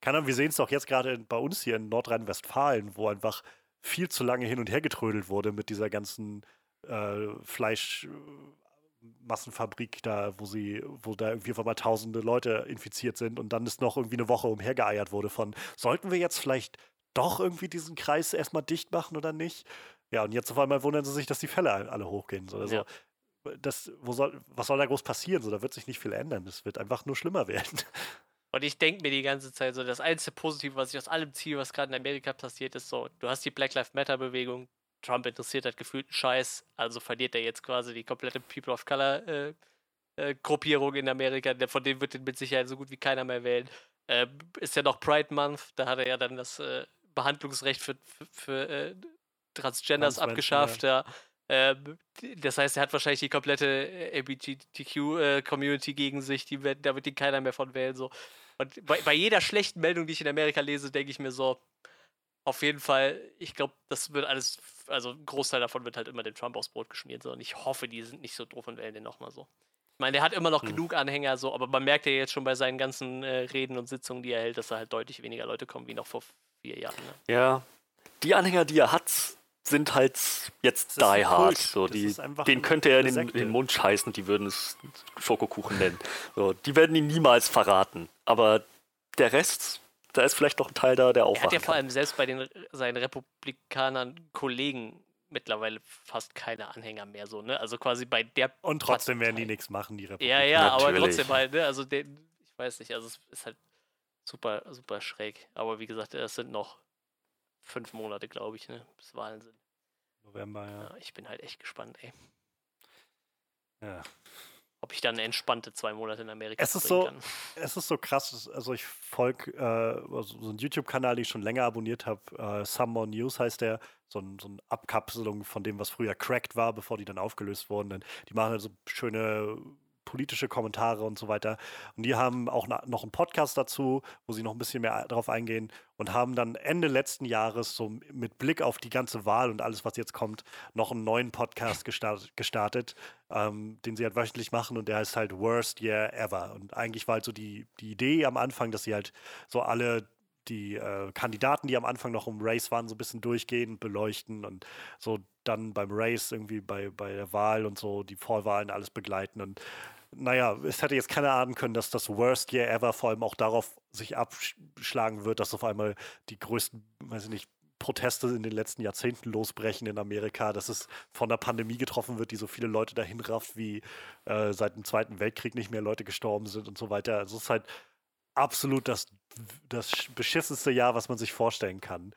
Speaker 2: keine Ahnung, wir sehen es doch jetzt gerade bei uns hier in Nordrhein-Westfalen, wo einfach viel zu lange hin und her getrödelt wurde mit dieser ganzen äh, Fleisch. Massenfabrik da, wo sie, wo da irgendwie auf einmal tausende Leute infiziert sind und dann ist noch irgendwie eine Woche umhergeeiert wurde von, sollten wir jetzt vielleicht doch irgendwie diesen Kreis erstmal dicht machen oder nicht? Ja, und jetzt auf einmal wundern sie sich, dass die Fälle alle hochgehen. So. Also, ja. das, wo soll, was soll da groß passieren? So, da wird sich nicht viel ändern. Es wird einfach nur schlimmer werden. <laughs>
Speaker 1: Und ich denke mir die ganze Zeit so, das einzige Positive, was ich aus allem ziehe, was gerade in Amerika passiert, ist so, du hast die Black Lives Matter Bewegung, Trump interessiert hat gefühlt einen Scheiß, also verliert er jetzt quasi die komplette People of Color äh, äh, Gruppierung in Amerika, von dem wird mit Sicherheit so gut wie keiner mehr wählen. Äh, ist ja noch Pride Month, da hat er ja dann das äh, Behandlungsrecht für, für, für äh, Transgenders abgeschafft, ja. ja. Ähm, das heißt, er hat wahrscheinlich die komplette äh, LGBTQ-Community gegen sich, die, da wird ihn keiner mehr von wählen. So. Und bei, bei jeder schlechten Meldung, die ich in Amerika lese, denke ich mir so, auf jeden Fall, ich glaube, das wird alles, also ein Großteil davon wird halt immer dem Trump aufs Brot geschmiert. So. Und ich hoffe, die sind nicht so doof und wählen den nochmal so. Ich meine, der hat immer noch hm. genug Anhänger, so, aber man merkt ja jetzt schon bei seinen ganzen äh, Reden und Sitzungen, die er hält, dass da halt deutlich weniger Leute kommen wie noch vor vier Jahren. Ne?
Speaker 3: Ja. Die Anhänger, die er hat, sind halt jetzt die hard. So, die, den könnte er in den, den, Mund scheißen, die würden es Schokokuchen nennen. So, die werden ihn niemals verraten. Aber der Rest, da ist vielleicht noch ein Teil da, der auch.
Speaker 1: Er hat ja vor allem selbst bei den seinen Republikanern Kollegen mittlerweile fast keine Anhänger mehr so, ne? Also quasi bei der.
Speaker 2: Und trotzdem werden die nichts machen, die
Speaker 1: Republikaner. Ja, ja, Natürlich. aber trotzdem halt, ne? Also den, ich weiß nicht, also es ist halt super, super schräg. Aber wie gesagt, es sind noch fünf Monate, glaube ich, ne? Bis Wahlen sind.
Speaker 2: November, ja. ja.
Speaker 1: Ich bin halt echt gespannt, ey.
Speaker 2: Ja
Speaker 1: ob ich dann entspannte zwei Monate in Amerika
Speaker 2: es ist so, kann. <laughs> Es ist so krass, also ich folge äh, also so einen YouTube-Kanal, den ich schon länger abonniert habe, äh, Some More News heißt der, so, ein, so eine Abkapselung von dem, was früher Cracked war, bevor die dann aufgelöst wurden. Die machen also schöne politische Kommentare und so weiter. Und die haben auch noch einen Podcast dazu, wo sie noch ein bisschen mehr darauf eingehen und haben dann Ende letzten Jahres so mit Blick auf die ganze Wahl und alles, was jetzt kommt, noch einen neuen Podcast gestartet, gestartet ähm, den sie halt wöchentlich machen und der heißt halt Worst Year Ever. Und eigentlich war halt so die, die Idee am Anfang, dass sie halt so alle die äh, Kandidaten, die am Anfang noch im Race waren, so ein bisschen durchgehen, beleuchten und so dann beim Race irgendwie bei, bei der Wahl und so die Vorwahlen alles begleiten. Und naja, es hätte jetzt keiner ahnen können, dass das Worst Year Ever vor allem auch darauf sich abschlagen wird, dass auf einmal die größten, weiß ich nicht, Proteste in den letzten Jahrzehnten losbrechen in Amerika, dass es von der Pandemie getroffen wird, die so viele Leute dahin rafft, wie äh, seit dem Zweiten Weltkrieg nicht mehr Leute gestorben sind und so weiter. Also es ist halt absolut das, das beschissenste Jahr, was man sich vorstellen kann.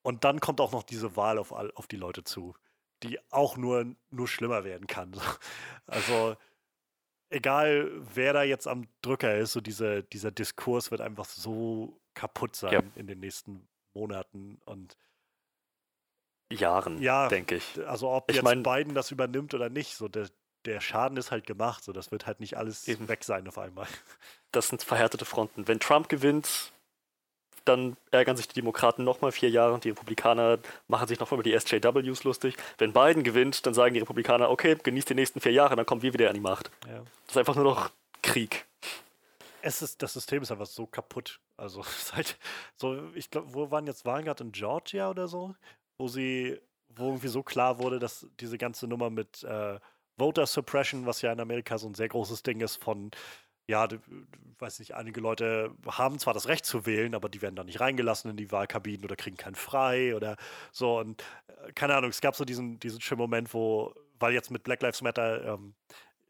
Speaker 2: Und dann kommt auch noch diese Wahl auf, auf die Leute zu, die auch nur, nur schlimmer werden kann. <laughs> Also egal, wer da jetzt am Drücker ist, so diese, dieser Diskurs wird einfach so kaputt sein ja. in den nächsten Monaten und
Speaker 3: Jahren, ja, denke ich.
Speaker 2: Also ob ich jetzt mein, Biden das übernimmt oder nicht, so der, der Schaden ist halt gemacht, so das wird halt nicht alles eben. weg sein auf einmal.
Speaker 3: Das sind verhärtete Fronten. Wenn Trump gewinnt, dann ärgern sich die Demokraten nochmal vier Jahre und die Republikaner machen sich nochmal über die SJWs lustig. Wenn Biden gewinnt, dann sagen die Republikaner, okay, genießt die nächsten vier Jahre, dann kommen wir wieder an die Macht. Ja. Das ist einfach nur noch Krieg.
Speaker 2: Es ist, das System ist einfach so kaputt. Also <laughs> seit so, ich glaube, wo waren jetzt Wahlen gerade in Georgia oder so, wo sie, wo irgendwie so klar wurde, dass diese ganze Nummer mit äh, Voter Suppression, was ja in Amerika so ein sehr großes Ding ist, von ja, weiß nicht, einige Leute haben zwar das Recht zu wählen, aber die werden dann nicht reingelassen in die Wahlkabinen oder kriegen keinen frei oder so. Und äh, keine Ahnung, es gab so diesen, diesen schönen Moment, wo, weil jetzt mit Black Lives Matter ähm,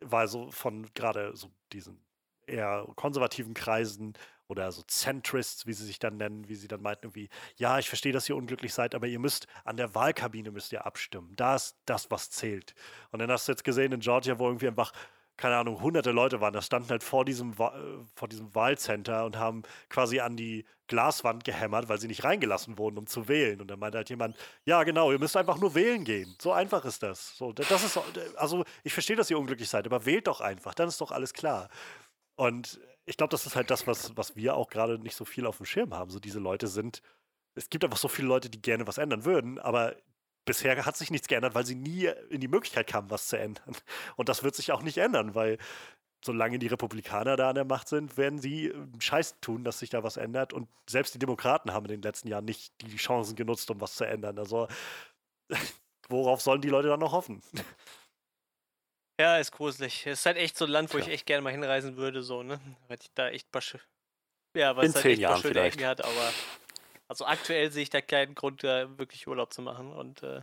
Speaker 2: war so von gerade so diesen eher konservativen Kreisen oder so Centrists, wie sie sich dann nennen, wie sie dann meinten, irgendwie, ja, ich verstehe, dass ihr unglücklich seid, aber ihr müsst an der Wahlkabine müsst ihr abstimmen. Da ist das, was zählt. Und dann hast du jetzt gesehen in Georgia, wo irgendwie einfach keine Ahnung, hunderte Leute waren, da standen halt vor diesem, äh, vor diesem Wahlcenter und haben quasi an die Glaswand gehämmert, weil sie nicht reingelassen wurden, um zu wählen. Und dann meinte halt jemand, ja genau, ihr müsst einfach nur wählen gehen. So einfach ist das. So, das ist, also ich verstehe, dass ihr unglücklich seid, aber wählt doch einfach, dann ist doch alles klar. Und ich glaube, das ist halt das, was, was wir auch gerade nicht so viel auf dem Schirm haben. So diese Leute sind, es gibt einfach so viele Leute, die gerne was ändern würden, aber bisher hat sich nichts geändert, weil sie nie in die Möglichkeit kamen, was zu ändern. <laughs> Und das wird sich auch nicht ändern, weil solange die Republikaner da an der Macht sind, werden sie äh, Scheiß tun, dass sich da was ändert. Und selbst die Demokraten haben in den letzten Jahren nicht die Chancen genutzt, um was zu ändern. Also <laughs> worauf sollen die Leute dann noch hoffen?
Speaker 1: Ja, ist gruselig. Es ist halt echt so ein Land, wo ja. ich echt gerne mal hinreisen würde, so, ne? Weil ich da echt paar ja, was
Speaker 3: In halt zehn Jahren vielleicht.
Speaker 1: hat, aber also aktuell sehe ich da keinen Grund, da wirklich Urlaub zu machen. Und äh,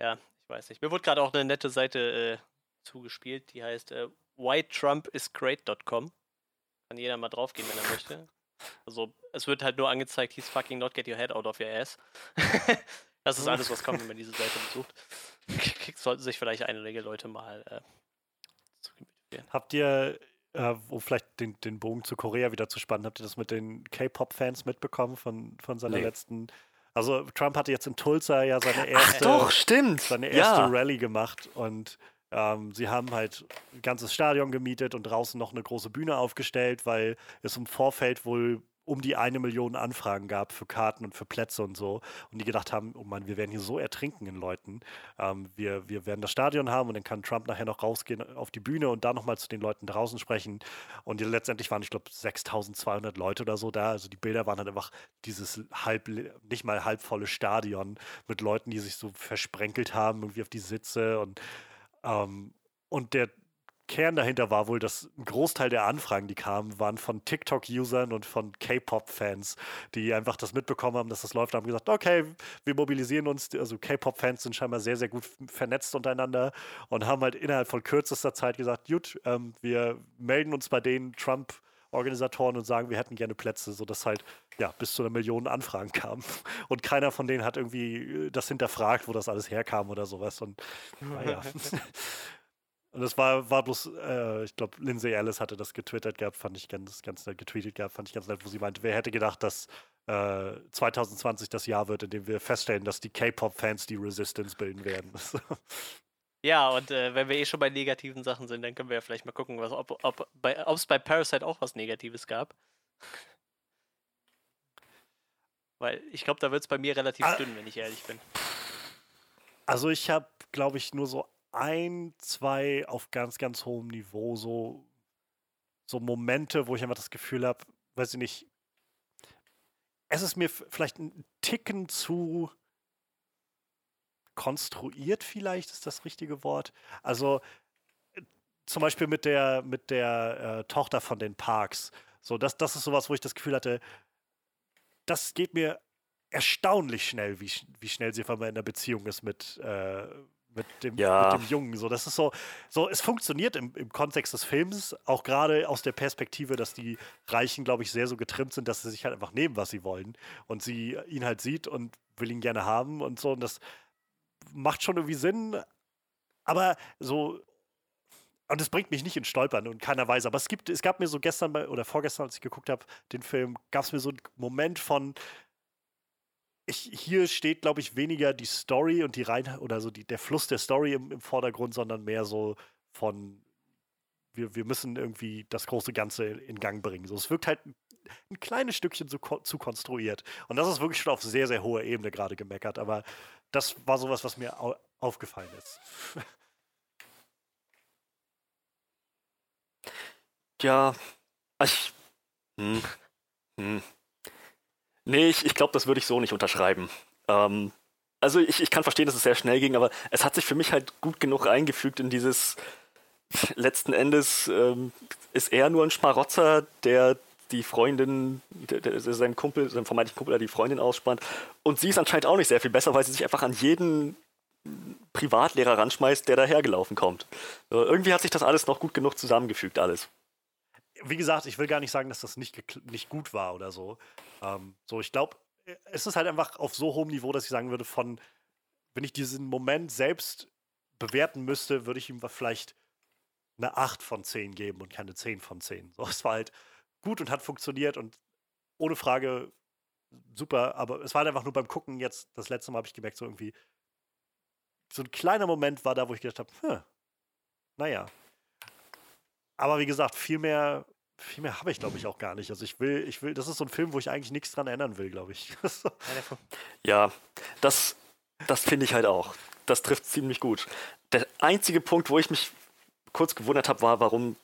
Speaker 1: ja, ich weiß nicht. Mir wurde gerade auch eine nette Seite äh, zugespielt, die heißt äh, whytrumpisgreat.com. Kann jeder mal draufgehen, wenn er möchte. Also es wird halt nur angezeigt, he's fucking not get your head out of your ass. <laughs> das ist alles, was kommt, wenn man diese Seite besucht. Sollten sich vielleicht einige Leute mal äh,
Speaker 2: zu Habt ihr äh, um vielleicht den, den Bogen zu Korea wieder zu spannen, habt ihr das mit den K-Pop-Fans mitbekommen von, von seiner nee. letzten. Also Trump hatte jetzt in Tulsa ja seine erste,
Speaker 3: Ach, doch, stimmt.
Speaker 2: seine erste ja. Rallye gemacht und ähm, sie haben halt ein ganzes Stadion gemietet und draußen noch eine große Bühne aufgestellt, weil es im Vorfeld wohl um die eine Million Anfragen gab für Karten und für Plätze und so. Und die gedacht haben, oh Mann, wir werden hier so ertrinken in Leuten. Ähm, wir, wir werden das Stadion haben und dann kann Trump nachher noch rausgehen auf die Bühne und da nochmal zu den Leuten draußen sprechen. Und letztendlich waren, ich glaube, 6200 Leute oder so da. Also die Bilder waren halt einfach dieses halb, nicht mal halbvolle Stadion mit Leuten, die sich so versprenkelt haben, irgendwie auf die Sitze und ähm, und der, Kern dahinter war wohl, dass ein Großteil der Anfragen, die kamen, waren von TikTok-Usern und von K-Pop-Fans, die einfach das mitbekommen haben, dass das läuft, haben gesagt, okay, wir mobilisieren uns. Also K-Pop-Fans sind scheinbar sehr, sehr gut vernetzt untereinander und haben halt innerhalb von kürzester Zeit gesagt, gut, ähm, wir melden uns bei den Trump-Organisatoren und sagen, wir hätten gerne Plätze, sodass halt ja, bis zu einer Million Anfragen <laughs> kamen. Und keiner von denen hat irgendwie äh, das hinterfragt, wo das alles herkam oder sowas. Und naja. <laughs> <laughs> Und das war, war bloß, äh, ich glaube, Lindsay Ellis hatte das getwittert gehabt, fand ich ganz, ganz nett, getweetet gehabt, fand ich ganz nett, wo sie meinte, wer hätte gedacht, dass äh, 2020 das Jahr wird, in dem wir feststellen, dass die K-Pop-Fans die Resistance bilden werden. <laughs>
Speaker 1: ja, und äh, wenn wir eh schon bei negativen Sachen sind, dann können wir ja vielleicht mal gucken, was, ob es ob bei, bei Parasite auch was Negatives gab. Weil ich glaube, da wird es bei mir relativ ah, dünn, wenn ich ehrlich bin.
Speaker 2: Also ich habe, glaube ich, nur so ein, zwei auf ganz, ganz hohem Niveau so, so Momente, wo ich einfach das Gefühl habe, weiß ich nicht, es ist mir vielleicht ein Ticken zu konstruiert, vielleicht ist das richtige Wort. Also äh, zum Beispiel mit der, mit der äh, Tochter von den Parks. So, das, das ist sowas, wo ich das Gefühl hatte, das geht mir erstaunlich schnell, wie, wie schnell sie auf einmal in der Beziehung ist mit, äh, mit dem, ja. mit dem Jungen. So, das ist so, so es funktioniert im, im Kontext des Films, auch gerade aus der Perspektive, dass die Reichen, glaube ich, sehr so getrimmt sind, dass sie sich halt einfach nehmen, was sie wollen. Und sie ihn halt sieht und will ihn gerne haben und so. Und das macht schon irgendwie Sinn. Aber so, und es bringt mich nicht in Stolpern und keiner weiß. Aber es gibt, es gab mir so gestern bei, oder vorgestern, als ich geguckt habe, den Film, gab es mir so einen Moment von, ich, hier steht, glaube ich, weniger die Story und die Rein oder so die, der Fluss der Story im, im Vordergrund, sondern mehr so von wir, wir müssen irgendwie das große Ganze in Gang bringen. So, es wirkt halt ein kleines Stückchen zu, zu konstruiert. Und das ist wirklich schon auf sehr, sehr hoher Ebene gerade gemeckert. Aber das war sowas, was mir au aufgefallen ist. <laughs>
Speaker 3: Ja, ich. Hm, hm. Nee, ich, ich glaube, das würde ich so nicht unterschreiben. Ähm, also ich, ich kann verstehen, dass es sehr schnell ging, aber es hat sich für mich halt gut genug eingefügt in dieses letzten Endes ähm, ist er nur ein Schmarotzer, der die Freundin, der, der, seinem Kumpel, seinem vermeintlichen Kumpel, der die Freundin ausspannt. Und sie ist anscheinend auch nicht sehr viel besser, weil sie sich einfach an jeden Privatlehrer ranschmeißt, der dahergelaufen kommt. So, irgendwie hat sich das alles noch gut genug zusammengefügt, alles.
Speaker 2: Wie gesagt, ich will gar nicht sagen, dass das nicht, nicht gut war oder so. Ähm, so, ich glaube, es ist halt einfach auf so hohem Niveau, dass ich sagen würde, von, wenn ich diesen Moment selbst bewerten müsste, würde ich ihm vielleicht eine 8 von 10 geben und keine 10 von 10. So, <laughs> es war halt gut und hat funktioniert und ohne Frage super, aber es war halt einfach nur beim Gucken jetzt, das letzte Mal habe ich gemerkt, so irgendwie, so ein kleiner Moment war da, wo ich gedacht habe, hm, naja. Aber wie gesagt, viel mehr, viel mehr habe ich, glaube ich, auch gar nicht. Also ich will, ich will, das ist so ein Film, wo ich eigentlich nichts dran ändern will, glaube ich. <laughs>
Speaker 3: ja, das, das finde ich halt auch. Das trifft ziemlich gut. Der einzige Punkt, wo ich mich kurz gewundert habe, war, warum.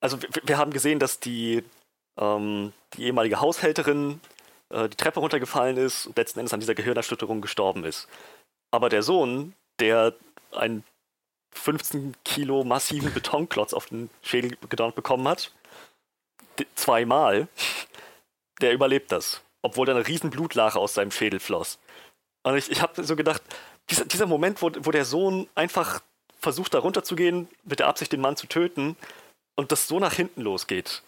Speaker 3: Also, wir, wir haben gesehen, dass die, ähm, die ehemalige Haushälterin äh, die Treppe runtergefallen ist und letzten Endes an dieser Gehirnerschütterung gestorben ist. Aber der Sohn, der einen 15 Kilo massiven Betonklotz auf den Schädel gedonnert bekommen hat, zweimal, der überlebt das. Obwohl da eine riesen Blutlache aus seinem Schädel floss. Und ich, ich habe so gedacht, dieser, dieser Moment, wo, wo der Sohn einfach versucht, da runterzugehen, mit der Absicht, den Mann zu töten, und das so nach hinten losgeht.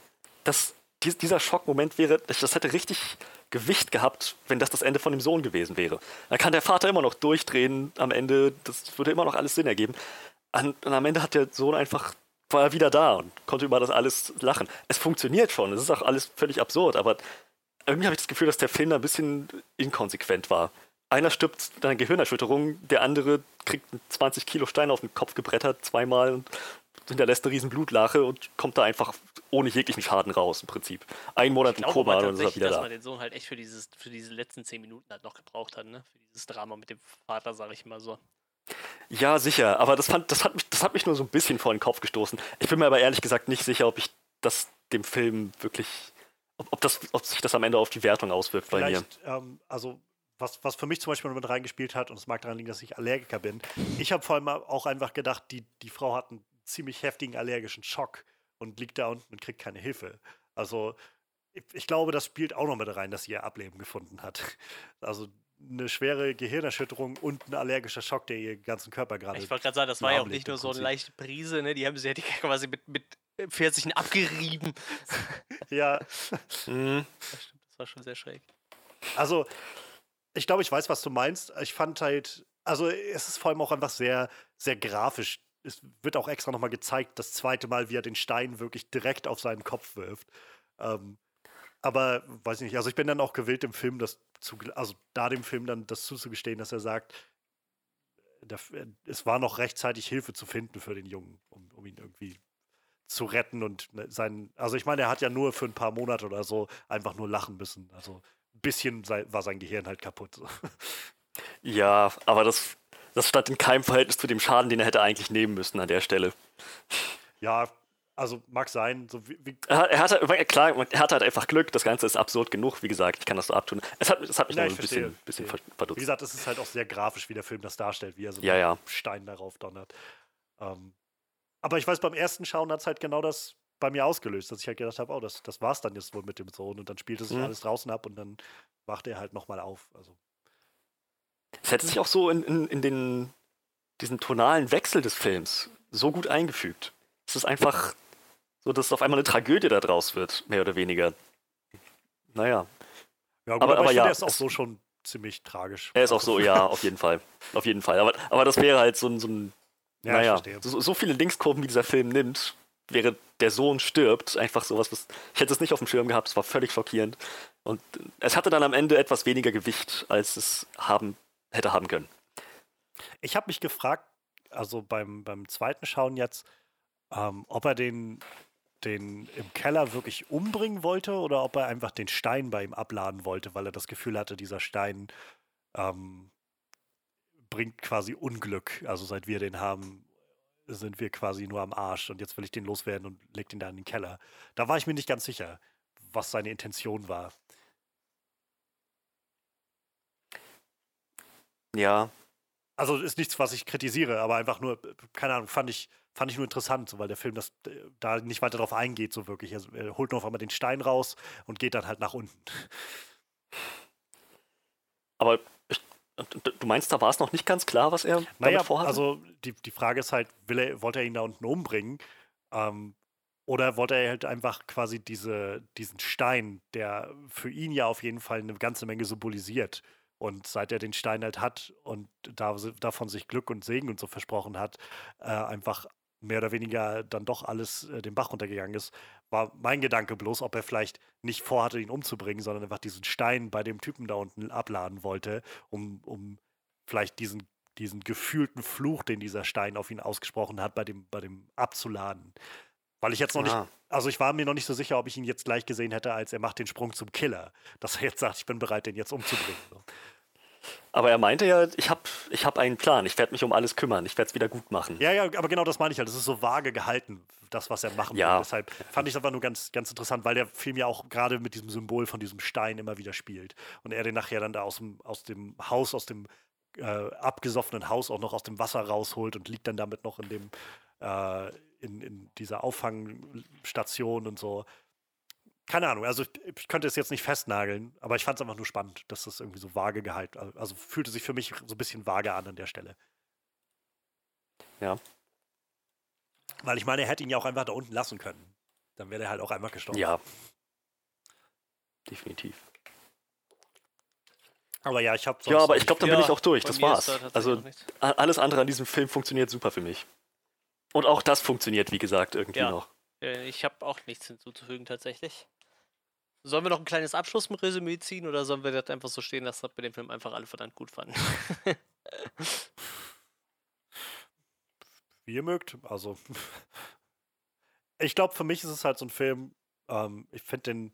Speaker 3: Das, dieser Schockmoment wäre, das hätte richtig Gewicht gehabt, wenn das das Ende von dem Sohn gewesen wäre. Dann kann der Vater immer noch durchdrehen am Ende, das würde immer noch alles Sinn ergeben. Und am Ende hat der Sohn einfach, war er wieder da und konnte über das alles lachen. Es funktioniert schon, es ist auch alles völlig absurd, aber irgendwie habe ich das Gefühl, dass der Film da ein bisschen inkonsequent war einer stirbt an einer Gehirnerschütterung, der andere kriegt 20 Kilo Stein auf den Kopf gebrettert zweimal und hinterlässt eine riesen Blutlache und kommt da einfach ohne jeglichen Schaden raus im Prinzip. Ein Monat
Speaker 1: im
Speaker 3: Koma
Speaker 1: und ist er wieder dass da. man den Sohn halt echt für, dieses, für diese letzten zehn Minuten halt noch gebraucht hat, ne? Für dieses Drama mit dem Vater, sag ich mal so.
Speaker 3: Ja, sicher, aber das, fand, das, hat mich, das hat mich nur so ein bisschen vor den Kopf gestoßen. Ich bin mir aber ehrlich gesagt nicht sicher, ob ich das dem Film wirklich, ob, ob, das, ob sich das am Ende auf die Wertung auswirkt bei mir.
Speaker 2: Ähm, also was, was für mich zum Beispiel mit reingespielt hat, und es mag daran liegen, dass ich Allergiker bin, ich habe vor allem auch einfach gedacht, die, die Frau hat einen ziemlich heftigen allergischen Schock und liegt da unten und kriegt keine Hilfe. Also ich, ich glaube, das spielt auch noch mit rein, dass sie ihr Ableben gefunden hat. Also eine schwere Gehirnerschütterung und ein allergischer Schock, der ihr ganzen Körper gerade.
Speaker 1: Ich wollte gerade sagen, das war ja auch nicht nur so eine leichte Prise, ne? Die haben sie ja <laughs> quasi mit, mit 40 abgerieben. <laughs>
Speaker 2: ja. <laughs>
Speaker 1: mhm. Das stimmt, das war schon sehr schräg.
Speaker 2: Also, ich glaube, ich weiß, was du meinst. Ich fand halt, also es ist vor allem auch einfach sehr, sehr grafisch. Es wird auch extra nochmal gezeigt, das zweite Mal, wie er den Stein wirklich direkt auf seinen Kopf wirft. Ähm, aber weiß ich nicht, also ich bin dann auch gewillt, dem Film das zu, also da dem Film dann das zuzugestehen, dass er sagt, es war noch rechtzeitig Hilfe zu finden für den Jungen, um, um ihn irgendwie zu retten und ne, sein, also ich meine, er hat ja nur für ein paar Monate oder so einfach nur lachen müssen. Also bisschen sei, war sein Gehirn halt kaputt.
Speaker 3: Ja, aber das, das stand in keinem Verhältnis zu dem Schaden, den er hätte eigentlich nehmen müssen an der Stelle.
Speaker 2: Ja, also mag sein. So wie, wie
Speaker 3: er, er hatte, klar, er hatte halt einfach Glück. Das Ganze ist absurd genug. Wie gesagt, ich kann das so abtun. Es hat, es hat mich ja, nur ein bisschen, bisschen verdutzt.
Speaker 2: Wie gesagt, es ist halt auch sehr grafisch, wie der Film das darstellt, wie er so
Speaker 3: ja, ja.
Speaker 2: Stein darauf donnert. Ähm, aber ich weiß, beim ersten Schauen hat es halt genau das bei mir ausgelöst, dass ich halt gedacht habe, oh, das, das war's dann jetzt wohl mit dem Sohn. Und dann spielte sich mhm. alles draußen ab und dann wachte er halt nochmal auf. Also.
Speaker 3: Es hätte sich auch so in, in, in den, diesen tonalen Wechsel des Films so gut eingefügt. Es ist einfach so, dass auf einmal eine Tragödie da draus wird, mehr oder weniger. Naja.
Speaker 2: Ja, gut, aber, aber, aber ja, er ist auch so schon ziemlich tragisch.
Speaker 3: Er ist auch so, ja, auf jeden Fall. Auf jeden Fall. Aber, aber das wäre halt so ein, so ein ja, naja, so, so viele Linkskurven, wie dieser Film nimmt, wäre der Sohn stirbt, einfach sowas, was, ich hätte es nicht auf dem Schirm gehabt, es war völlig schockierend. Und es hatte dann am Ende etwas weniger Gewicht, als es haben, hätte haben können.
Speaker 2: Ich habe mich gefragt, also beim, beim zweiten Schauen jetzt, ähm, ob er den, den im Keller wirklich umbringen wollte oder ob er einfach den Stein bei ihm abladen wollte, weil er das Gefühl hatte, dieser Stein ähm, bringt quasi Unglück. Also seit wir den haben, sind wir quasi nur am Arsch und jetzt will ich den loswerden und leg den da in den Keller. Da war ich mir nicht ganz sicher, was seine Intention war.
Speaker 3: Ja.
Speaker 2: Also ist nichts, was ich kritisiere, aber einfach nur, keine Ahnung, fand ich, fand ich nur interessant, so, weil der Film das da nicht weiter drauf eingeht, so wirklich. Also, er holt nur auf einmal den Stein raus und geht dann halt nach unten. <laughs>
Speaker 3: Aber ich, du meinst, da war es noch nicht ganz klar, was er
Speaker 2: naja, vorhat? Also die, die Frage ist halt, will er, wollte er ihn da unten umbringen? Ähm, oder wollte er halt einfach quasi diese, diesen Stein, der für ihn ja auf jeden Fall eine ganze Menge symbolisiert. Und seit er den Stein halt hat und da, davon sich Glück und Segen und so versprochen hat, äh, einfach mehr oder weniger dann doch alles äh, den Bach runtergegangen ist, war mein Gedanke bloß, ob er vielleicht nicht vorhatte, ihn umzubringen, sondern einfach diesen Stein bei dem Typen da unten abladen wollte, um, um vielleicht diesen, diesen gefühlten Fluch, den dieser Stein auf ihn ausgesprochen hat, bei dem, bei dem abzuladen. Weil ich jetzt noch ah. nicht, also ich war mir noch nicht so sicher, ob ich ihn jetzt gleich gesehen hätte, als er macht den Sprung zum Killer, dass er jetzt sagt, ich bin bereit, den jetzt umzubringen.
Speaker 3: Aber er meinte ja, ich habe ich hab einen Plan, ich werde mich um alles kümmern, ich werde es wieder gut machen.
Speaker 2: Ja, ja, aber genau das meine ich halt. Das ist so vage gehalten, das, was er machen
Speaker 3: ja.
Speaker 2: will. Deshalb fand ich es einfach nur ganz, ganz interessant, weil der Film ja auch gerade mit diesem Symbol von diesem Stein immer wieder spielt. Und er den nachher dann da aus dem, aus dem Haus, aus dem äh, abgesoffenen Haus auch noch aus dem Wasser rausholt und liegt dann damit noch in dem, äh, in, in dieser Auffangstation und so keine Ahnung, also ich, ich, könnte es jetzt nicht festnageln, aber ich fand es einfach nur spannend, dass das irgendwie so vage gehalten, also, also fühlte sich für mich so ein bisschen vage an an der Stelle.
Speaker 3: Ja.
Speaker 2: Weil ich meine, er hätte ihn ja auch einfach da unten lassen können. Dann wäre er halt auch einfach gestorben.
Speaker 3: Ja. Definitiv.
Speaker 2: Aber ja, ich habe
Speaker 3: Ja, aber ich glaube, dann bin ich auch durch. Das war's. Da also alles andere an diesem Film funktioniert super für mich. Und auch das funktioniert, wie gesagt, irgendwie ja. noch.
Speaker 1: Äh, ich habe auch nichts hinzuzufügen tatsächlich. Sollen wir noch ein kleines Abschlussresümee ziehen oder sollen wir das einfach so stehen lassen, dass wir den Film einfach alle verdammt gut fanden?
Speaker 2: Wie ihr mögt. Also, <laughs> ich glaube, für mich ist es halt so ein Film, ähm, ich finde den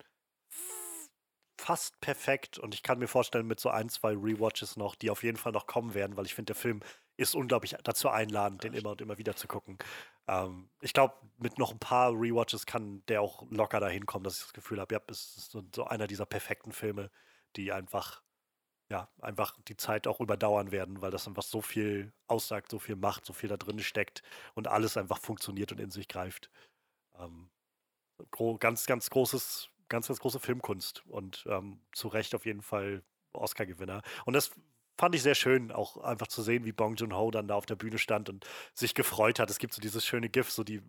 Speaker 2: fast perfekt und ich kann mir vorstellen, mit so ein, zwei Rewatches noch, die auf jeden Fall noch kommen werden, weil ich finde, der Film ist unglaublich dazu einladend, den immer und immer wieder zu gucken. Ähm, ich glaube, mit noch ein paar Rewatches kann der auch locker dahin kommen, dass ich das Gefühl habe, ja, es ist so, einer dieser perfekten Filme, die einfach, ja, einfach die Zeit auch überdauern werden, weil das einfach so viel aussagt, so viel macht, so viel da drin steckt und alles einfach funktioniert und in sich greift. Ähm, ganz, ganz großes, ganz, ganz große Filmkunst und ähm, zu Recht auf jeden Fall Oscar-Gewinner. Und das fand ich sehr schön, auch einfach zu sehen, wie Bong Joon-ho dann da auf der Bühne stand und sich gefreut hat. Es gibt so dieses schöne GIF, so die,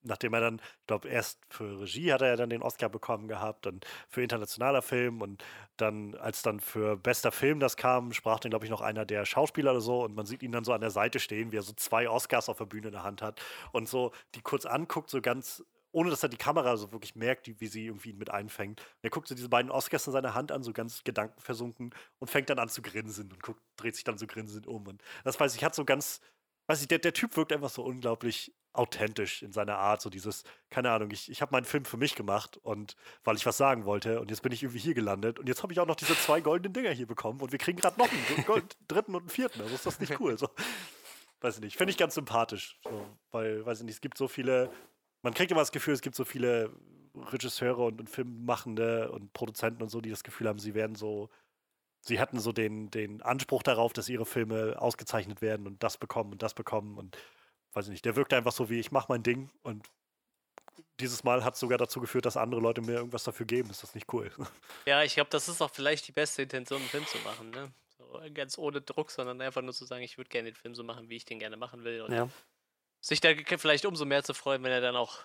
Speaker 2: nachdem er dann, ich glaube, erst für Regie hat er ja dann den Oscar bekommen gehabt, dann für internationaler Film und dann, als dann für bester Film das kam, sprach dann, glaube ich, noch einer der Schauspieler oder so und man sieht ihn dann so an der Seite stehen, wie er so zwei Oscars auf der Bühne in der Hand hat und so die kurz anguckt, so ganz ohne dass er die Kamera so wirklich merkt, wie sie irgendwie ihn mit einfängt. Und er guckt so diese beiden Oscars in seiner Hand an, so ganz gedankenversunken und fängt dann an zu grinsen und guckt, dreht sich dann so grinsend um. Und das weiß ich, hat so ganz, weiß ich, der, der Typ wirkt einfach so unglaublich authentisch in seiner Art, so dieses, keine Ahnung, ich, ich habe meinen Film für mich gemacht und weil ich was sagen wollte und jetzt bin ich irgendwie hier gelandet und jetzt habe ich auch noch diese zwei goldenen Dinger hier bekommen und wir kriegen gerade noch einen Gold, <laughs> dritten und einen vierten, also ist das nicht <laughs> cool, so. Weiß ich nicht, finde ich ganz sympathisch, so, weil, weiß ich nicht, es gibt so viele man kriegt immer das Gefühl, es gibt so viele Regisseure und, und Filmmachende und Produzenten und so, die das Gefühl haben, sie werden so, sie hätten so den, den Anspruch darauf, dass ihre Filme ausgezeichnet werden und das bekommen und das bekommen und weiß ich nicht, der wirkt einfach so wie ich mache mein Ding und dieses Mal hat es sogar dazu geführt, dass andere Leute mir irgendwas dafür geben. Ist das nicht cool? <laughs>
Speaker 1: Ja, ich glaube, das ist auch vielleicht die beste Intention, einen Film zu machen. Ne? So, ganz ohne Druck, sondern einfach nur zu sagen, ich würde gerne den Film so machen, wie ich den gerne machen will. Und
Speaker 3: ja
Speaker 1: sich da vielleicht umso mehr zu freuen, wenn er dann auch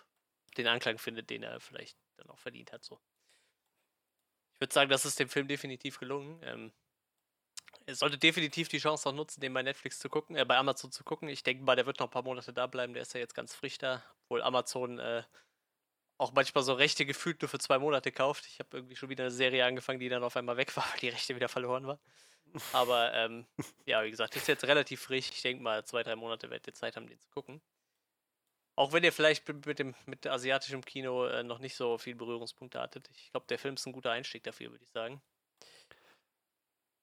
Speaker 1: den Anklang findet, den er vielleicht dann auch verdient hat. So. Ich würde sagen, das ist dem Film definitiv gelungen. Ähm, er sollte definitiv die Chance noch nutzen, den bei Netflix zu gucken, äh, bei Amazon zu gucken. Ich denke mal, der wird noch ein paar Monate da bleiben. Der ist ja jetzt ganz frisch da, obwohl Amazon äh, auch manchmal so Rechte gefühlt nur für zwei Monate kauft. Ich habe irgendwie schon wieder eine Serie angefangen, die dann auf einmal weg war, weil die Rechte wieder verloren war. Aber ähm, ja, wie gesagt, ist jetzt relativ frisch. Ich denke mal, zwei, drei Monate werdet ihr Zeit haben, den zu gucken. Auch wenn ihr vielleicht mit dem mit asiatischem Kino äh, noch nicht so viel Berührungspunkte hattet. Ich glaube, der Film ist ein guter Einstieg dafür, würde ich sagen.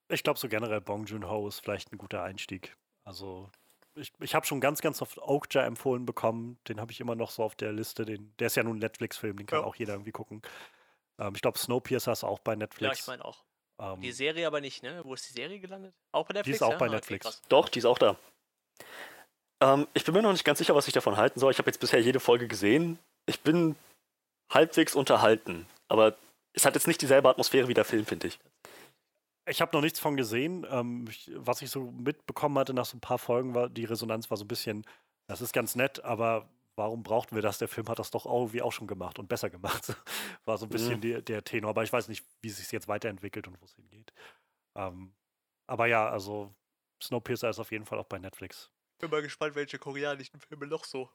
Speaker 2: Ich glaube, so generell Bong Joon-ho ist vielleicht ein guter Einstieg. Also, ich, ich habe schon ganz, ganz oft Okja empfohlen bekommen. Den habe ich immer noch so auf der Liste. Den, der ist ja nun ein Netflix-Film, den kann ja. auch jeder irgendwie gucken. Ähm, ich glaube, Snowpiercer ist auch bei Netflix.
Speaker 1: Ja, ich meine auch. Ähm, die Serie aber nicht, ne? Wo ist die Serie gelandet? Auch bei Netflix?
Speaker 2: Die ist auch ja? bei ah, Netflix. Okay,
Speaker 3: Doch, die ist auch da. Ähm, ich bin mir noch nicht ganz sicher, was ich davon halten soll. Ich habe jetzt bisher jede Folge gesehen. Ich bin halbwegs unterhalten, aber es hat jetzt nicht dieselbe Atmosphäre wie der Film, finde ich.
Speaker 2: Ich habe noch nichts von gesehen. Ähm, ich, was ich so mitbekommen hatte nach so ein paar Folgen, war die Resonanz war so ein bisschen, das ist ganz nett, aber warum brauchten wir das? Der Film hat das doch irgendwie auch schon gemacht und besser gemacht. <laughs> war so ein bisschen mhm. die, der Tenor, aber ich weiß nicht, wie es sich jetzt weiterentwickelt und wo es hingeht. Ähm, aber ja, also Snowpiercer ist auf jeden Fall auch bei Netflix.
Speaker 1: Bin mal gespannt, welche koreanischen Filme noch so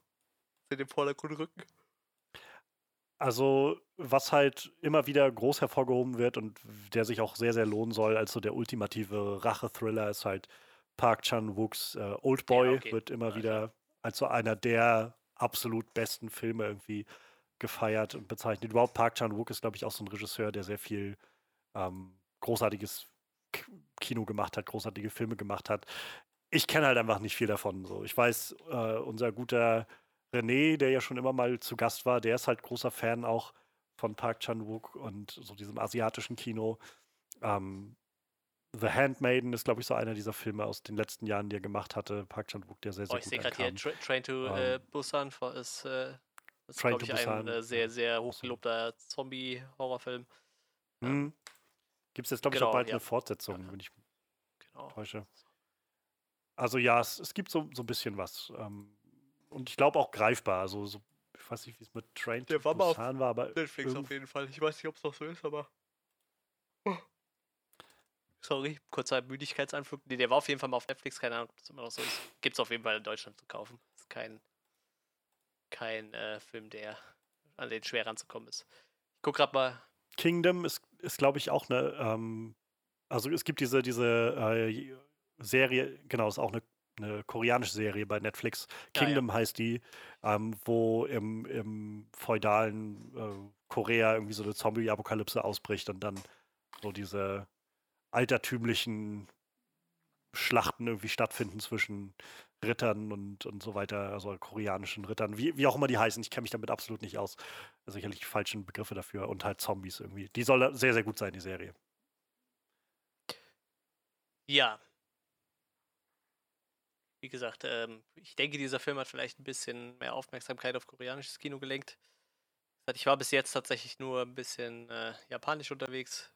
Speaker 1: in den Vordergrund rücken.
Speaker 2: Also, was halt immer wieder groß hervorgehoben wird und der sich auch sehr, sehr lohnen soll, als so der ultimative Rache-Thriller ist halt Park Chan-wooks äh, Oldboy, ja, okay. wird immer wieder als so einer der absolut besten Filme irgendwie gefeiert und bezeichnet. Überhaupt Park Chan-wook ist, glaube ich, auch so ein Regisseur, der sehr viel ähm, großartiges Kino gemacht hat, großartige Filme gemacht hat. Ich kenne halt einfach nicht viel davon. So. Ich weiß, äh, unser guter René, der ja schon immer mal zu Gast war, der ist halt großer Fan auch von Park Chan-wook und so diesem asiatischen Kino. Ähm, The Handmaiden ist, glaube ich, so einer dieser Filme aus den letzten Jahren, die er gemacht hatte. Park Chan-wook, der sehr, sehr oh,
Speaker 1: ich sehe gerade hier, Tra Train to ähm, äh, Busan ist, äh, ist glaube ich, ein äh, sehr, sehr hochgelobter Zombie-Horrorfilm.
Speaker 2: Hm. Gibt es jetzt, glaube ich, genau, auch bald ja. eine Fortsetzung, ja. wenn ich genau. täusche. Also ja, es, es gibt so, so ein bisschen was. Ähm, und ich glaube auch greifbar. Also, so, ich weiß nicht, wie es mit Train
Speaker 1: Der war mal auf war, aber Netflix auf jeden Fall. Ich weiß nicht, ob es noch so ist, aber. Sorry, kurzer Müdigkeitsanflug. Nee, der war auf jeden Fall mal auf Netflix, keine Ahnung, ob das immer noch so ist. Gibt es auf jeden Fall in Deutschland zu kaufen. Ist kein, kein äh, Film, der an den schwer ranzukommen ist. Ich guck gerade mal.
Speaker 2: Kingdom ist, ist glaube ich, auch eine. Ähm, also es gibt diese, diese äh, Serie, genau, ist auch eine eine koreanische Serie bei Netflix. Kingdom ja, ja. heißt die, ähm, wo im, im feudalen äh, Korea irgendwie so eine Zombie-Apokalypse ausbricht und dann so diese altertümlichen Schlachten irgendwie stattfinden zwischen Rittern und, und so weiter, also koreanischen Rittern, wie, wie auch immer die heißen. Ich kenne mich damit absolut nicht aus. Sicherlich falschen Begriffe dafür und halt Zombies irgendwie. Die soll sehr, sehr gut sein, die Serie.
Speaker 1: Ja, wie gesagt, ähm, ich denke, dieser Film hat vielleicht ein bisschen mehr Aufmerksamkeit auf koreanisches Kino gelenkt. Ich war bis jetzt tatsächlich nur ein bisschen äh, japanisch unterwegs.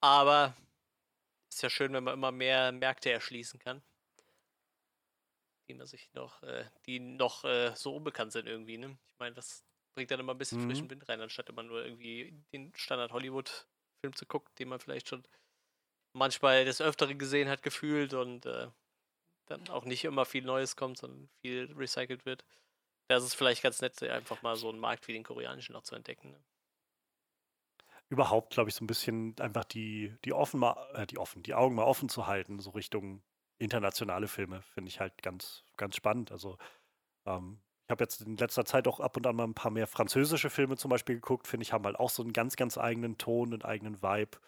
Speaker 1: Aber ist ja schön, wenn man immer mehr Märkte erschließen kann. Die man sich noch, äh, die noch äh, so unbekannt sind irgendwie, ne? Ich meine, das bringt dann immer ein bisschen mhm. frischen Wind rein, anstatt immer nur irgendwie den Standard Hollywood-Film zu gucken, den man vielleicht schon manchmal des Öfteren gesehen hat, gefühlt und äh, dann auch nicht immer viel Neues kommt, sondern viel recycelt wird. Da ist es vielleicht ganz nett, einfach mal so einen Markt wie den koreanischen noch zu entdecken. Ne?
Speaker 2: Überhaupt, glaube ich, so ein bisschen einfach die, die offen mal, äh, die offen, die Augen mal offen zu halten, so Richtung internationale Filme, finde ich halt ganz, ganz spannend. Also ähm, ich habe jetzt in letzter Zeit auch ab und an mal ein paar mehr französische Filme zum Beispiel geguckt, finde ich, haben halt auch so einen ganz, ganz eigenen Ton, einen eigenen Vibe.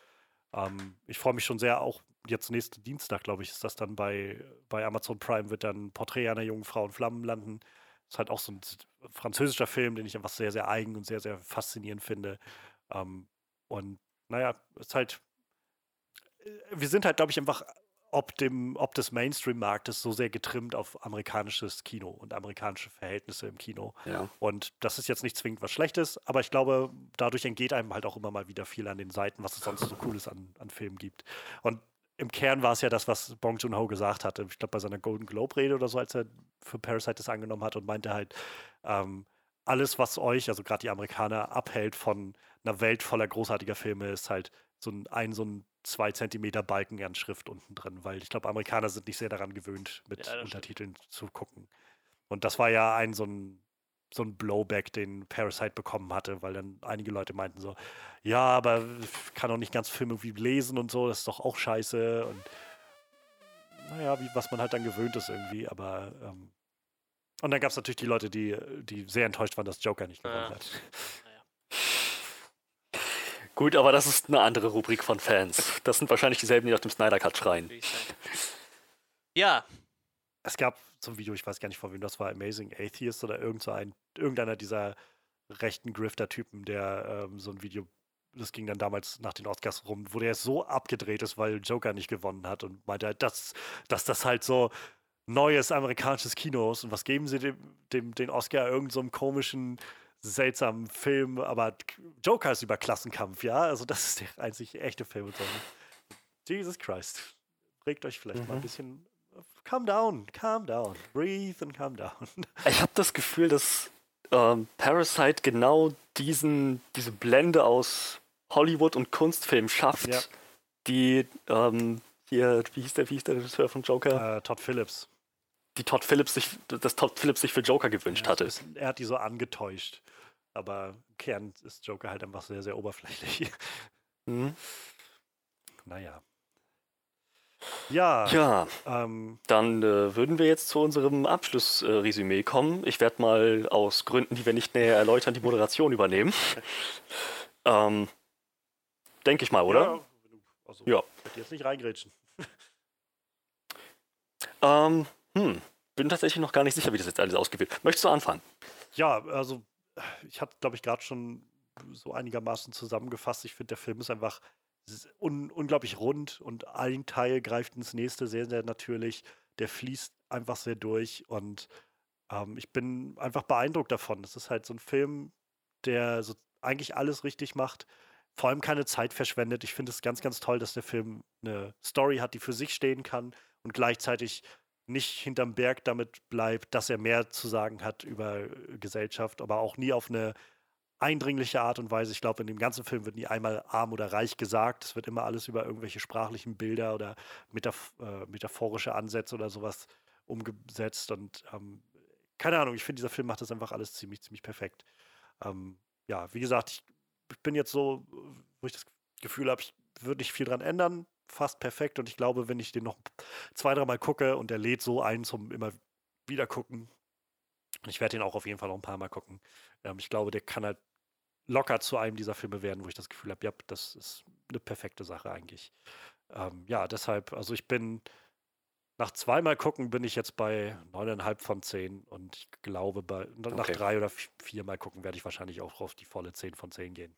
Speaker 2: Ähm, ich freue mich schon sehr auch jetzt nächsten Dienstag, glaube ich, ist das dann bei, bei Amazon Prime, wird dann Porträt einer jungen Frau in Flammen landen. Ist halt auch so ein französischer Film, den ich einfach sehr, sehr eigen und sehr, sehr faszinierend finde. Ähm, und naja, ist halt, äh, wir sind halt, glaube ich, einfach ob, dem, ob des Mainstream-Marktes so sehr getrimmt auf amerikanisches Kino und amerikanische Verhältnisse im Kino.
Speaker 3: Ja.
Speaker 2: Und das ist jetzt nicht zwingend was Schlechtes, aber ich glaube, dadurch entgeht einem halt auch immer mal wieder viel an den Seiten, was es sonst so Cooles an, an Filmen gibt. Und im Kern war es ja das, was Bong Joon-ho gesagt hatte. Ich glaube, bei seiner Golden Globe-Rede oder so, als er für Parasite das angenommen hat und meinte halt, ähm, alles, was euch, also gerade die Amerikaner, abhält von einer Welt voller großartiger Filme, ist halt so ein, ein so ein zwei Zentimeter Balken an Schrift unten drin, weil ich glaube, Amerikaner sind nicht sehr daran gewöhnt, mit ja, Untertiteln stimmt. zu gucken. Und das war ja ein so ein so ein Blowback, den Parasite bekommen hatte, weil dann einige Leute meinten so, ja, aber ich kann doch nicht ganz Film irgendwie lesen und so, das ist doch auch scheiße und naja, wie, was man halt dann gewöhnt ist irgendwie, aber ähm, Und dann gab es natürlich die Leute, die, die sehr enttäuscht waren, dass Joker nicht gewonnen
Speaker 1: Ja.
Speaker 2: hat. <laughs>
Speaker 3: Gut, aber das ist eine andere Rubrik von Fans. Das sind wahrscheinlich dieselben, die nach dem Snyder Cut schreien.
Speaker 1: Ja,
Speaker 2: Es gab zum Video, ich weiß gar nicht von wem das war, Amazing Atheist oder irgend so ein, irgendeiner dieser rechten Grifter-Typen, der ähm, so ein Video, das ging dann damals nach den Oscars rum, wo der so abgedreht ist, weil Joker nicht gewonnen hat und meinte, halt, dass, dass das halt so neues amerikanisches Kino ist und was geben sie dem, dem den Oscar irgend so einem komischen, seltsamen Film, aber Joker ist über Klassenkampf, ja, also das ist der einzig echte Film. Jesus Christ. Regt euch vielleicht mal ein
Speaker 3: Mhm.
Speaker 2: bisschen calm down, calm down, breathe and calm down. <laughs>
Speaker 3: Ich habe das Gefühl, dass ähm, Parasite genau diesen, diese Blende aus Hollywood und Kunstfilm schafft,
Speaker 2: Ja.
Speaker 3: die ähm, hier, wie hieß der, wie hieß der Regisseur von Joker?
Speaker 2: Äh, Todd Phillips.
Speaker 3: Die Todd Phillips sich, das Todd Phillips sich für Joker gewünscht
Speaker 2: Ja,
Speaker 3: hatte.
Speaker 2: bisschen- er hat die so angetäuscht. Aber im Kern ist Joker halt einfach sehr, sehr oberflächlich.
Speaker 3: Mhm.
Speaker 2: naja. Ja,
Speaker 3: Ja,
Speaker 2: ähm,
Speaker 3: dann äh, würden wir jetzt zu unserem Abschlussresümee äh, Resümee kommen. Ich werde mal aus Gründen, die wir nicht näher erläutern, die Moderation übernehmen. <laughs> ähm, Denke ich mal, oder?
Speaker 2: Ja, also,
Speaker 3: Ja.
Speaker 2: Ich werde jetzt nicht reingrätschen.
Speaker 3: Ähm, hm, bin tatsächlich noch gar nicht sicher, wie das jetzt alles ausgewählt wird. Möchtest du anfangen?
Speaker 2: Ja, also ich hatte, glaube ich, gerade schon so einigermaßen zusammengefasst. Ich finde, der Film ist einfach un unglaublich rund und ein Teil greift ins nächste sehr, sehr natürlich. Der fließt einfach sehr durch und ähm, ich bin einfach beeindruckt davon. Es ist halt so ein Film, der so eigentlich alles richtig macht, vor allem keine Zeit verschwendet. Ich finde es ganz, ganz toll, dass der Film eine Story hat, die für sich stehen kann und gleichzeitig nicht hinterm Berg damit bleibt, dass er mehr zu sagen hat über äh, Gesellschaft, aber auch nie auf eine eindringliche Art und Weise. Ich glaube, in dem ganzen Film wird nie einmal arm oder reich gesagt. Es wird immer alles über irgendwelche sprachlichen Bilder oder metaph äh, metaphorische Ansätze oder sowas umgesetzt. Und ähm, keine Ahnung, ich finde, dieser Film macht das einfach alles ziemlich, ziemlich perfekt. Ähm, ja, wie gesagt, ich, ich bin jetzt so, wo ich das Gefühl habe, ich würde nicht viel dran ändern. Fast perfekt. Und ich glaube, wenn ich den noch zwei, dreimal gucke und der lädt so ein zum immer wieder gucken. Ich werde den auch auf jeden Fall noch ein paar Mal gucken. Ähm, ich glaube, der kann halt locker zu einem dieser Filme werden, wo ich das Gefühl habe, ja, das ist eine perfekte Sache eigentlich. Ähm, ja, deshalb, also ich bin nach zweimal gucken bin ich jetzt bei neuneinhalb von zehn und ich glaube, bei, nach
Speaker 3: Okay.
Speaker 2: drei oder vi- viermal gucken werde ich wahrscheinlich auch auf die volle zehn von zehn gehen.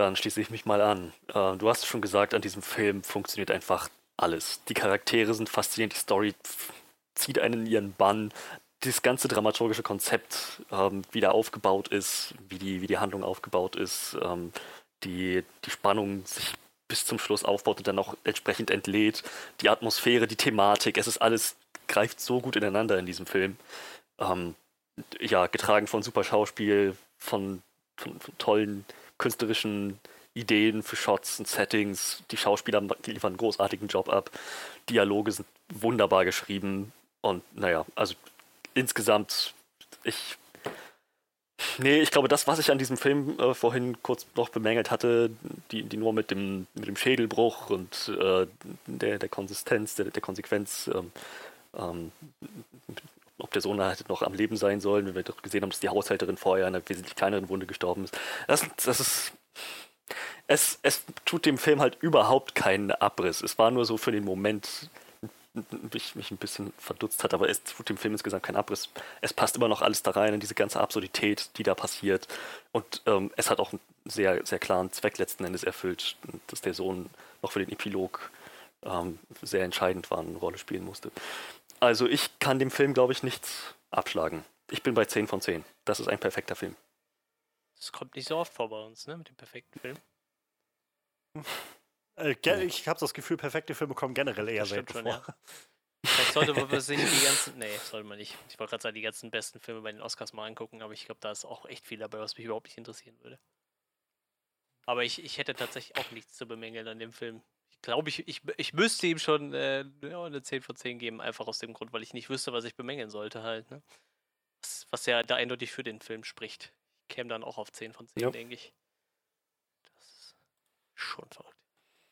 Speaker 3: Dann schließe ich mich mal an. Äh, du hast schon gesagt, an diesem Film funktioniert einfach alles. Die Charaktere sind faszinierend, die Story zieht einen in ihren Bann. Das ganze dramaturgische Konzept, ähm, wie der aufgebaut ist, wie die, wie die Handlung aufgebaut ist, ähm, die, die Spannung sich bis zum Schluss aufbaut und dann auch entsprechend entlädt, die Atmosphäre, die Thematik, es ist alles, greift so gut ineinander in diesem Film. Ähm, ja, getragen von super Schauspiel, von, von, von tollen künstlerischen Ideen für Shots und Settings. Die Schauspieler liefern einen großartigen Job ab. Dialoge sind wunderbar geschrieben. Und naja, also insgesamt, ich. Nee, ich glaube, das, was ich an diesem Film äh, vorhin kurz noch bemängelt hatte, die, die nur mit dem, mit dem Schädelbruch und äh, der, der Konsistenz, der, der Konsequenz, ähm, ähm, ob der Sohn halt noch am Leben sein soll, wenn wir doch gesehen haben, dass die Haushälterin vorher an einer wesentlich kleineren Wunde gestorben ist. Das, das ist. Es, es tut dem Film halt überhaupt keinen Abriss. Es war nur so für den Moment, mich, mich ein bisschen verdutzt hat, aber es tut dem Film insgesamt keinen Abriss. Es passt immer noch alles da rein, in diese ganze Absurdität, die da passiert. Und ähm, es hat auch einen sehr, sehr klaren Zweck letzten Endes erfüllt, dass der Sohn noch für den Epilog ähm, sehr entscheidend war, eine Rolle spielen musste. Also ich kann dem Film, glaube ich, nichts abschlagen. Ich bin bei 10 von 10. Das ist ein perfekter Film.
Speaker 1: das kommt nicht so oft vor bei uns, ne? Mit dem perfekten Film.
Speaker 2: Äh, ich habe das Gefühl, perfekte Filme kommen generell eher selten vor.
Speaker 1: Vielleicht sollte man <laughs> sich die ganzen. Nee, sollte man nicht. Ich wollte gerade sagen, die ganzen besten Filme bei den Oscars mal angucken, aber ich glaube, da ist auch echt viel dabei, was mich überhaupt nicht interessieren würde. Aber ich, ich hätte tatsächlich auch nichts zu bemängeln an dem Film. Ich glaube, ich, ich, ich müsste ihm schon äh, ja, eine 10 von 10 geben, einfach aus dem Grund, weil ich nicht wüsste, was ich bemängeln sollte halt. Ne? Was, was ja da eindeutig für den Film spricht. Ich käme dann auch auf 10 von 10,
Speaker 3: Ja.
Speaker 1: denke ich. Das ist schon verrückt.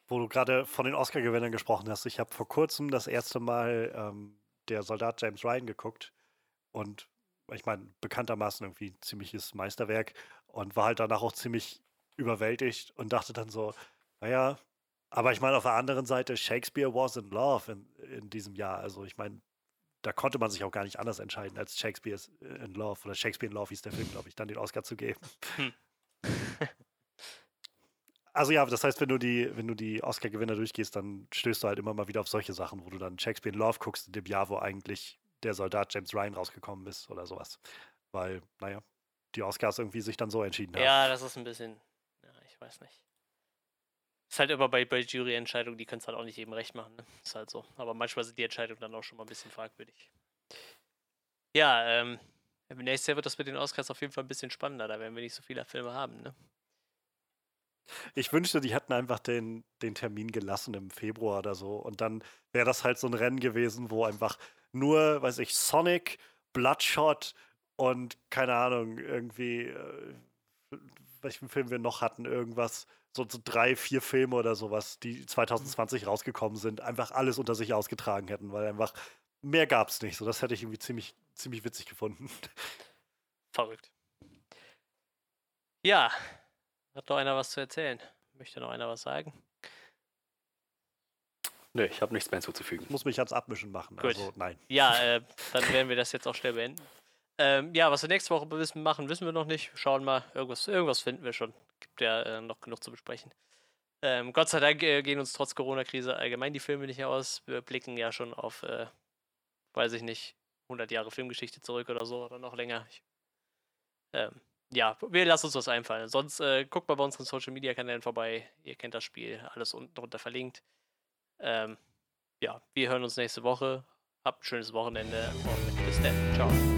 Speaker 2: Wo du gerade von den Oscar-Gewinnern gesprochen hast. Ich habe vor kurzem das erste Mal ähm, der Soldat James Ryan geguckt und ich meine, bekanntermaßen irgendwie ein ziemliches Meisterwerk und war halt danach auch ziemlich überwältigt und dachte dann so, naja, aber ich meine, auf der anderen Seite, Shakespeare was in love in, in diesem Jahr. Also ich meine, da konnte man sich auch gar nicht anders entscheiden, als Shakespeare in Love oder Shakespeare in Love hieß der Film, glaube ich, dann den Oscar zu geben. Hm. also ja, das heißt, wenn du die, wenn du die Oscar-Gewinner durchgehst, dann stößt du halt immer mal wieder auf solche Sachen, wo du dann Shakespeare in Love guckst, in dem Jahr, wo eigentlich der Soldat James Ryan rausgekommen ist oder sowas. Weil, naja, die Oscars irgendwie sich dann so entschieden haben.
Speaker 1: Ja, das ist ein bisschen, ja, ich weiß nicht. Ist halt immer bei, bei Juryentscheidungen, die können es halt auch nicht jedem recht machen. Ne? Ist halt so. Aber manchmal sind die Entscheidungen dann auch schon mal ein bisschen fragwürdig. Ja, ähm, nächstes Jahr wird das mit den Oscars auf jeden Fall ein bisschen spannender. Da werden wir nicht so viele Filme haben, ne?
Speaker 2: Ich wünschte, die hätten einfach den, den Termin gelassen im Februar oder so. Und dann wäre das halt so ein Rennen gewesen, wo einfach nur, weiß ich, Sonic, Bloodshot und keine Ahnung, irgendwie, äh, welchen Film wir noch hatten, irgendwas, so, so, drei, vier Filme oder sowas, die 2020 rausgekommen sind, einfach alles unter sich ausgetragen hätten, weil einfach mehr gab es nicht. So, das hätte ich irgendwie ziemlich, ziemlich witzig gefunden.
Speaker 1: Verrückt. Ja, hat noch einer was zu erzählen? Möchte noch einer was sagen?
Speaker 3: Nö, ich habe nichts mehr hinzuzufügen.
Speaker 2: Ich muss mich ans Abmischen machen, Gut. also nein.
Speaker 1: Ja, äh, dann werden wir das jetzt auch schnell beenden. Ähm, ja, was wir nächste Woche machen, wissen wir noch nicht. Schauen mal, irgendwas, irgendwas finden wir schon. Gibt ja äh, noch genug zu besprechen. Ähm, Gott sei Dank äh, gehen uns trotz Corona-Krise allgemein die Filme nicht aus. Wir blicken ja schon auf, äh, weiß ich nicht, 100 Jahre Filmgeschichte zurück oder so oder noch länger. Ich, ähm, ja, wir lassen uns was einfallen. Sonst äh, guckt mal bei unseren Social Media Kanälen vorbei. Ihr kennt das Spiel, alles unten drunter verlinkt. Ähm, ja, wir hören uns nächste Woche. Habt ein schönes Wochenende und bis dann. Ciao.